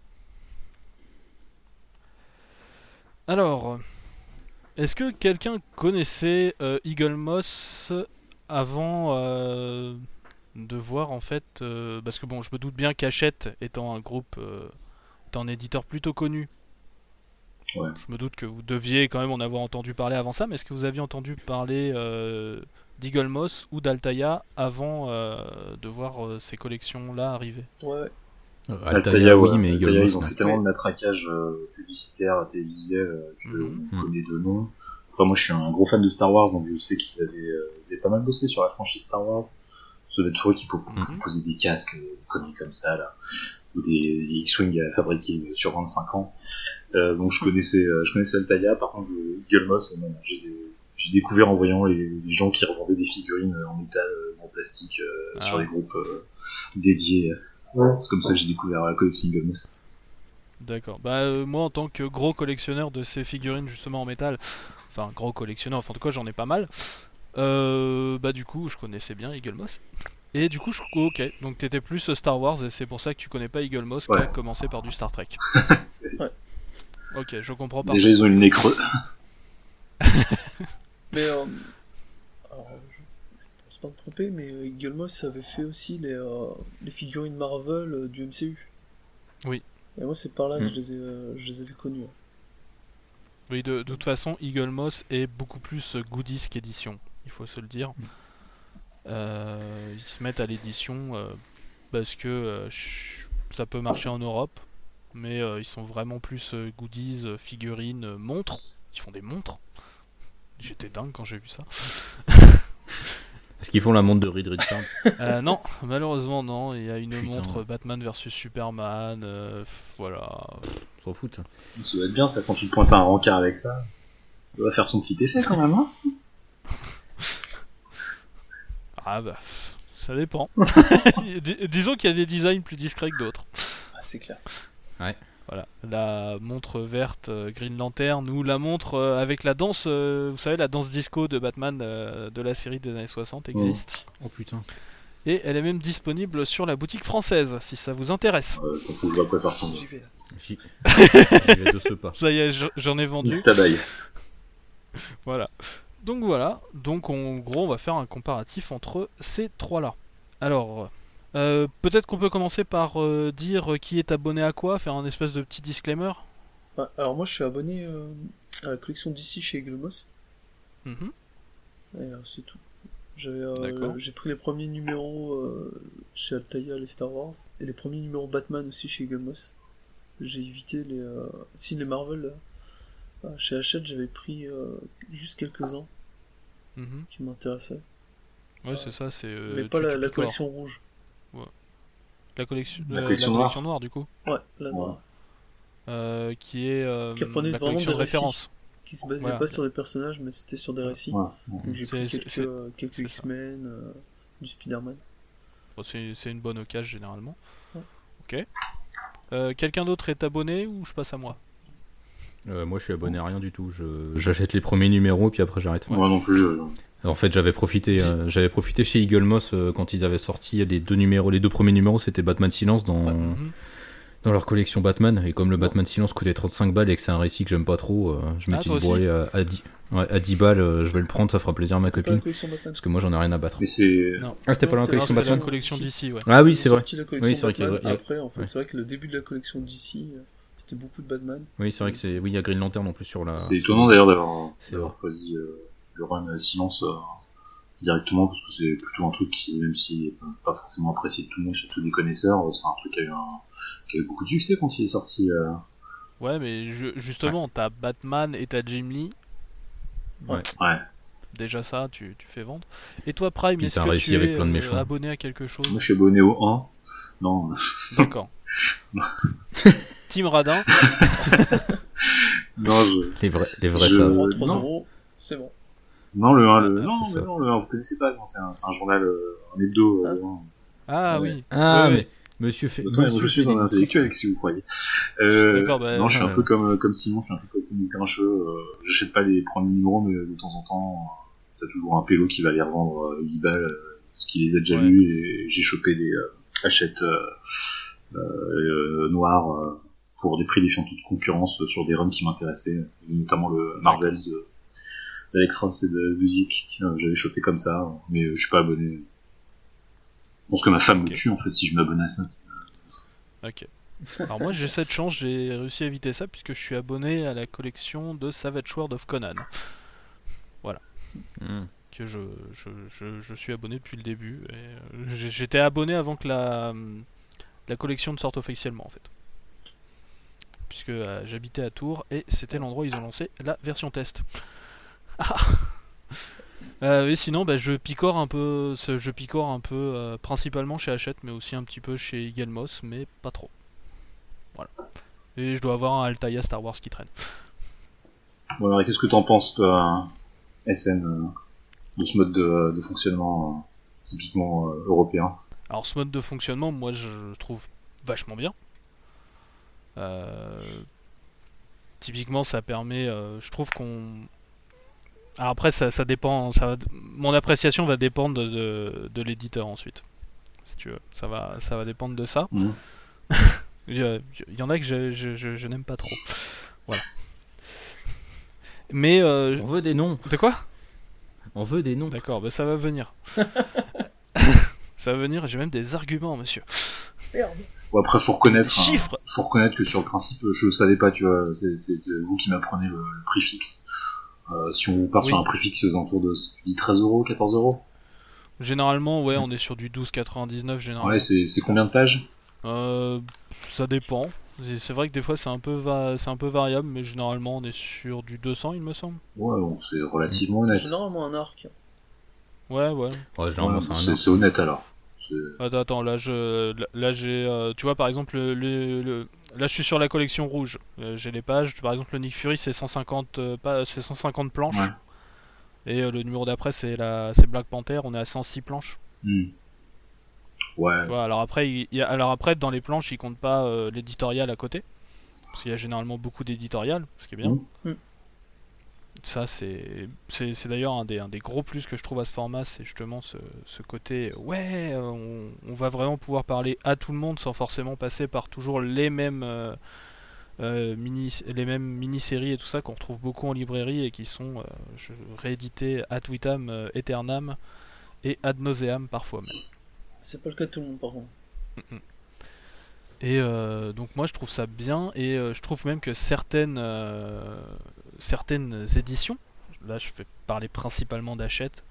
Alors, est-ce que quelqu'un connaissait euh, Eagle Moss avant euh, de voir en fait euh, parce que bon je me doute bien qu'Hachette étant un groupe euh, étant un éditeur plutôt connu Ouais. je me doute que vous deviez quand même en avoir entendu parler avant ça mais est-ce que vous aviez entendu parler euh, d'Eagle Moss ou d'Altaïa avant euh, de voir euh, ces collections là arriver Ouais, Altaïa, Altaïa, oui, ouais. mais Altaïa, Eagle Moss, ils ont fait tellement de matraquage euh, publicitaire, télévisuel, euh, que on connaît de nom. Après, moi, je suis un gros fan de Star Wars, donc je sais qu'ils avaient, euh, ils avaient pas mal bossé sur la franchise Star Wars. Ça doit être toi qui proposer des casques, euh, des conneries comme ça, là. Ou des, des X-Wing à fabriquer sur 25 ans. Euh, donc, je connaissais, euh, je connaissais Altaïa. Par contre, euh, Eagle Moss, euh, j'ai, j'ai découvert en voyant les, les gens qui revendaient des figurines euh, en métal, euh, en plastique, euh, Ah. sur les groupes euh, C'est comme ça que j'ai découvert la collection Eagle Moss. D'accord. Bah euh, moi en tant que gros collectionneur de ces figurines justement en métal, enfin gros collectionneur, enfin en tout cas j'en ai pas mal. euh, bah du coup je connaissais bien Eagle Moss. Et du coup je ok, donc t'étais plus Star Wars et c'est pour ça que tu connais pas Eagle Moss qui a commencé par du Star Trek. Ouais. [LAUGHS] Ok, je comprends pas. Déjà, ils ont eu le nez creux. mais euh, alors, je, je pense pas me tromper, mais euh, Eagle Moss avait fait aussi les, euh, les figurines Marvel euh, du MCU. Oui. Et moi, c'est par là que Mm. je les, ai, euh, je les avais connus. Oui, de, de toute façon, Eagle Moss est beaucoup plus euh, goodies qu'édition, il faut se le dire. Euh, ils se mettent à l'édition euh, parce que euh, ça peut marcher en Europe, mais euh, ils sont vraiment plus euh, goodies, euh, figurines, euh, montres. Ils font des montres. J'étais dingue quand j'ai vu ça. [LAUGHS] Est-ce qu'ils font la montre de Reed Richards [LAUGHS] Euh, non, malheureusement non. Il y a une Putain. montre Batman versus Superman. euh, voilà. On s'en fout. Ça doit être bien, ça, quand tu te pointes à un rencard avec ça. Ça va faire son petit effet quand même, hein [LAUGHS] Ah bah, ça dépend. [LAUGHS] Dis- disons qu'il y a des designs plus discrets que d'autres. Ah, c'est clair. Voilà, la montre verte euh, Green Lantern ou la montre euh, avec la danse, euh, vous savez, la danse disco de Batman euh, de la série des années 60 existe. Oh putain. Et elle est même disponible sur la boutique française, si ça vous intéresse. euh, Faut que je vois à quoi ça ressemble. J'y vais, là. J'y vais de ce pas. [LAUGHS] Ça y est, je- j'en ai vendu. Une. [LAUGHS] Voilà. Donc voilà, donc en gros on va faire un comparatif entre ces trois-là. Alors, euh, peut-être qu'on peut commencer par euh, dire qui est abonné à quoi, faire un espèce de petit disclaimer. Ouais, alors moi, je suis abonné euh, à la collection d'ici chez Eagle Moss. Mhm. C'est tout. J'ai pris les premiers numéros chez Altaïa, les Star Wars, et les premiers numéros Batman aussi chez Eagle Moss. J'ai évité les, si les Marvel. là. Ah, chez Hachette, j'avais pris juste quelques-uns Mhm. qui m'intéressaient, Ouais, c'est ça, c'est. mais pas la, collection rouge. La collection, La euh, collection noire. noire, du coup, Ouais, la noire. euh, qui est euh, Qui reprenait la vraiment collection de des récits. référence. Qui se basait Voilà. pas sur des personnages, mais c'était sur des récits. Ouais. Donc j'ai C'est- pris quelques, euh, quelques. X-Men, euh, du Spider-Man. Bon, c'est c'est une bonne occasion généralement. Ouais. Ok. Euh, Quelqu'un d'autre est abonné ou je passe à moi? Euh, moi, je suis abonné à rien du tout. Je- J'achète les premiers numéros, puis après, j'arrête. Moi non plus. Euh, En fait, j'avais profité, euh, j'avais profité chez Eagle Moss euh, quand ils avaient sorti les deux numéros. Les deux premiers numéros, c'était Batman Silence dans, Mhm. dans leur collection Batman. Et comme le Batman Silence coûtait 35 balles et que c'est un récit que j'aime pas trop, euh, je Ah, m'étais dit, bon, allez, à, à 10. Ouais, à 10 balles, euh, je vais le prendre, ça fera plaisir à ma copine. Batman. Parce que moi, j'en ai rien à battre. Mais c'est. Ah, c'était pas la collection non, C'est la Batman. collection d'ici, ouais. Ah oui, c'est vrai. sorti la collection Oui, c'est vrai a- Batman Après, en fait, ouais. c'est vrai que le début de la collection DC, euh, c'était beaucoup de Batman. Oui, c'est vrai que c'est. Oui, il y a Green Lantern en plus sur la. C'est étonnant d'ailleurs d'avoir choisi euh, le run euh, silence euh, directement parce que c'est plutôt un truc qui, même si n'est pas forcément apprécié de tout le monde, surtout des connaisseurs, euh, c'est un truc qui a eu, un, qui a eu beaucoup de succès quand il est sorti. euh. Ouais, mais je- justement, t'as Batman et t'as Jim Lee. Ouais. Ouais. Déjà ça, tu, tu fais vendre. Et toi, Prime, est-ce que tu avec es plein de euh, méchants. abonné à quelque chose? Moi je suis abonné au 1. Non, D'accord. [LAUGHS] Team Radin, non, je... Les vrais, les vrais Je- savent. Prends Euh, 3 non. euros, c'est bon. Non le 1, le... Ah, non, mais non, le 1, vous connaissez pas, non, c'est un, journal, euh, un hebdo. euh, 1. Ah Ouais. oui. Ah, Ouais, mais monsieur fait. Autant, moi, je monsieur suis un intellectuel, si vous croyez. Euh, bah, non, je suis un ouais. peu comme, euh, comme Simon, je suis un peu comme Miss Grincheux. Euh, J'achète pas les premiers numéros, mais de temps en temps, euh, t'as toujours un pélo qui va les revendre euh, 8 balles, euh, parce qu'il les a déjà Ouais. lus, et j'ai chopé des euh, hachettes euh, euh, euh, noires euh, pour des prix défiant toute concurrence euh, sur des runs qui m'intéressaient, notamment le Marvels de d'Alex Ross et de euh, j'avais chopé comme ça, mais euh, je suis pas abonné. Je pense que ma femme Ok. me tue en fait si je m'abonne à ça. Ok. Alors moi j'ai cette chance, j'ai réussi à éviter ça puisque je suis abonné à la collection de Savage World of Conan. Hmm. Que je, je, je, je suis abonné depuis le début. et, euh, J'étais abonné avant que la, la collection ne sorte officiellement en fait. Puisque euh, j'habitais à Tours et c'était l'endroit où ils ont lancé la version test. Ah. Euh, et sinon, bah, je picore un peu, je picore un peu, euh, principalement chez Hachette, mais aussi un petit peu chez Moss, mais pas trop. Voilà. Et je dois avoir un Altaïa Star Wars qui traîne. Bon, alors, qu'est-ce que t'en penses, toi, SN, euh, de ce mode de, de fonctionnement typiquement européen? Alors ce mode de fonctionnement, moi je le trouve vachement bien. Euh, typiquement, ça permet, euh, je trouve qu'on. Alors après, ça, ça dépend. Ça Mon appréciation va dépendre de, de, de l'éditeur ensuite. Si tu veux, ça va, ça va dépendre de ça. [LAUGHS] Mhm. Il y, en a que je, je, je- je n'aime pas trop. Voilà. Mais euh, On veut des noms. de quoi? On veut des noms. D'accord, bah ça va venir. [LAUGHS] ça va venir. J'ai même des arguments, monsieur. Merde. Bon, après, faut reconnaître, hein, Chiffres. faut reconnaître que sur le principe, je savais pas, tu vois, c'est c'est vous qui m'apprenez le, le prix fixe. Euh, si on part Oui. sur un prix fixe aux alentours de, tu dis 13 euros, 14 euros Généralement, ouais, on est sur du 12,99 généralement. Ouais, c'est c'est combien de pages Euh, ça dépend. C'est- C'est vrai que des fois c'est un peu va- c'est un peu variable, mais généralement on est sur du 200, il me semble. Ouais, bon, c'est relativement honnête. Généralement un arc. Ouais, ouais. Ouais, généralement, Ouais, c'est un c'est arc. c'est honnête alors. Attends, attends, là je, là, j'ai, euh, tu vois par exemple le, le- le- là je suis sur la collection rouge. Euh, j'ai les pages. Par exemple le Nick Fury c'est 150, euh, pas, c'est 150 planches. Ouais. Et euh, le numéro d'après c'est la, c'est Black Panther. On est à 106 planches. Hmm. Ouais. Tu vois, alors après, il y a- alors après dans les planches ils comptent pas euh, l'éditorial à côté, parce qu'il y a généralement beaucoup d'éditorial, ce qui est bien. Mhm. Ça c'est d'ailleurs un des, un des gros plus que je trouve à ce format, c'est justement ce, ce côté ouais, euh, on, on va vraiment pouvoir parler à tout le monde sans forcément passer par toujours les mêmes euh, euh, mini les mêmes mini-séries et tout ça qu'on retrouve beaucoup en librairie et qui sont euh, rééditées ad vitam euh, aeternam et ad nauseam parfois même. C'est pas le cas de tout le monde par contre. Et euh, donc moi je trouve ça bien et euh, je trouve même que certaines, euh, certaines éditions, là je vais parler principalement d'Hachette,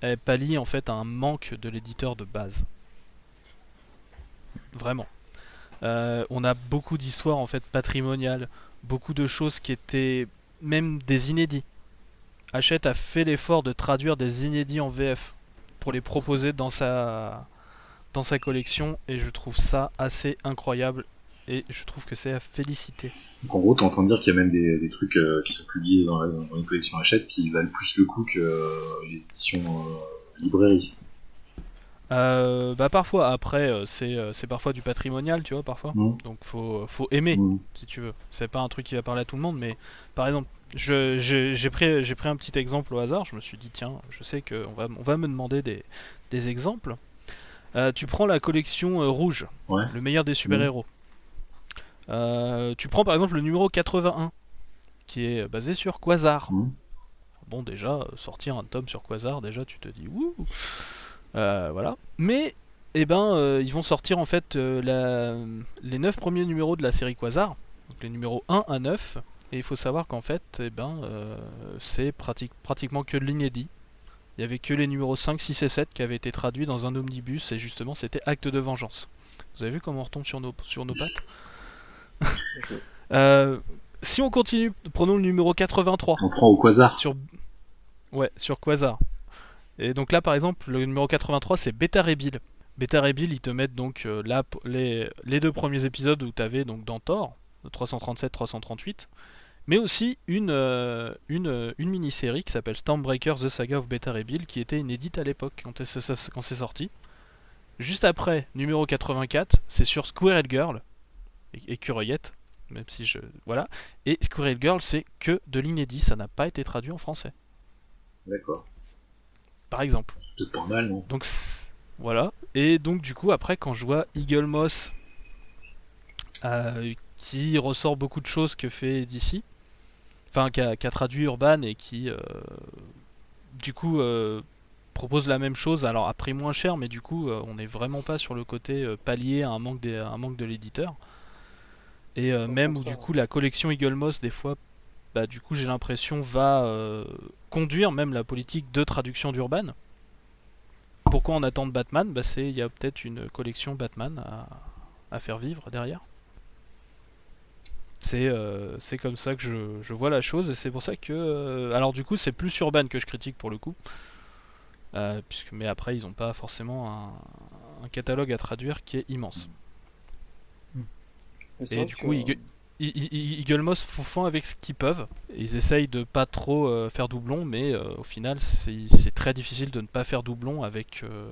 elles pallient en fait un manque de l'éditeur de base. Vraiment. Euh, on a beaucoup d'histoires en fait patrimoniales, beaucoup de choses qui étaient même des inédits. Hachette a fait l'effort de traduire des inédits en VF pour les proposer dans sa, dans sa collection et je trouve ça assez incroyable et je trouve que c'est à féliciter. Donc en gros, t'es en train de dire qu'il y a même des, des trucs euh, qui sont publiés dans, la, dans une collection Hachette qui valent plus le coup que euh, les éditions euh, librairie. Euh, bah parfois après c'est c'est parfois du patrimonial tu vois parfois Mhm. donc faut faut aimer Mhm. si tu veux c'est pas un truc qui va parler à tout le monde mais par exemple je je- j'ai pris j'ai pris un petit exemple au hasard je me suis dit tiens je sais que on va on va me demander des des exemples tu prends la collection rouge Ouais. le meilleur des super héros tu prends par exemple le numéro 81 qui est basé sur Quasar Mhm. bon déjà euh, sortir un tome sur Quasar, déjà tu te dis ouh, Euh, voilà. Mais eh ben euh, ils vont sortir en fait euh, la- les 9 premiers numéros de la série Quasar, donc les numéros 1 à 9. Et il faut savoir qu'en fait, eh ben, euh, c'est pratique- pratiquement que de l'inédit. Il y avait que les numéros 5, 6 et 7 qui avaient été traduits dans un omnibus et justement c'était Acte de vengeance. Vous avez vu comment on retombe sur nos, sur nos pattes? [LAUGHS] Euh, Si on continue, prenons le numéro 83 On prend au quasar. sur ouais sur Quasar. Et donc là par exemple le numéro 83 c'est Beta Rebill. Beta Rebill ils te mettent donc euh, là les, les deux premiers épisodes où tu avais donc dans Thor, le 337 338, mais aussi une euh, une, une mini-série qui s'appelle Stormbreaker The Saga of Beta Rebill qui était inédite à l'époque quand c'est quand c'est sorti. Juste après numéro 84, c'est sur Squirrel Girl et, et Cureillette, même si je voilà. Et Squirrel Girl c'est que de l'inédit, ça n'a pas été traduit en français D'accord. par exemple. C'est pas mal, non? Donc voilà. Et donc du coup après quand je vois Eagle Moss euh, qui ressort beaucoup de choses que fait DC, enfin qui a, traduit Urban et qui euh, du coup euh, propose la même chose, alors à prix moins cher, mais du coup on n'est vraiment pas sur le côté pallier à un manque, des- à un manque de l'éditeur. Et euh, même où du coup la collection Eagle Moss des fois, bah, du coup j'ai l'impression va euh, conduire même la politique de traduction d'Urban. Pourquoi on attend de Batman? Bah, c'est il y a peut-être une collection Batman à, à faire vivre derrière. C'est euh, c'est comme ça que je, je vois la chose et c'est pour ça que alors du coup c'est plus Urban que je critique pour le coup. Puisque mais après ils n'ont pas forcément un, un catalogue à traduire qui est immense. Et du coup, il- I- I- I- Eagle Moss font font avec ce qu'ils peuvent. Ils essayent de pas trop euh, faire doublon, mais euh, au final, c'est très difficile de ne pas faire doublon avec. euh,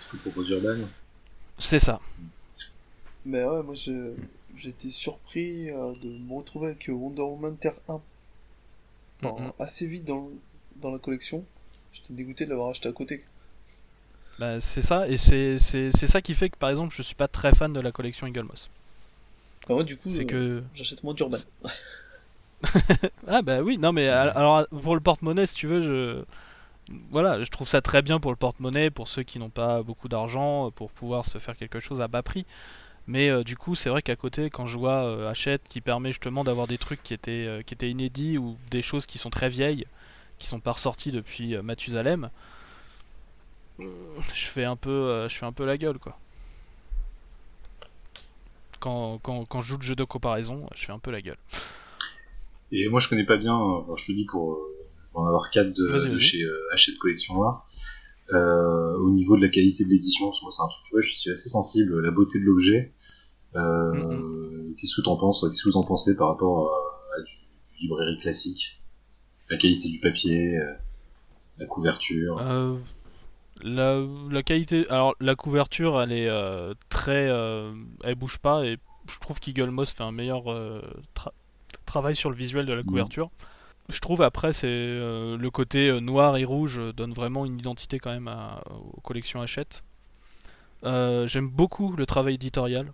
Ce que propose Urban. C'est ça. Mais ouais, moi été surpris euh, de me retrouver avec Wonder Woman Terre 1 Enfin, Mhm. assez vite dans, dans la collection. J'étais dégoûté de l'avoir acheté à côté. Bah, c'est ça, et c'est ça qui fait que par exemple, je suis pas très fan de la collection Eagle Moss. Bah, moi, du coup, C'est euh, que. j'achète moins d'Urban. [LAUGHS] Ah bah oui, non mais al- alors pour le porte-monnaie, si tu veux, je voilà, je trouve ça très bien pour le porte-monnaie, pour ceux qui n'ont pas beaucoup d'argent, pour pouvoir se faire quelque chose à bas prix. Mais euh, du coup, c'est vrai qu'à côté, quand je vois euh, Hachette qui permet justement d'avoir des trucs qui étaient euh, qui étaient inédits ou des choses qui sont très vieilles, qui sont pas ressorties depuis euh, Mathusalem, je fais un peu euh, je fais un peu la gueule quoi. Quand, quand, quand je joue le jeu de comparaison, je fais un peu la gueule. Et moi, je connais pas bien, euh, je te dis pour, euh, vais en avoir 4 de, chez euh, Hachette Collection Noire. Euh, au niveau de la qualité de l'édition, c'est un truc, tu vois, je suis assez sensible, la beauté de l'objet. Euh, Mm, Qu'est-ce que t'en penses, Qu'est-ce que vous en pensez par rapport à, à du, du librairie classique? La qualité du papier, euh, la couverture? Euh, la, la qualité, alors la couverture, elle est euh, très, euh, elle bouge pas et je trouve qu'Eagle Moss fait un meilleur euh, tra- travail sur le visuel de la Mhm. couverture. Je trouve après c'est le côté noir et rouge donne vraiment une identité quand même à- aux collections Hachette. J'aime beaucoup le travail éditorial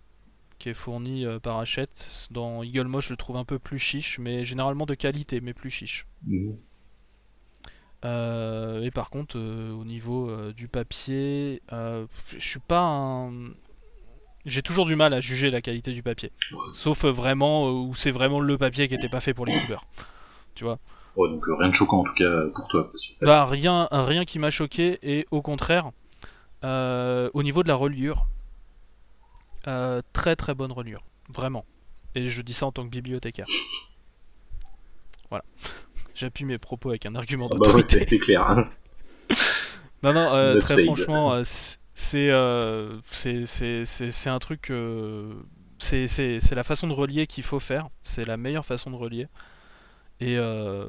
qui est fourni par Hachette. Dans Eagle Moss, je le trouve un peu plus chiche, mais généralement de qualité, mais plus chiche. Mhm. Euh, et par contre, euh, au niveau euh, du papier, je suis pas un. J'ai toujours du mal à juger la qualité du papier. Ouais. Sauf vraiment où c'est vraiment le papier qui était pas fait pour les couleurs. Tu vois? Ouais, donc rien de choquant en tout cas pour toi. Là, rien, rien qui m'a choqué, et au contraire, au niveau de la reliure, très très bonne reliure. Vraiment. Et je dis ça en tant que bibliothécaire. Voilà. J'appuie mes propos avec un argument Ah bah ouais, d'autorité. c'est c'est clair. hein. [LAUGHS] Non, non, euh, très side. franchement, euh, c'est euh, c'est- c'est c'est- c'est un truc. euh, c'est c'est- c'est la façon de relier qu'il faut faire. C'est la meilleure façon de relier. Et, euh,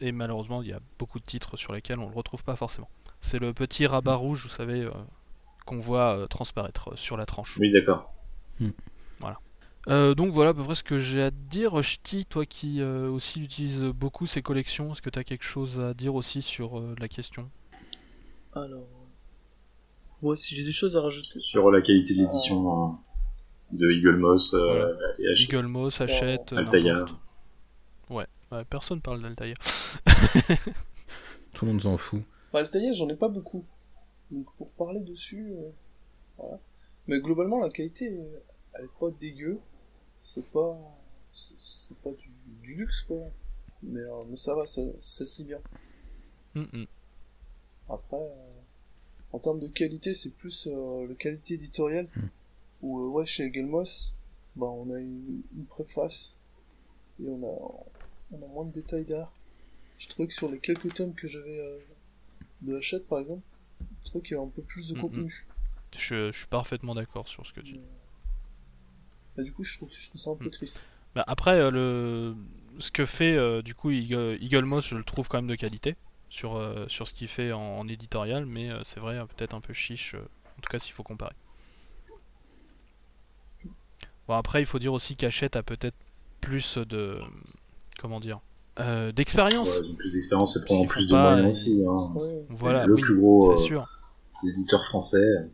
et malheureusement, il y a beaucoup de titres sur lesquels on le retrouve pas forcément. C'est le petit rabat rouge, vous savez, euh, qu'on voit euh, transparaître sur la tranche. Oui, d'accord. Euh, donc voilà à peu près ce que j'ai à te dire. Ch'ti, toi qui euh, aussi utilises beaucoup ces collections, est-ce que tu as quelque chose à dire aussi sur euh, la question? Alors. Moi, si j'ai des choses à rajouter. Sur la qualité d'édition hein, de Eagle Moss euh, Voilà. et Hachette. Eagle Moss, Hachette, Altaïa. Ouais. Ouais, personne parle d'Altaïr. [LAUGHS] Tout le monde s'en fout. Bah, Altaïr, j'en ai pas beaucoup. Donc pour parler dessus, euh, voilà. Mais globalement, la qualité, euh, elle est pas dégueu. C'est pas, c'est- pas du, du luxe quoi. Mais, euh, mais ça va, ça, ça se lit bien. Hum. Après, euh, en termes de qualité, c'est plus euh, la qualité éditoriale. Hmm. Où, euh, ouais, chez Gelmos, bah, on a une, une préface et on a, on a moins de détails derrière. Je trouvais que sur les quelques tomes que j'avais euh, de Hachette, par exemple, je trouvais qu'il y avait un peu plus de Hmm, contenu. Je, je suis parfaitement d'accord sur ce que tu dis. Et du coup, je trouve, je trouve ça un peu Hmm. triste. Bah, après, euh, le... ce que fait euh, du coup Eagle, Eagle Moss, je le trouve quand même de qualité sur, euh, sur ce qu'il fait en, en éditorial, mais euh, c'est vrai, peut-être un peu chiche, euh, en tout cas s'il faut comparer. Bon, après, il faut dire aussi qu'Hachette a peut-être plus de. Comment dire euh, D'expérience. Ouais, plus d'expérience, c'est faut plus de moyens aussi. Hein. Ouais. Voilà, le oui, plus gros c'est euh, sûr. éditeurs français.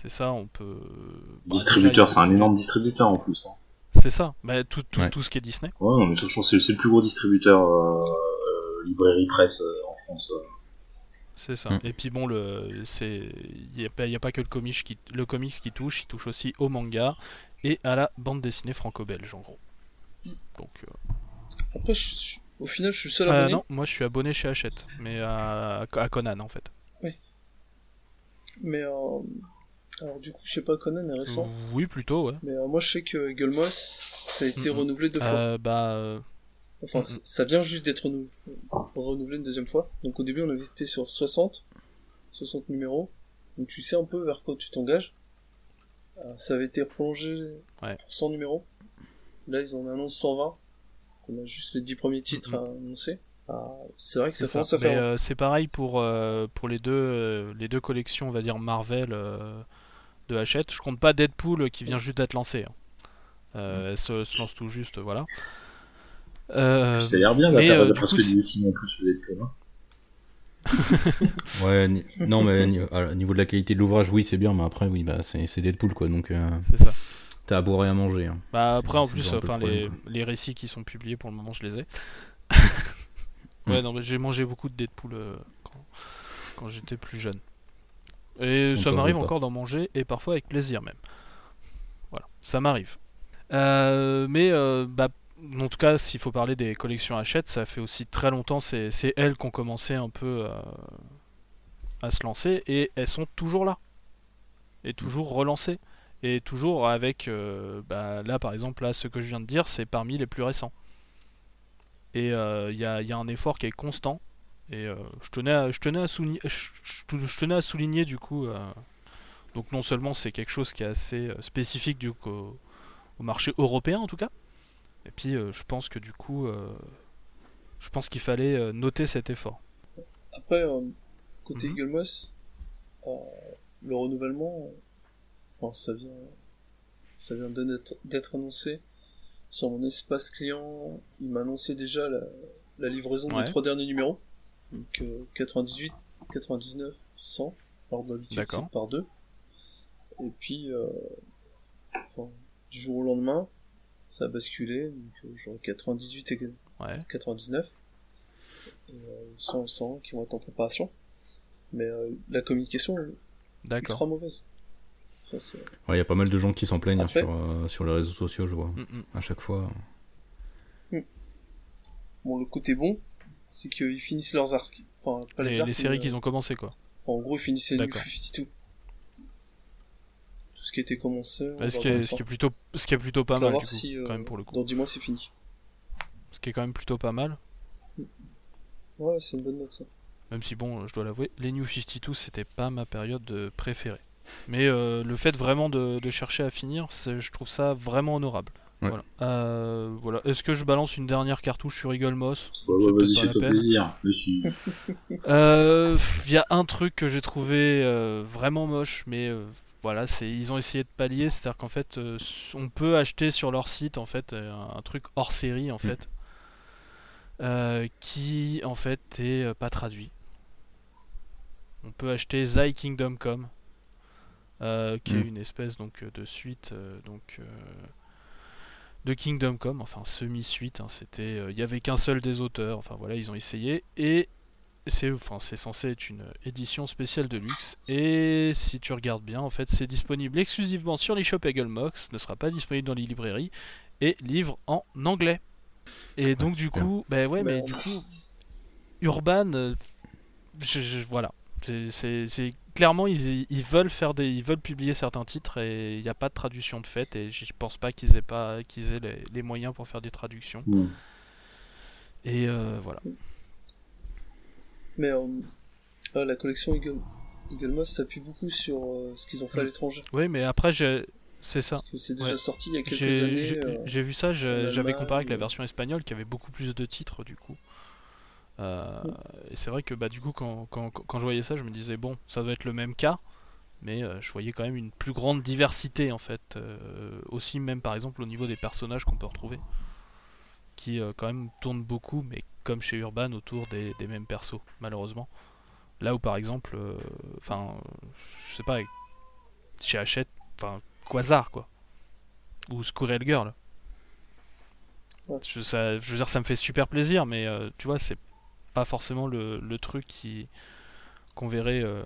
C'est ça, on peut. bah, Distributeur, c'est un énorme distributeur en plus. Hein. C'est ça, bah, tout, tout, Ouais. tout ce qui est Disney. Ouais, non, mais toute façon, c'est c'est le plus gros distributeur euh, euh, librairie presse euh, en France. euh. C'est ça. Mm. Et puis bon, le, c'est, il n'y a, pas- y a pas que le comics qui, le comics qui touche, il touche aussi au manga et à la bande dessinée franco-belge en gros. Donc, euh, Après, je- je- au final, je suis seul euh, abonné. non, moi je suis abonné chez Hachette, mais à, à Conan en fait. Mais euh, alors du coup, je sais pas, Conan est récent. Oui, plutôt, ouais. Mais euh, moi, je sais que Gelmos, ça a été renouvelé deux fois. Euh, bah, euh, Enfin, ça vient juste d'être renou- renouvelé une deuxième fois. Donc au début, on avait été sur 60, 60 numéros. Donc tu sais un peu vers quoi tu t'engages. Ça avait été prolongé Ouais. pour 100 numéros. Là, ils en annoncent 120. On a juste les 10 premiers titres à annoncer. Ah, c'est vrai que ça commence à faire. euh, c'est pareil pour, euh, pour les, deux, euh, les deux collections, on va dire Marvel de Hachette. Je compte pas Deadpool qui vient juste d'être lancé. hein. Euh, elle se, se lance tout juste, voilà. Euh, ça a l'air bien mais, euh, du d'après ce coup, que Simon en plus, hein. [LAUGHS] Ouais, ni- non, mais au niveau de la qualité de l'ouvrage, oui, c'est bien, mais après, oui, bah, c'est Deadpool, quoi, donc euh, c'est ça. t'as à boire et à manger. hein. Bah après en plus, enfin problème, les, les récits qui sont publiés pour le moment, je les ai. [LAUGHS] ouais Mm. non mais j'ai mangé beaucoup de Deadpool euh, quand, quand j'étais plus jeune. Et ça m'arrive encore d'en manger et parfois avec plaisir même. Voilà, ça m'arrive. Euh, mais euh, bah, en tout cas, s'il faut parler des collections Hachette, ça fait aussi très longtemps, c'est c'est elles qui ont commencé un peu euh, à se lancer et elles sont toujours là. Et toujours relancées. Et toujours avec, bah, là par exemple, là ce que je viens de dire, c'est parmi les plus récents. Et il y, a, y a un effort qui est constant. Et euh, je, tenais à, je, tenais à souligner, je, tenais à souligner du coup. euh, donc non seulement c'est quelque chose qui est assez euh, spécifique du coup, au, au marché européen en tout cas. Et puis euh, je pense que du coup, je pense qu'il fallait noter cet effort. Après, côté Mhm. Eagle Moss, le renouvellement, enfin, ça vient, ça vient d'être d'être annoncé sur mon espace client. Il m'a annoncé déjà la, la livraison Ouais. des trois derniers numéros, donc euh, 98, 99, 100. Alors d'habitude c'est par deux. Et puis, euh, enfin, du jour au lendemain, ça a basculé. Donc euh, genre 98 et Ouais. 99 et euh, 100 et 100 qui vont être en préparation. Mais euh, la communication est ultra mauvaise. Ouais, il y a pas mal de gens qui s'en plaignent hein, sur, euh, sur les réseaux sociaux, je vois, Mm, mm. à chaque fois. Bon, le côté bon, c'est qu'ils finissent leurs arcs. Enfin, pas les, Les, arcs. les séries mais, qu'ils ont commencé quoi. euh, En gros, ils finissaient New D'accord. 52. Tout ce qui était commencé. ce, qui est, ce qui est plutôt, ce qui est plutôt pas mal du coup, si, euh, quand même pour le coup. Dans 10 mois, c'est fini. Ce qui est quand même plutôt pas mal. Ouais, c'est une bonne note, ça. Même si bon, je dois l'avouer, les New 52 c'était pas ma période de préférée. Mais euh, le fait vraiment de, de chercher à finir, c'est- je trouve ça vraiment honorable. Ouais. Voilà. Euh, voilà. Est-ce que je balance une dernière cartouche sur Eagle Moss peut-être vas-y, plaisir. [LAUGHS] Euh, Il y a un truc que j'ai trouvé euh, vraiment moche, mais euh, voilà, c'est ils ont essayé de pallier, c'est-à-dire qu'en fait, euh, on peut acheter sur leur site en fait un, un truc hors série en fait, euh, qui en fait est euh, pas traduit. On peut acheter Thy Kingdom Come, euh, qui est Mm. une espèce donc de suite euh, donc euh, de Kingdom Come, enfin semi-suite. hein, c'était, il y avait qu'un seul des auteurs. Enfin voilà, ils ont essayé et c'est, enfin, c'est censé être une édition spéciale de luxe. Et si tu regardes bien, en fait, c'est disponible exclusivement sur les shops Eaglemox, ne sera pas disponible dans les librairies et livre en anglais. Et donc du coup, ben ouais, Bah, mais du coup, Urban, euh, je- je- voilà, c'est- clairement ils, ils veulent faire des, ils veulent publier certains titres et il n'y a pas de traduction de fait et je pense pas qu'ils aient pas, qu'ils aient les, les moyens pour faire des traductions. Et euh, voilà. Mais euh, euh, la collection Eagle, Eagle Moss s'appuie beaucoup sur euh, ce qu'ils ont fait à Mm. l'étranger. Oui, mais après j'ai, c'est ça. Parce que c'est déjà Ouais. sorti il y a quelques J'ai, années. j'ai- euh, vu ça, j'avais comparé avec la version espagnole qui avait beaucoup plus de titres du coup. Euh, et c'est vrai que bah, du coup quand, quand, quand je voyais ça je me disais bon ça doit être le même cas mais euh, je voyais quand même une plus grande diversité en fait euh, aussi même par exemple au niveau des personnages qu'on peut retrouver qui quand même tournent beaucoup mais comme chez Urban autour des, des mêmes persos malheureusement. Là où par exemple enfin je sais pas chez Hachette enfin Quasar quoi. Ou Squirrel Girl. Je, ça, je veux dire ça me fait super plaisir mais euh, tu vois c'est pas forcément le, le truc qui qu'on verrait euh,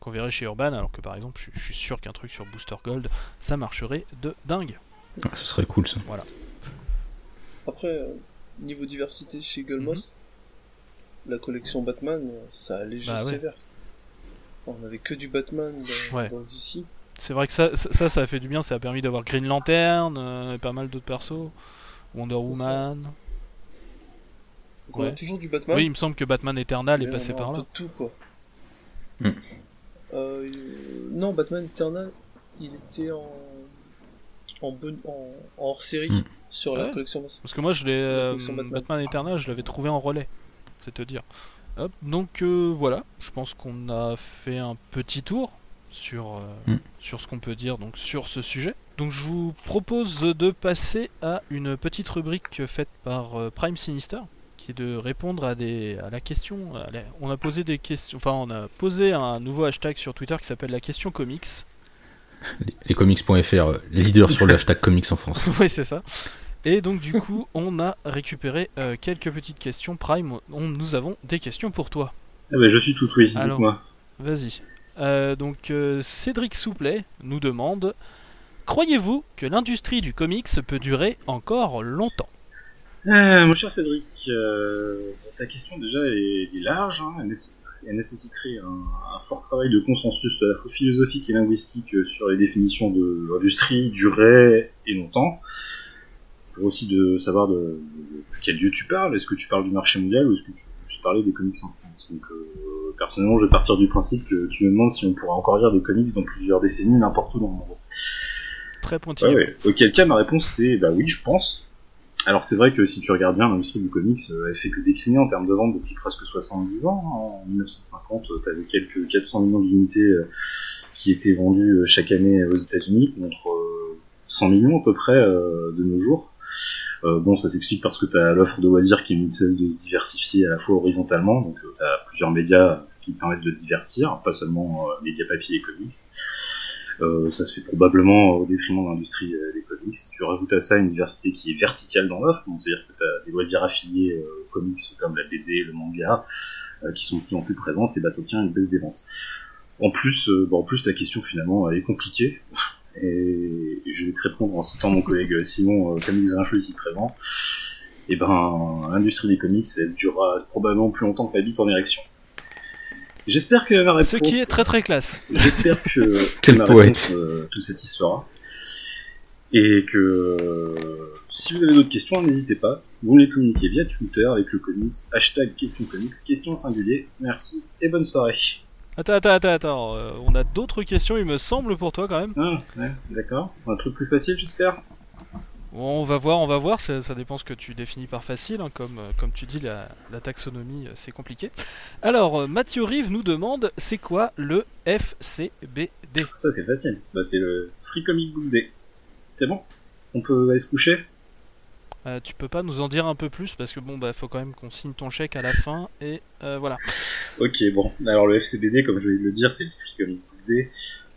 qu'on verrait chez Urban alors que par exemple je, je suis sûr qu'un truc sur Booster Gold ça marcherait de dingue Ah, ce serait cool ça. Après, euh, niveau diversité chez Eagle Moss, la collection Batman, ça allait juste Mhm. Bah ouais. sévère. On avait que du Batman dans, Ouais. dans le DC. c'est vrai que ça, ça ça a fait du bien ça a permis d'avoir Green Lantern euh, et pas mal d'autres persos Wonder C'est ça. On a toujours du Batman. oui il me semble que Batman Eternal est passé on a par un là peu de tout, quoi. Hmm. Euh, non, Batman Eternal, il était en, en, bon- en, en hors série Hmm. sur Ah la ouais collection. Parce que moi, je l'ai euh, Batman. Batman. Eternal, je l'avais trouvé en relais, c'est te dire. Hop, donc euh, voilà, je pense qu'on a fait un petit tour sur euh, Mm. sur ce qu'on peut dire donc sur ce sujet. Donc je vous propose de passer à une petite rubrique faite par euh, Prime Sinister de répondre à des à la question à la- on a posé des questions enfin on a posé un nouveau hashtag sur Twitter qui s'appelle la question comics Les, les comics.fr, euh, leader sur le hashtag comics en France. [LAUGHS] oui, c'est ça. Et donc, du coup, [LAUGHS] on a récupéré euh, quelques petites questions. Prime, on- nous avons des questions pour toi. Ah bah, je suis tout oui, dites-moi. Vas-y. Euh, donc, euh, Cédric Souplet nous demande Croyez-vous que l'industrie du comics peut durer encore longtemps? Euh, mon cher Cédric, euh, ta question déjà est, est large, hein, elle, nécessiterait, elle nécessiterait un, un fort travail de consensus à la fois philosophique et linguistique euh, sur les définitions de l'industrie, durée et longtemps. Il faut aussi de savoir de, de quel lieu tu parles, est-ce que tu parles du marché mondial ou est-ce que tu veux juste parler des comics en France? Donc euh, personnellement je vais partir du principe que tu me demandes si on pourra encore lire des comics dans plusieurs décennies n'importe où dans le monde. Très pointillé. Ouais, ouais. Auquel cas, ma réponse c'est bah oui, je pense. Alors c'est vrai que si tu regardes bien, l'industrie du comics, euh, elle fait que décliner en termes de vente depuis presque 70 ans. En 1950, euh, t'avais quelques 400 millions d'unités euh, qui étaient vendues euh, chaque année aux États-Unis contre euh, 100 millions à peu près de nos jours. Bon, ça s'explique parce que t'as l'offre de loisirs qui ne cesse de se diversifier à la fois horizontalement, donc euh, t'as plusieurs médias qui te permettent de divertir, pas seulement médias papier et comics. Ça se fait probablement au détriment de l'industrie euh, comics. Tu rajoutes à ça une diversité qui est verticale dans l'offre, c'est-à-dire que tu as des loisirs affiliés euh, aux comics comme la BD, le manga, euh, qui sont de plus en plus présentes, et bah t'obtiens une baisse des ventes. En plus, euh, bah, en plus ta question finalement elle est compliquée, [LAUGHS] et je vais te répondre en citant mon collègue euh, Simon euh, Camille Grincheux ici présent. Et ben, l'industrie des comics, elle durera probablement plus longtemps que la bite en érection. J'espère que ma réponse... Ce qui est très très classe. J'espère que, que [LAUGHS] Quel ma poète. réponse euh, tout satisfera. Et que si vous avez d'autres questions, n'hésitez pas. Vous les communiquez via Twitter avec le comics, hashtag question comics, question singulier. Merci et bonne soirée. Attends, attends, attends, attends. euh, on a d'autres questions, il me semble, pour toi quand même. Ah, ouais, d'accord. Un truc plus facile, j'espère. Bon, on va voir, on va voir, ça, ça dépend ce que tu définis par facile, hein, comme, euh, comme tu dis, la, la taxonomie euh, c'est compliqué. Alors, Mathieu Rive nous demande c'est quoi le FCBD Ça, c'est facile. Bah, c'est le Free Comic Book Day. C'est bon On peut aller se coucher Euh, Tu peux pas nous en dire un peu plus parce que bon, bah faut quand même qu'on signe ton chèque à la fin et euh, voilà. Ok, bon. Alors, le FCBD, comme je vais le dire, c'est le Free Comic Book Day.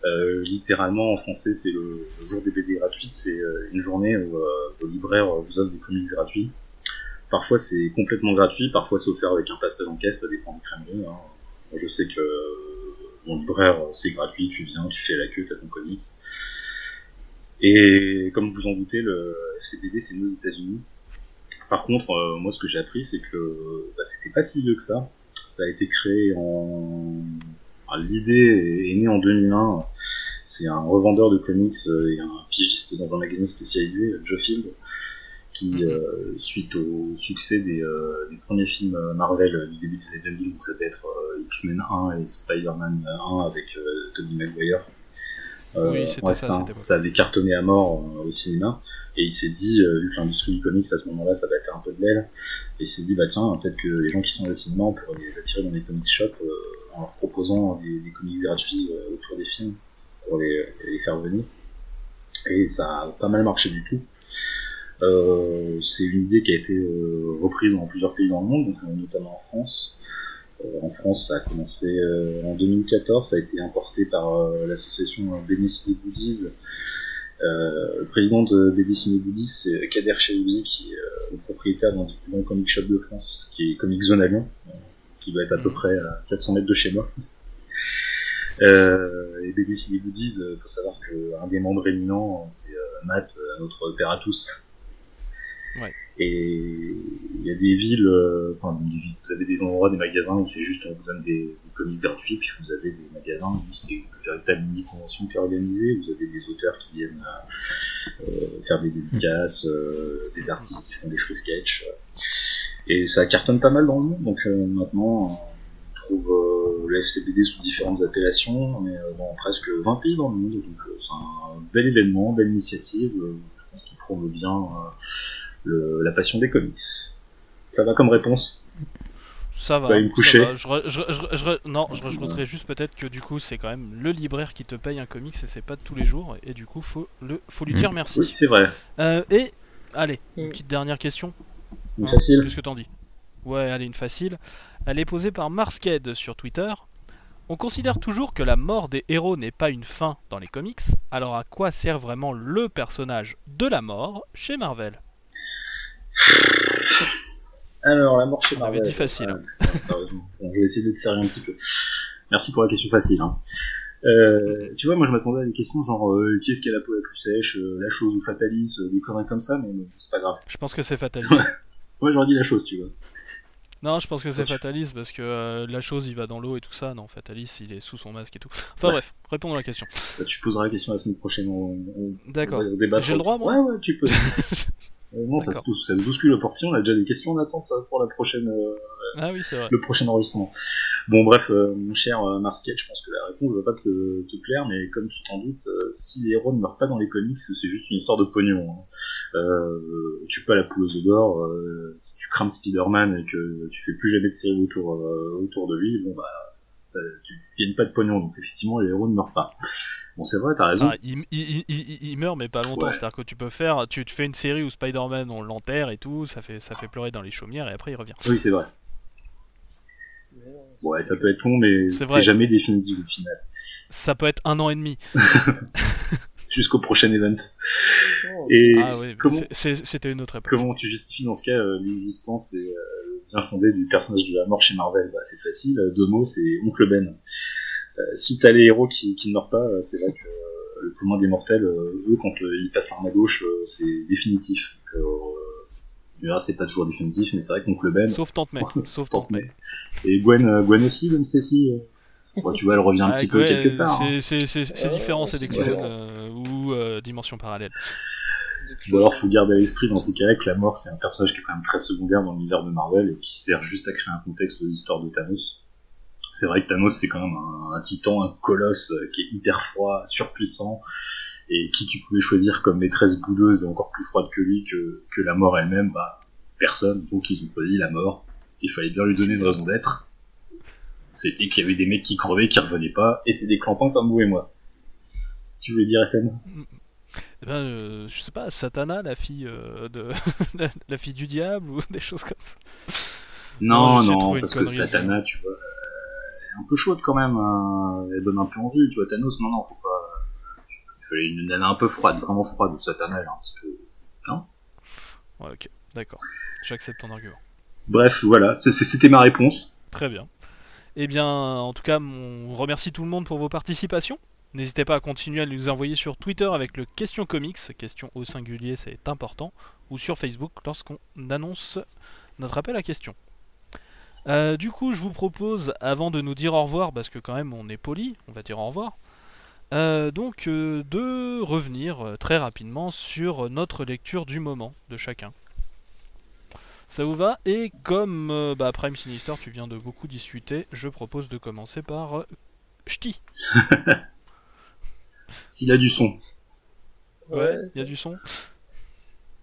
Euh, littéralement en français, c'est le, le jour des BD gratuites, c'est euh, une journée où vos libraires vous offrent des comics gratuits. Parfois c'est complètement gratuit, parfois c'est offert avec un passage en caisse, ça dépend des crèmeries. Hein. Moi, Je sais que mon libraire c'est gratuit, tu viens, tu fais la queue, t'as ton comics. Et comme vous en doutez, le FCBD c'est nos États-Unis. Par contre, euh, moi ce que j'ai appris c'est que bah, c'était pas si vieux que ça. Ça a été créé en. enfin, L'idée est née en 2001. C'est un revendeur de comics euh, et un pigiste dans un magazine spécialisé, Joe Field, qui, Mhm. euh, suite au succès des, euh, des premiers films Marvel du début des années 2000, donc ça peut être X-Men 1 et Spider-Man 1 avec Tobey Maguire. Euh, Oui, ouais, ça, avait cartonné à mort euh, au cinéma. Et il s'est dit, euh, vu que l'industrie du comics à ce moment-là, ça battait un peu de l'aile, et il s'est dit, bah tiens, peut-être que les gens qui sont au cinéma, on pourrait les attirer dans les comics shops en leur proposant des, des comics gratuits autour des films pour les, les faire venir. Et ça a pas mal marché du tout. Euh, c'est une idée qui a été reprise dans plusieurs pays dans le monde, donc, notamment en France. Euh, en France, ça a commencé euh, en 2014, ça a été importé par euh, l'association BD Ciné Goodies. Le président de BD Ciné Goodies, c'est Kader Chaibi, qui est le propriétaire d'un des plus grands comic shop de France, qui est Comic Zone à Lyon, qui doit être à peu près à 400 mètres de chez moi. [LAUGHS] Euh, et BD Ciné Goodies, il faut savoir qu'un des membres éminents, c'est euh, Matt, notre père à tous. Ouais. Et il y a des villes, euh, enfin vous avez des endroits, des magasins où c'est juste on vous donne des, des comics gratuits, puis vous avez des magasins où c'est une véritable mini-convention qui est organisée, vous avez des auteurs qui viennent euh, euh, faire des dédicaces, euh, des artistes qui font des free sketch. euh. et ça cartonne pas mal dans le monde, donc euh, maintenant on trouve euh, le FCBD sous différentes appellations, mais euh, dans presque 20 pays dans le monde, donc c'est un bel événement, belle initiative, je pense qu'il promeut bien le- la passion des comics. Ça va comme réponse? Ça va. vas aller me coucher. va. Je, re- je re- je re- je re- non, je rajouterais juste peut-être que du coup c'est quand même le libraire qui te paye un comics et c'est pas tous les jours et du coup faut le faut lui Mm. dire merci. Oui, c'est vrai. Euh, et allez, une Mm. petite dernière question. Une Hein, facile. Qu'est-ce que t'en dis? Ouais, allez, une facile. Elle est posée par Marsked sur Twitter. On considère toujours que la mort des héros n'est pas une fin dans les comics, alors à quoi sert vraiment le personnage de la mort chez Marvel? [LAUGHS] Alors, la mort chez On Marvel. avait dit facile. Ouais, sérieusement. Bon, je vais essayer d'être sérieux un petit peu. Merci pour la question facile. Hein. Euh, tu vois, moi je m'attendais à des questions genre euh, qui est-ce qui a la peau la plus sèche, euh, la chose ou Fatalis, des conneries comme ça, mais c'est pas grave. Je pense que c'est Fatalis. Moi j'aurais dit la chose, tu vois. non, je pense que c'est. Fatalis parce que la chose il va dans l'eau et tout ça. Non, Fatalis il est sous son masque et tout. Enfin bref, répondons à la question. Bah, tu poseras la question la semaine prochaine. On, on- D'accord. on. J'ai le droit, moi Ouais, ouais, tu peux. [LAUGHS] Euh, non, ça se, pousse, ça se bouscule au portier, on a déjà des questions en attente euh, pour la prochaine, euh, ah oui, c'est vrai. le prochain enregistrement. Bon, bref, euh, mon cher euh, Marsket, je pense que la réponse va pas te, te plaire, mais comme tu t'en doutes, euh, si les héros ne meurent pas dans les comics, c'est juste une histoire de pognon. hein. Euh, tu peux pas la poule aux d'or, euh, si tu crames Spider-Man et que tu fais plus jamais de série autour, euh, autour de lui, bon bah, tu, tu gagnes pas de pognon, donc effectivement, les héros ne meurent pas. Bon, c'est vrai, t'as raison. Ah, il, il- il- il- il meurt mais pas longtemps, Ouais. c'est-à-dire que tu peux faire, tu te fais une série où Spider-Man on l'enterre et tout, ça fait, ça fait pleurer dans les chaumières et après il revient. Oui, c'est vrai. Ouais, ça peut être long, mais C'est jamais définitif au final. Ça peut être un an et demi. [LAUGHS] [LAUGHS] Jusqu'au prochain event. Non, Et ah oui, c'était une autre époque. comment tu justifies dans ce cas euh, l'existence et euh, le bien fondé du personnage de la mort chez Marvel? Bah, C'est facile, euh, deux mots, c'est Oncle Ben. Euh, si t'as les héros qui, qui ne meurent pas, euh, c'est vrai que euh, le commun des mortels, eux, quand ils passent l'arme à gauche, c'est définitif. Donc, euh, verras, c'est pas toujours définitif, mais c'est vrai qu'Oncle Ben, Sauf Tante May. [LAUGHS] Sauf Tante May. Et Gwen, Gwen aussi, Gwen Stacy. Bon, tu vois, elle revient un Ah, petit peu ouais, quelque part. hein. c'est- C'est c'est- c'est différent, c'est euh, ou euh, dimensions parallèles. C'est Ou alors, faut garder à l'esprit dans ces cas-là que la mort, c'est un personnage qui est quand même très secondaire dans l'univers de Marvel et qui sert juste à créer un contexte aux histoires de Thanos. C'est vrai que Thanos, c'est quand même un, un titan, un colosse euh, qui est hyper froid, surpuissant, et qui tu pouvais choisir comme maîtresse bouleuse et encore plus froide que lui, que, que la mort elle-même, bah, personne. Donc ils ont choisi la mort. Il fallait bien lui donner une raison d'être. C'était qu'il y avait des mecs qui crevaient, qui revenaient pas, et c'est des clampins comme vous et moi. Tu voulais dire SN Eh ben, euh, je sais pas, Satana, la fille euh, de [LAUGHS] la, la fille du diable ou des choses comme ça. Non, Non, non, parce que. Satana, tu vois, un peu chaude quand même. hein. Elle donne un peu envie, tu vois. Thanos, non, non, faut pas, Il fallait une nana un peu froide, vraiment froide, satanale. Hein, parce que... Ouais, ok, d'accord. J'accepte ton argument. Bref, voilà, c'était ma réponse. Très bien. Eh bien, en tout cas, on remercie tout le monde pour vos participations. N'hésitez pas à continuer à nous envoyer sur Twitter avec le question comics, question au singulier, c'est important, ou sur Facebook lorsqu'on annonce notre appel à questions. Euh, du coup, je vous propose, avant de nous dire au revoir, parce que quand même on est poli, on va dire au revoir, euh, donc euh, de revenir euh, très rapidement sur notre lecture du moment de chacun. Ça vous va? Et comme euh, bah, Prime Sinister, tu viens de beaucoup discuter, je propose de commencer par euh, Ch'ti. [LAUGHS] S'il a du son. Ouais, Il y a du son?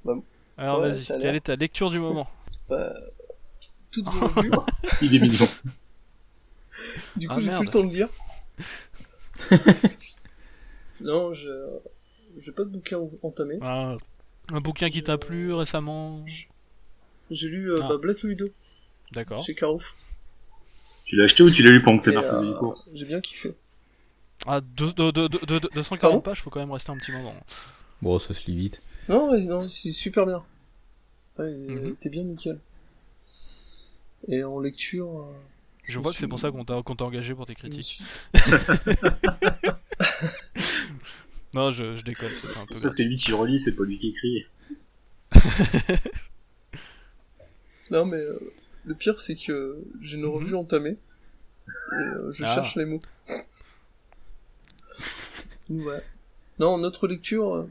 Bah, Alors ouais, vas-y, quelle est ta lecture du moment? Bah, toutes vos revues. [LAUGHS] Il est mignon. Du coup, Ah, j'ai merde. plus le temps de lire. [LAUGHS] non, je j'ai pas de bouquin entamé. Ah, Un bouquin qui t'a plu récemment J'ai lu euh, Ah. bah, Black Widow D'accord. chez Carouf. Tu l'as acheté ou tu l'as lu pendant que t'es Et, parti faire euh, des courses J'ai bien kiffé. Ah, deux- deux- deux- deux- deux- 240 Pardon pages, faut quand même rester un petit moment. Bon, ça se lit vite. Non, non, c'est super bien. Ouais, il Mhm. bien nickel. Et en lecture. euh, Je me vois que c'est pour ça qu'on t'a qu'on t'a engagé pour tes je critiques. suis- [LAUGHS] Non, je, je déconne, c'est un C'est peu pour ça que c'est lui qui relit, c'est pas lui qui écrit. [LAUGHS] Non, mais euh, le pire, c'est que j'ai une Mhm. revue entamée. Et euh, je Ah. cherche les mots. [LAUGHS] Voilà. Non, notre lecture, euh,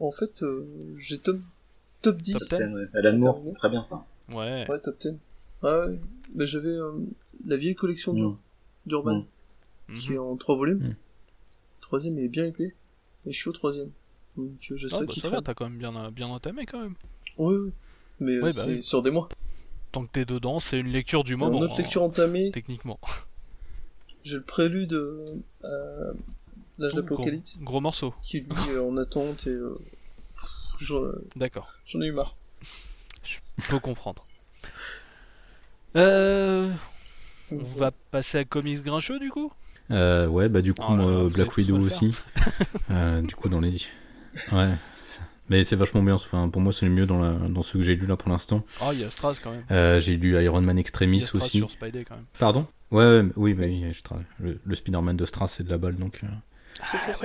en fait, euh, j'ai top, top 10. Top 10. C'est, ouais, Alan Moore, très bien ça. Ouais. Ouais, top 10. Ah ouais. Mais j'avais euh, la vieille collection d'Ur- d'Urban, qui est en trois volumes. Mm. Troisième est bien épais. Et je suis au troisième. Donc euh, je Ah, sais bah, qu'il ça t'as quand même bien, bien entamé quand même. Oui, oui. Mais euh, Ouais, bah c'est oui. sur des mois. Tant que t'es dedans, c'est une lecture du moment. notre hein, lecture entamée, Techniquement. j'ai le prélude euh, à l'âge Oh, d'Apocalypse, Gros, gros morceau. qui lui est en attente et euh, D'accord. j'en ai eu marre. Faut comprendre. Euh, on va passer à Comics Grincheux du coup? Euh, ouais, bah du coup, Oh là là, Black Widow aussi. [LAUGHS] Euh, du coup, dans les. Ouais. Mais c'est vachement bien. Enfin, pour moi, c'est le mieux dans, la... dans ce que j'ai lu là pour l'instant. Ah, il y a Stras quand même. Euh, j'ai lu Iron Man Il y Extremis a aussi. sur Spidey quand même. Pardon? Ouais, ouais, mais- oui, bah, oui, je travaille. Le, le Spider-Man de Strass, c'est de la balle donc. euh,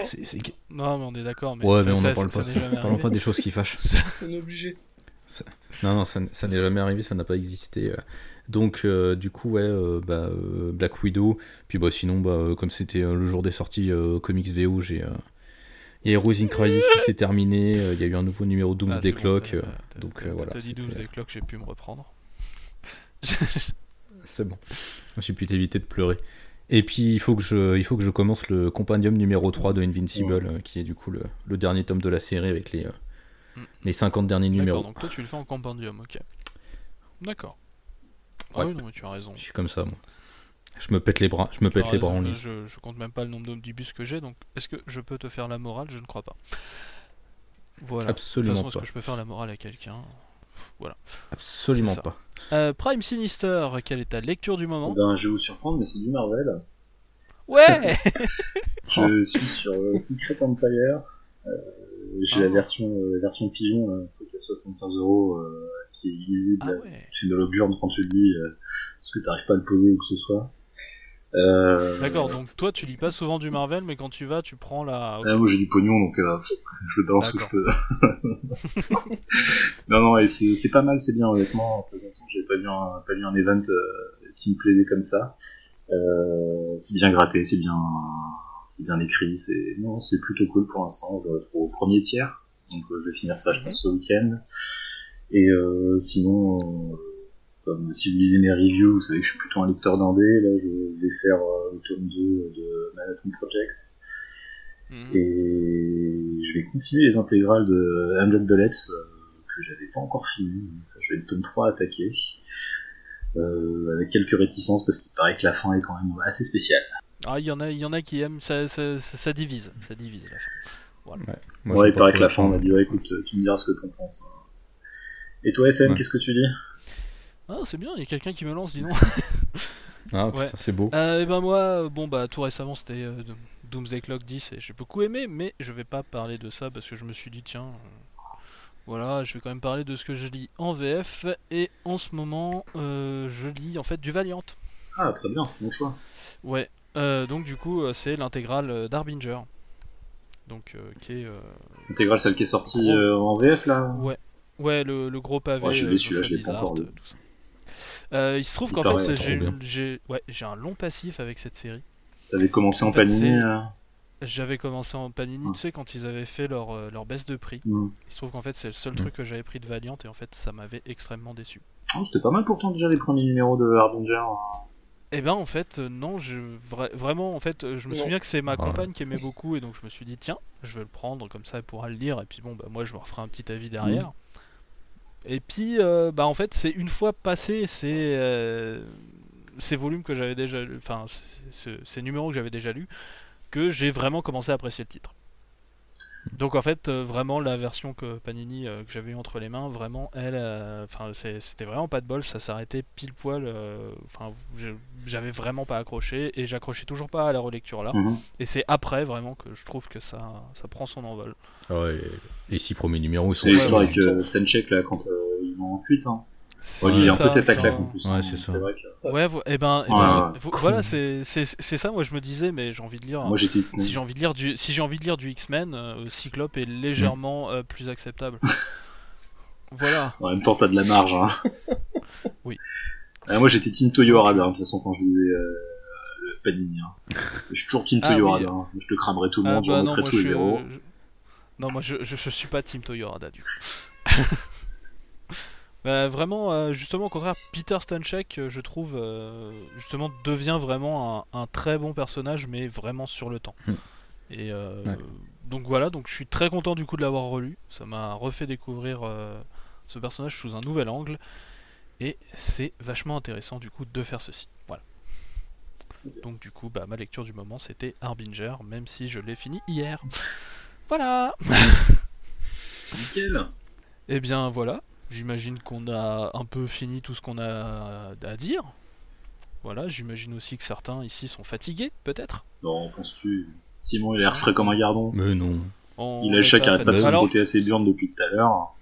c'est- c'est- Non, mais on est d'accord. Mais Ouais, ça, mais on n'en parle ça- pas. ça Parlons pas des choses qui fâchent. On est obligé. Non, non, ça n'est jamais arrivé, ça n'a pas existé. Donc, euh, du coup, ouais, euh, bah, euh, Black Widow. Puis, bah, sinon, bah, comme c'était le jour des sorties Comics VO, j'ai. Il y a Heroes in Crisis qui s'est terminé. Il y a eu un nouveau numéro Ah, Doomsday bon, Clock. t'as- donc, voilà, T'as dit Doomsday Clock, j'ai pu me reprendre. [LAUGHS] C'est bon. J'ai pu t'éviter de pleurer. Et puis, il faut que je, il faut que je commence le compendium numéro 3 de Invincible, euh, qui est du coup le, le dernier tome de la série avec les, Mm. les 50 derniers numéros. donc toi tu le fais en compendium, ok. D'accord. Ah Ouais. oui, non, mais tu as raison. Je suis comme ça, moi. Je me pète les bras, je me pète les bras en ligne. je, je compte même pas le nombre d'omnibus que j'ai, donc est-ce que je peux te faire la morale? Je ne crois pas. Voilà. Absolument de toute façon, pas. est-ce que je peux faire la morale à quelqu'un? Absolument c'est ça. pas. Euh, Prime Sinister, quelle est ta lecture du moment? Ben, je vais vous surprendre, mais c'est du Marvel. Ouais [LAUGHS] Je [LAUGHS] suis sur euh, Secret Empire. Euh, J'ai Ah. la version, euh, la version pigeon, un truc à 75 euros, qui est lisible. Ah ouais Tu de l'auburne quand tu le lis, euh, parce que t'arrives pas à le poser ou que ce soit. Euh, D'accord, donc toi tu lis pas souvent du Marvel, mais quand tu vas, tu prends la. Ah, moi j'ai du pognon donc euh, je le balance où je peux. [LAUGHS] non non et c'est c'est pas mal c'est bien honnêtement ça longtemps que j'avais pas vu un pas vu un event euh, qui me plaisait comme ça. Euh, c'est bien gratté c'est bien c'est bien écrit c'est non c'est plutôt cool pour l'instant je le retrouve au premier tiers donc je vais finir ça je pense ce week-end et euh, sinon euh, comme si vous lisez mes reviews, vous savez que je suis plutôt un lecteur d'indé. Là, je vais faire euh, le tome 2 de Manhattan Projects. Mhm. Et je vais continuer les intégrales de Hundred Bullets euh, que j'avais pas encore fini. Je vais le tome 3 attaquer. Euh, avec quelques réticences parce qu'il paraît que la fin est quand même assez spéciale. Ah, il y en a, il y en a qui aiment, ça, ça, ça, ça divise, ça divise la fin. Moi, ouais, il paraît que la fin, on m'a dit, ouais, écoute, tu me diras ce que t'en penses. hein. Et toi, SM, Ouais. qu'est-ce que tu dis? Ah, c'est bien, il y a quelqu'un qui me lance, dis donc. [LAUGHS] Ah, Ouais. putain, c'est beau. Euh, et ben moi, bon bah tout récemment c'était euh, Doomsday Clock 10 et j'ai beaucoup aimé, mais je vais pas parler de ça parce que je me suis dit tiens, euh, voilà, je vais quand même parler de ce que je lis en VF et en ce moment euh, je lis en fait du Valiant. Ah, très bien, bon choix. Ouais, euh, donc du coup c'est l'intégrale d'Arbinger. Donc euh, qui est euh, Intégrale, celle qui est sortie euh, en VF là? Ouais, ouais le, le gros pavé. Ouais, je suis euh, déçu, là, sur je l'ai pas encore euh, tout ça. Euh, il se trouve qu'en fait j'ai ouais, j'ai un long passif avec cette série. T'avais commencé en, En fait, panini euh J'avais commencé en Panini, Ouais. tu sais, quand ils avaient fait leur, euh, leur baisse de prix. Hmm. Il se trouve qu'en fait, c'est le seul Mm. truc que j'avais pris de Valiant et en fait, ça m'avait extrêmement déçu. Oh, C'était pas mal pourtant déjà les premiers numéros de Harbinger. Et ben, en fait, euh, non, je, vra- vraiment, en fait, euh, je me Non. souviens que c'est ma Ouais. compagne qui aimait beaucoup et donc je me suis dit, tiens, je vais le prendre, comme ça, elle pourra le lire et puis bon, bah, moi, je me referai un petit avis derrière. Et puis, euh, bah, en fait, c'est une fois passé ces, euh, volumes que j'avais déjà, enfin, ces numéros que j'avais déjà lus, que j'ai vraiment commencé à apprécier le titre. Donc en fait, euh, vraiment la version que Panini euh, que j'avais eu entre les mains, vraiment elle, euh, enfin c'était vraiment pas de bol, ça s'arrêtait pile poil. Enfin, je- j'avais vraiment pas accroché et j'accrochais toujours pas à la relecture là. Mhm. Et c'est après vraiment que je trouve que ça, ça prend son envol. Ah ouais, les, six premiers numéros, C'est l'histoire avec euh, Stanchek là quand euh, ils vont en fuite. Hein. Oh, il est un ça, peu tête à claque en plus. Ouais, hein. c'est ça. C'est vrai que Ouais, vo- et ben, eh Ouais, ben, ouais. vo- voilà, c'est c'est- c'est ça. Moi, je me disais, mais j'ai envie de lire. moi j'étais. si j'ai envie de lire du, si j'ai envie de lire du X-Men, euh, Cyclope est légèrement euh, plus acceptable. [LAUGHS] voilà. En même temps, t'as de la marge. Hein. [LAUGHS] Oui. Euh, moi j'étais Team Toyo Arada, hein, de toute façon, quand je disais euh, le Panini. Hein. Je suis toujours Team Ah, Toyo oui. Arada. hein. Je te cramerai tout le Ah, monde, bah, j'en non, mettrai moi, tous les je- Non, moi je, je, je suis pas Team Toyorada du coup. [LAUGHS] Bah, vraiment, euh, justement, au contraire, Peter Stanchek, euh, je trouve, euh, justement, devient vraiment un, un très bon personnage, mais vraiment sur le temps. Hmm. Et euh, Ouais. donc voilà, donc je suis très content du coup de l'avoir relu. Ça m'a refait découvrir euh, ce personnage sous un nouvel angle. Et c'est vachement intéressant du coup de faire ceci. Voilà. Donc du coup, bah, ma lecture du moment c'était Harbinger, même si je l'ai fini hier. [LAUGHS] Voilà. Nickel. Eh bien voilà, j'imagine qu'on a un peu fini tout ce qu'on a à dire. Voilà, j'imagine aussi que certains ici sont fatigués, peut-être. Non, penses-tu Simon, il a l'air frais comme un gardon. Mais non. On Il a le est chat qui pas arrête pas de se Alors, frotter à ses burnes depuis tout à l'heure.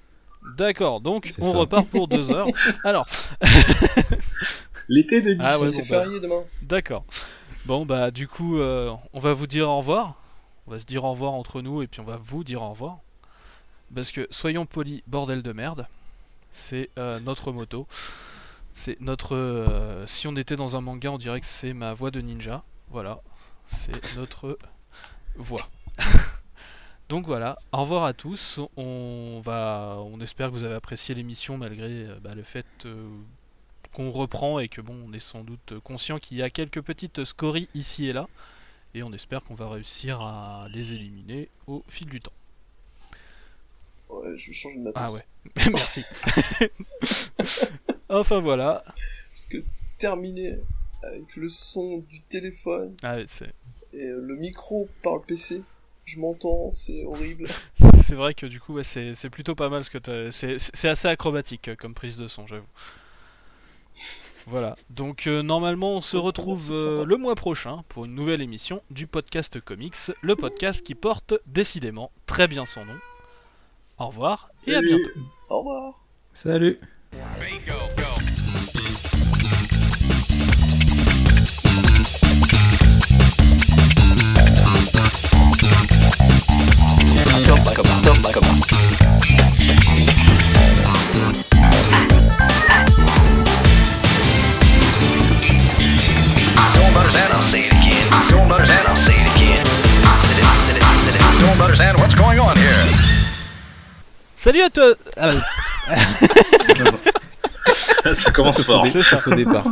d'accord, donc on ça. repart pour deux heures. [LAUGHS] Alors, [LAUGHS] L'été de 10. Ah ouais, c'est bon, bah. demain. d'accord. Bon bah du coup, euh, on va vous dire au revoir. On va se dire au revoir entre nous et puis on va vous dire au revoir. Parce que soyons polis, bordel de merde. C'est euh, notre moto. C'est notre. euh, si on était dans un manga, on dirait que c'est ma voix de ninja. Voilà. C'est notre voix. [LAUGHS] Donc voilà, au revoir à tous. On va, on espère que vous avez apprécié l'émission malgré euh, bah, le fait qu'on reprend et que bon, on est sans doute conscient qu'il y a quelques petites scories ici et là. Et on espère qu'on va réussir à les éliminer au fil du temps. Ouais, je vais changer de matos. Ah ouais, [LAUGHS] merci. [LAUGHS] enfin voilà. Parce que terminer avec le son du téléphone Ah, c'est et euh, le micro par le PC, je m'entends, c'est horrible. [LAUGHS] c'est vrai que du coup, ouais, c'est c'est plutôt pas mal ce que c'est c'est assez acrobatique euh, comme prise de son, j'avoue. Voilà, donc euh, normalement on se retrouve euh, le mois prochain pour une nouvelle émission du podcast Comics, le podcast qui porte décidément très bien son nom. Au revoir et à bientôt. Au revoir. Salut. I don't understand, I'll say it again. I don't understand, I'll say it again. I said it, I said it, I said it. I don't understand what's going on here? Salut à toi Ah, [LAUGHS] Ça commence fort. C'est ça. Au départ.